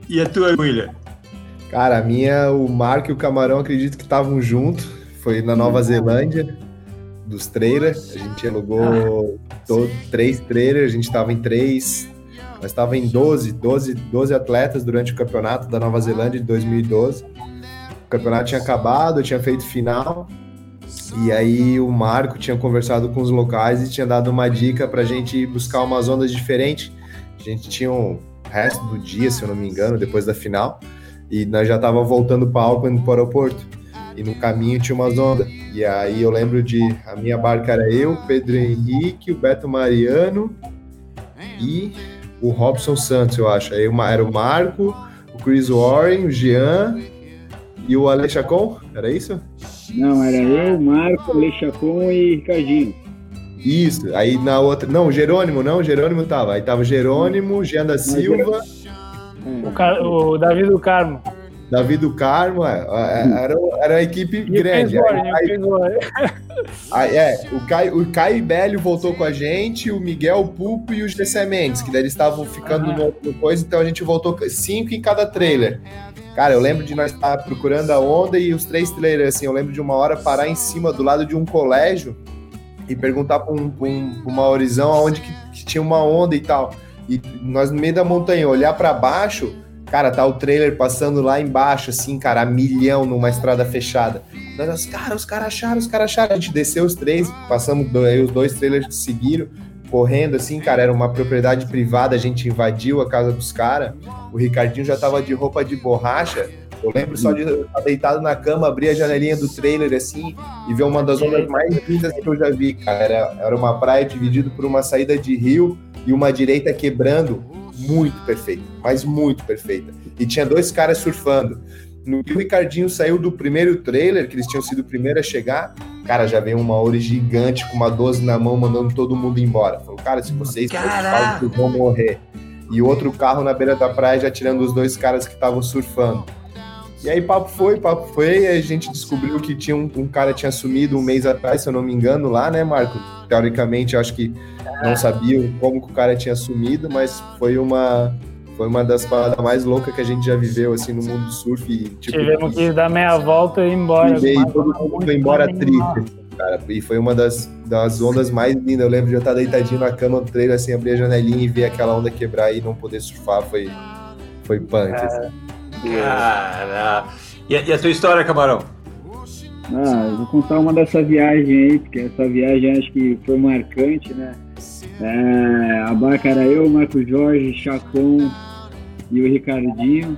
e- a tua, William? Cara, a minha, o Marco e o Camarão acredito que estavam junto. Foi na Nova Zelândia, dos trailers. A gente alugou todo, três trailers, a gente estava em três. Nós estava em 12, 12, 12 atletas durante o campeonato da Nova Zelândia de 2012. O campeonato tinha acabado, eu tinha feito final. E aí o Marco tinha conversado com os locais e tinha dado uma dica pra gente ir buscar umas ondas diferentes. A gente tinha um resto do dia, se eu não me engano, depois da final. E nós já tava voltando para Auckland, para o aeroporto. E no caminho tinha umas ondas. E aí eu lembro de a minha barca era eu, Pedro Henrique, o Beto Mariano e o Robson Santos, eu acho. Aí uma- era o Marco, o Chris Warren, o Jean e o Ale Chacon, era isso? Não, era eu, Marco, Lechacon e Ricardinho. Isso. Aí na outra, não, o Jerônimo, não, o Jerônimo tava. Aí tava o Jerônimo, Jean da Silva, O, Car- o Davi do Carmo. Davi do Carmo, é, é, era, era a equipe E grande. Warren, Aí-. Aí, é, o Caio, o Caio Bélio voltou com a gente, o Miguel Pulpo e o Gessé Mendes, que daí eles estavam ficando no, no coisa, então a gente voltou com cinco em cada trailer. Cara, eu lembro de nós estar procurando a onda e os três trailers, assim, eu lembro de uma hora parar em cima do lado de um colégio e perguntar para um, um, uma horizão aonde que, que tinha uma onda e tal. E nós no meio da montanha, olhar para baixo, cara, tá o trailer passando lá embaixo, assim, cara, a milhão numa estrada fechada. Nós, cara, os caras acharam, os caras acharam. A gente desceu os três, passamos, aí os dois trailers seguiram, correndo, assim, cara, era uma propriedade privada, a gente invadiu a casa dos caras. O Ricardinho já tava de roupa de borracha. Eu lembro só de estar deitado na cama, abrir a janelinha do trailer, assim, e ver uma das ondas mais lindas que eu já vi, cara. Era, era uma praia dividida por uma saída de rio e uma direita quebrando, muito perfeita, mas muito perfeita. E tinha dois caras surfando. No que o Ricardinho saiu do primeiro trailer, que eles tinham sido o primeiro a chegar, Cara, já veio uma Ori gigante com uma 12 na mão, mandando todo mundo embora. Falou, cara, se vocês vocês vão morrer. E outro carro na beira da praia já tirando os dois caras que estavam surfando. E aí papo foi, papo foi, e a gente descobriu que tinha um, um cara tinha sumido um mês atrás, se eu não me engano, lá, né, Marco? Teoricamente, acho que não sabiam como que o cara tinha sumido, mas foi uma foi uma das paradas mais loucas que a gente já viveu assim no mundo do surf e tipo Tivemos que dar meia volta e ir embora. e todo mundo foi embora triste, cara. E foi uma das, das ondas mais lindas. Eu lembro de eu estar deitadinho na cama no trailer, assim, abrir a janelinha e ver aquela onda quebrar e não poder surfar. Foi, foi punk. assim. Cara. E, a- e a tua história, Camarão? Ah, eu vou contar uma dessa viagem aí, porque essa viagem acho que foi marcante, né? É, a barca era eu, Marco Jorge, Chacon e o Ricardinho.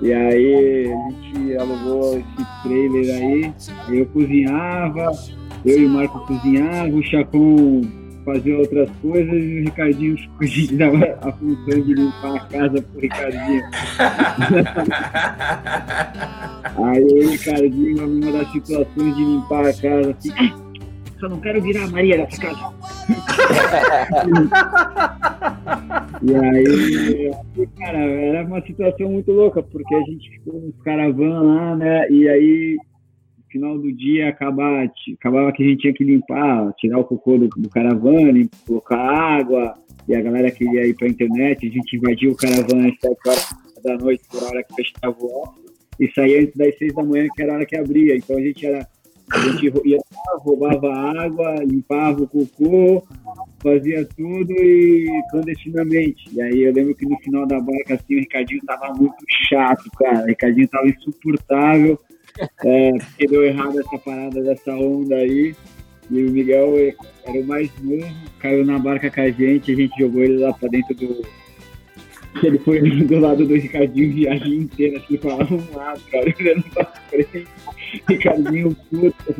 E aí a gente alugou esse trailer aí, eu cozinhava, eu e o Marco cozinhava, o Chacon fazia outras coisas e o Ricardinho dava a função de limpar a casa pro Ricardinho. Aí o Ricardinho, numa das situações de limpar a casa, assim, "Ah, só não quero virar a Maria dessa casa. e aí, cara, era uma situação muito louca, porque a gente ficou nos caravan lá, né? E aí, final do dia, acabava, acabava que a gente tinha que limpar, tirar o cocô do, do caravan, lim- colocar água, e a galera queria ir pra internet, a gente invadiu o caravan às 7 horas da noite, por hora que fechava o óculos, e saía antes das 6 da manhã, que era a hora que abria. Então a gente era. A gente ia lá, roubava água, limpava o cocô, fazia tudo e clandestinamente. E aí eu lembro que no final da barca, assim, o Ricardinho tava muito chato, cara. O Ricardinho tava insuportável, é, porque deu errado essa parada dessa onda aí. E o Miguel era o mais novo, caiu na barca com a gente, a gente jogou ele lá pra dentro do. Ele foi do lado do Ricardinho viagem inteira, assim, falava um lado, cara, olhando pra frente. Ricardinho puto.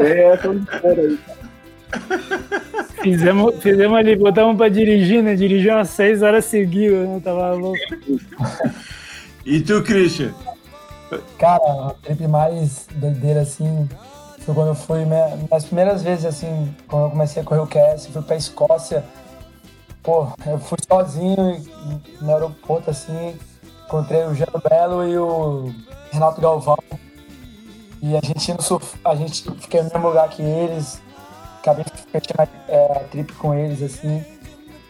É essa história aí. Fizemos, fizemos ali, botamos pra dirigir, né? Dirigiu umas seis horas seguidas, né? Tava louco. E tu, Christian? Cara, a trip mais doideira, assim, foi quando eu fui, minha- minhas primeiras vezes, assim, quando eu comecei a correr o QS, fui pra Escócia. Pô, eu fui sozinho no aeroporto, assim, encontrei o Jano Belo e o Renato Galvão. E a gente no surf, a gente fiquei no mesmo lugar que eles, acabei fechando é, a trip com eles, assim.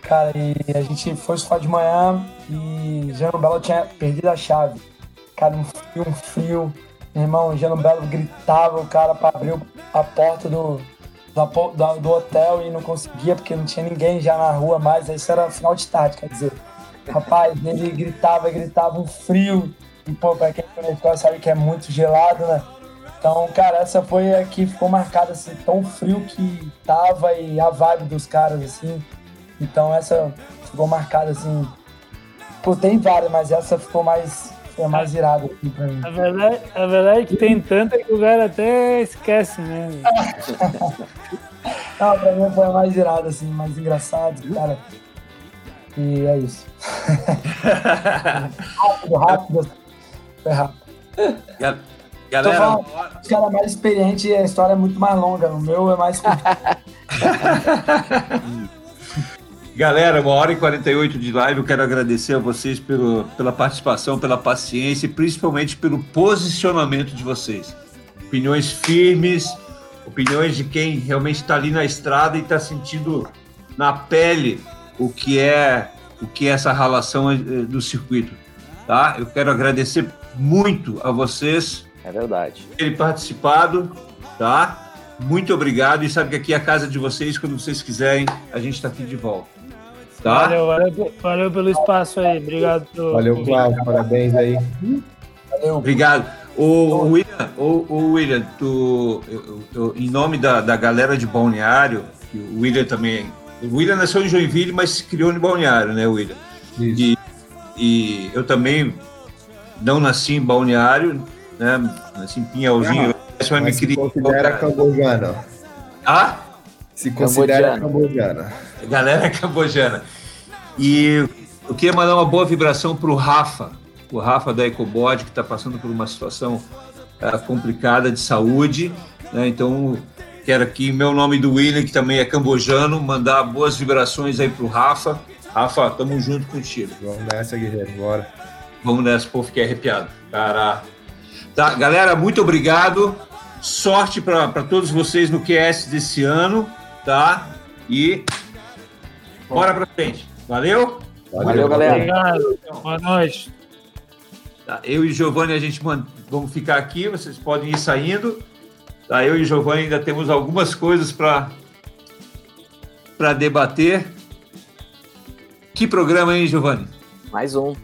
Cara, e a gente foi surfar de manhã e Jano Belo tinha perdido a chave. Cara, um frio, um frio. Meu irmão, o Jano Belo gritava o cara pra abrir a porta do, do hotel e não conseguia porque não tinha ninguém já na rua mais. Isso era final de tarde, quer dizer. Rapaz, ele gritava, gritava um frio. E, pô, pra quem conhece sabe que é muito gelado, né? Então, cara, essa foi a que ficou marcada, assim, tão frio que tava e a vibe dos caras, assim. Então, essa ficou marcada, assim. Pô, tem várias, mas essa ficou mais, foi a mais irada aqui pra mim. A verdade, a verdade é que tem tanta que o cara até esquece, né? Não, pra mim foi a mais irada, assim, mais engraçado, cara. E é isso. rápido, rápido. Foi rápido. Galera, falando, os caras mais experientes e a história é muito mais longa. O meu é mais curto. galera, uma hora e 48 de live. Eu quero agradecer a vocês pelo, pela participação, pela paciência e principalmente pelo posicionamento de vocês. Opiniões firmes, opiniões de quem realmente está ali na estrada e está sentindo na pele o que é o que é essa relação eh, do circuito. Tá? Eu quero agradecer muito a vocês É verdade. por terem participado, tá? Muito obrigado e sabe que aqui é a casa de vocês, quando vocês quiserem, a gente está aqui de volta. Tá? Valeu, valeu, valeu pelo espaço aí. Obrigado pelo. Valeu, Cláudio, parabéns aí. Valeu. Obrigado. O, William, o, o William, tu, eu- eu- em nome da, da galera de Balneário, que o William também. O William nasceu em Joinville, mas se criou em Balneário, né, William? Isso. E, e eu também não nasci em Balneário, né? Nasci em Pinhalzinho. Mas me Mas se criei- considera cambojano. Ah? Se considera Cambojano. Galera cambojana. E eu queria mandar uma boa vibração para o Rafa, o Rafa da Ecobod, que está passando por uma situação ah, complicada de saúde. Né? Então, quero aqui, em meu nome do William, que também é cambojano, mandar boas vibrações aí pro Rafa. Rafa, tamo junto contigo. Vamos nessa, guerreiro, bora. Vamos nessa, pô, fiquei arrepiado. Cara. Tá, galera, muito obrigado. Sorte para todos vocês no QS desse ano, tá? E bora pra frente. Valeu? Valeu, Valeu galera. Obrigado. Boa noite. Tá, eu e Giovanni, a gente vamos ficar aqui, vocês podem ir saindo. Tá, eu e Giovanni ainda temos algumas coisas para para debater. Que programa, hein, Giovanni? Mais um.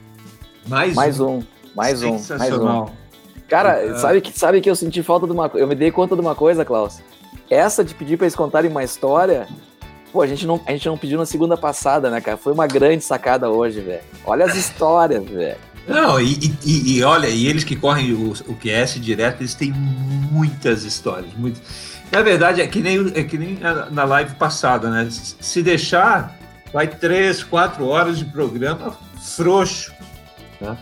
Mais, mais um. um. Mais um. Mais um. Cara, é. sabe, que, sabe que eu senti falta de uma coisa? Eu me dei conta de uma coisa, Klaus. Essa de pedir para eles contarem uma história, pô, a gente, não, a gente não pediu na segunda passada, né, cara? Foi uma grande sacada hoje, velho. Olha as histórias, velho. Não, e, e, e, olha, e eles que correm o, o QS direto, eles têm muitas histórias. Muitas. Na verdade, é que nem, é que nem na live passada, né? Se deixar, vai três, quatro horas de programa frouxo. Tá?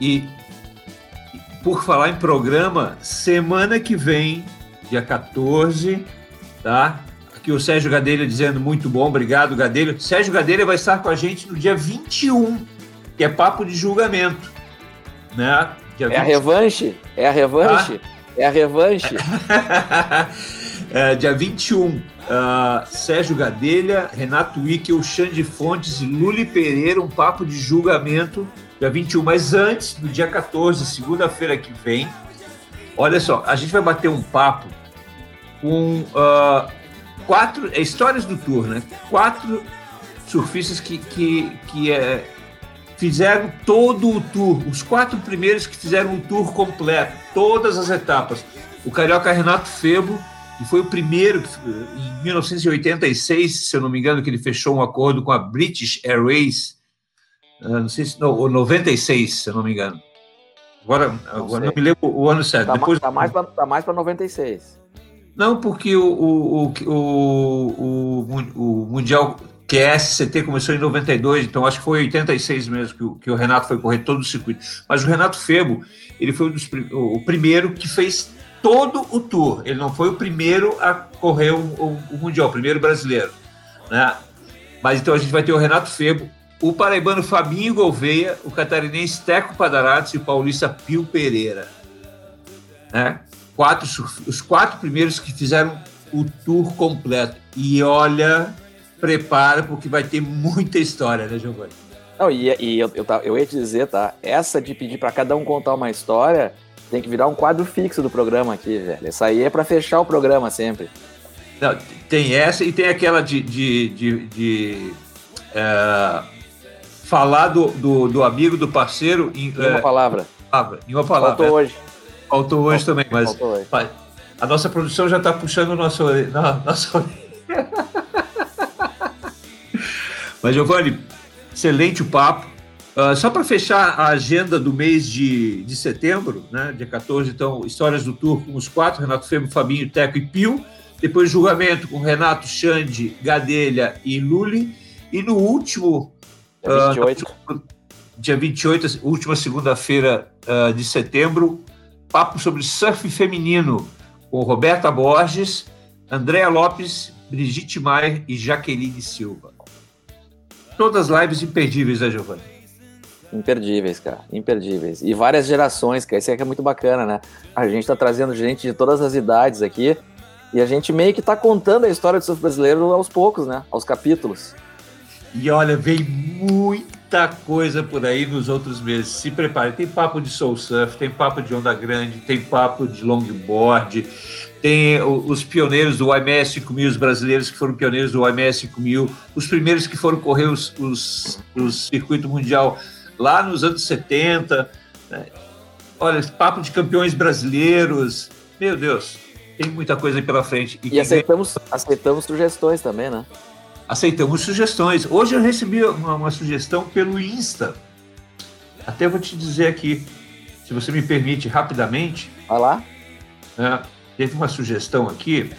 E, por falar em programa, semana que vem, dia 14, tá? Aqui o Sérgio Gadelha dizendo muito bom, obrigado, Gadelha. Sérgio Gadelha vai estar com a gente no dia 21 que é papo de julgamento. Né? É 20... a revanche? É a revanche? Ah? É a revanche. é, dia 21, uh, ah, Sérgio Gadelha, Renato Wickel, Xande Fontes e Luli Pereira, um papo de julgamento, dia 21. Mas antes, no dia 14, segunda-feira que vem, olha só, a gente vai bater um papo com uh, quatro é, histórias do tour, né? Quatro surfistas que, que, que é, fizeram todo o tour, os quatro primeiros que fizeram o tour completo, todas as etapas. O carioca Renato Febo, que foi o primeiro, em 1986, se eu não me engano, que ele fechou um acordo com a British Airways, ah, não sei se, não, ou 96, se eu não me engano. Agora, não, agora não me lembro o ano certo. Tá, Depois... tá mais para tá 96. Não, porque o, o, o, o, Mundial que a SCT começou em 92, então acho que foi 86 mesmo que o, que o Renato foi correr todo o circuito. Mas o Renato Febo, ele foi dos, o, primeiro que fez todo o tour. Ele não foi o primeiro a correr o, o, o Mundial, o primeiro brasileiro. Né? Mas então a gente vai ter o Renato Febo, o paraibano Fabinho Gouveia, o catarinense Teco Padarates e o paulista Pio Pereira. Né? Quatro, os quatro primeiros que fizeram o tour completo. E olha, prepara, porque vai ter muita história, né, Giovanni? Não, e, e eu, eu, eu ia te dizer, tá? Essa de pedir para cada um contar uma história tem que virar um quadro fixo do programa aqui, velho. Essa aí é para fechar o programa sempre. Não, tem essa e tem aquela de, de, de, de é, falar do, do, do, amigo, do parceiro em, em uma é, palavra. Em uma palavra. Faltou hoje. Faltou hoje Faltou, também, mas hoje. a nossa produção já está puxando nosso, nosso Mas, Giovanni, excelente o papo. Uh, só para fechar a agenda do mês de, de setembro, né, dia 14, então, Histórias do Tour com os quatro, Renato Femo, Fabinho, Teco e Pio. Depois, julgamento com Renato, Xande, Gadelha e Luli. E no último... Dia 28. Uh, dia 28, última segunda-feira uh, de setembro, papo sobre surf feminino com Roberta Borges, Andréa Lopes, Brigitte Maier e Jaqueline Silva. Todas as lives imperdíveis, né, Giovanni? Imperdíveis, cara, imperdíveis. E várias gerações, cara, isso é que é muito bacana, né? A gente tá trazendo gente de todas as idades aqui e a gente meio que tá contando a história do surf brasileiro aos poucos, né? Aos capítulos. E olha, vem muita coisa por aí nos outros meses. Se prepare, tem papo de soul surf, tem papo de onda grande, tem papo de longboard, tem os pioneiros do IMS 5000, os brasileiros que foram pioneiros do IMS 5000, os primeiros que foram correr os, os, os circuito mundial lá nos anos 70. Né? Olha, papo de campeões brasileiros. Meu Deus, tem muita coisa aí pela frente. E, e aceitamos, aceitamos sugestões também, né? Aceitamos sugestões. Hoje eu recebi uma, uma sugestão pelo Insta. Até vou te dizer aqui, se você me permite rapidamente. Vai lá. É, Teve uma sugestão aqui,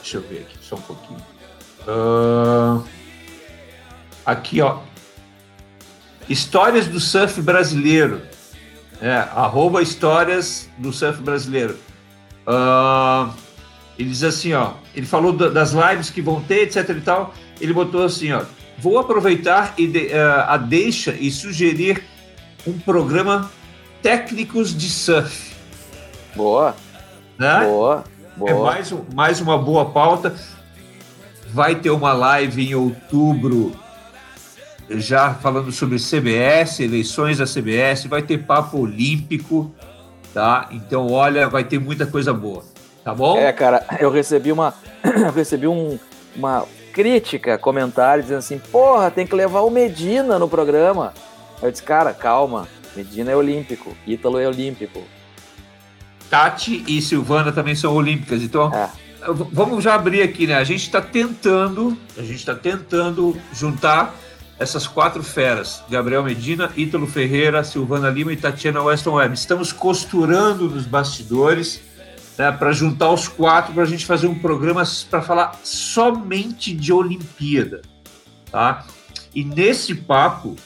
deixa eu ver aqui só um pouquinho. Uh, aqui, ó. Histórias do surf brasileiro. É, arroba histórias do surf brasileiro. Uh, Ele diz assim, ó, ele falou das lives que vão ter, etc e tal. Ele botou assim, ó, vou aproveitar e de, uh, a deixa e sugerir um programa técnicos de surf. Boa. Né? Boa. Boa. É mais, mais uma boa pauta. Vai ter uma live em outubro já falando sobre CBS, eleições da CBS, vai ter papo olímpico, tá? Então, olha, vai ter muita coisa boa, tá bom? É, cara, eu recebi uma, eu recebi um, uma crítica, comentário dizendo assim, porra, tem que levar o Medina no programa. Eu disse, cara, calma, Medina é olímpico, Ítalo é olímpico. Tati e Silvana também são olímpicas, então é. vamos já abrir aqui, né? A gente está tentando, a gente está tentando juntar essas quatro feras: Gabriel Medina, Ítalo Ferreira, Silvana Lima e Tatiana Weston Webb. Estamos costurando nos bastidores né, para juntar os quatro para a gente fazer um programa para falar somente de Olimpíada, tá? E nesse papo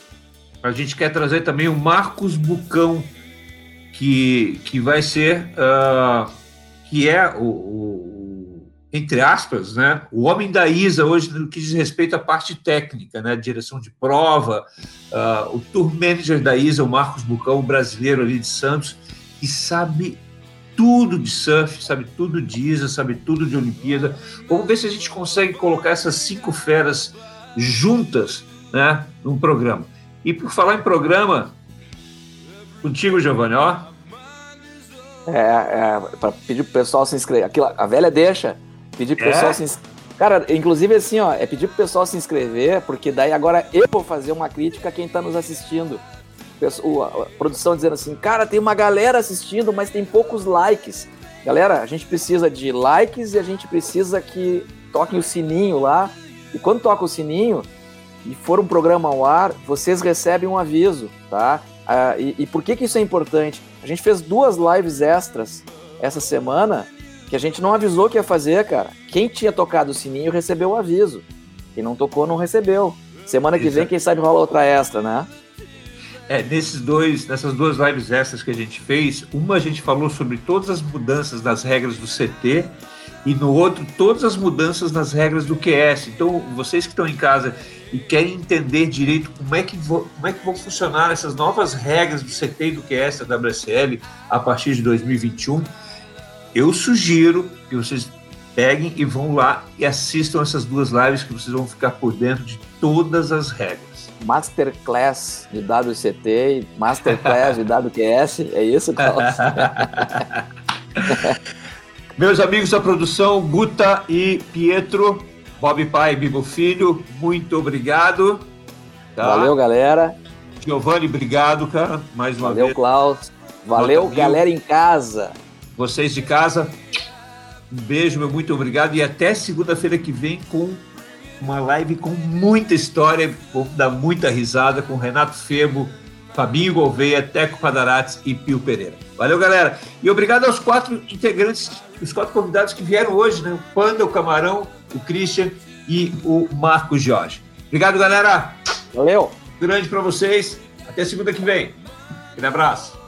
a gente quer trazer também o Marcos Bucão, que, que vai ser uh, que é o, o, entre aspas, né, o homem da ISA hoje no que diz respeito à parte técnica, né, direção de prova, uh, o tour manager da ISA, o Marcos Bucão, brasileiro ali de Santos, que sabe tudo de surf, sabe tudo de ISA, sabe tudo de Olimpíada. Vamos ver se a gente consegue colocar essas cinco feras juntas, né, num programa. E por falar em programa, contigo, Giovanni, ó. É, é para pedir pro pessoal se inscrever. Aquilo, a velha deixa. Pedir pro é? pessoal se inscrever. Cara, inclusive assim, ó, é pedir pro pessoal se inscrever, porque daí agora eu vou fazer uma crítica a quem tá nos assistindo a produção dizendo assim, cara, tem uma galera assistindo, mas tem poucos likes. Galera, a gente precisa de likes e a gente precisa que toquem o sininho lá. E quando toca o sininho e for um programa ao ar, vocês recebem um aviso, tá? Ah, e, e por que, que isso é importante? A gente fez duas lives extras essa semana que a gente não avisou que ia fazer, cara. Quem tinha tocado o sininho recebeu o aviso. Quem não tocou não recebeu. Semana que vem, quem sabe rola outra extra, né? É, nesses dois, nessas duas lives extras que a gente fez, uma a gente falou sobre todas as mudanças das regras do CT e no outro todas as mudanças nas regras do QS. Então, vocês que estão em casa e querem entender direito como é que, vo, como é que vão funcionar essas novas regras do CT e do QS da WSL a partir de 2021, eu sugiro que vocês peguem e vão lá e assistam essas duas lives que vocês vão ficar por dentro de todas as regras. Masterclass de WCT e Masterclass de WQS. É isso, Carlos? Meus amigos da produção, Guta e Pietro, Bob Pai e Bibo Filho, muito obrigado. Tá? Valeu, galera. Giovanni, obrigado, cara, mais uma Valeu, vez. Valeu, Klaus. Valeu, galera em casa. Vocês de casa, um beijo, meu muito obrigado e até segunda-feira que vem com uma live com muita história, vou dar muita risada com Renato Febo, Fabinho Gouveia, Teco Padarates e Pio Pereira. Valeu, galera. E obrigado aos quatro integrantes, os quatro convidados que vieram hoje, né? O Panda, o Camarão, o Christian e o Marcos Jorge. Obrigado, galera. Valeu. Grande para vocês. Até segunda que vem. Um abraço.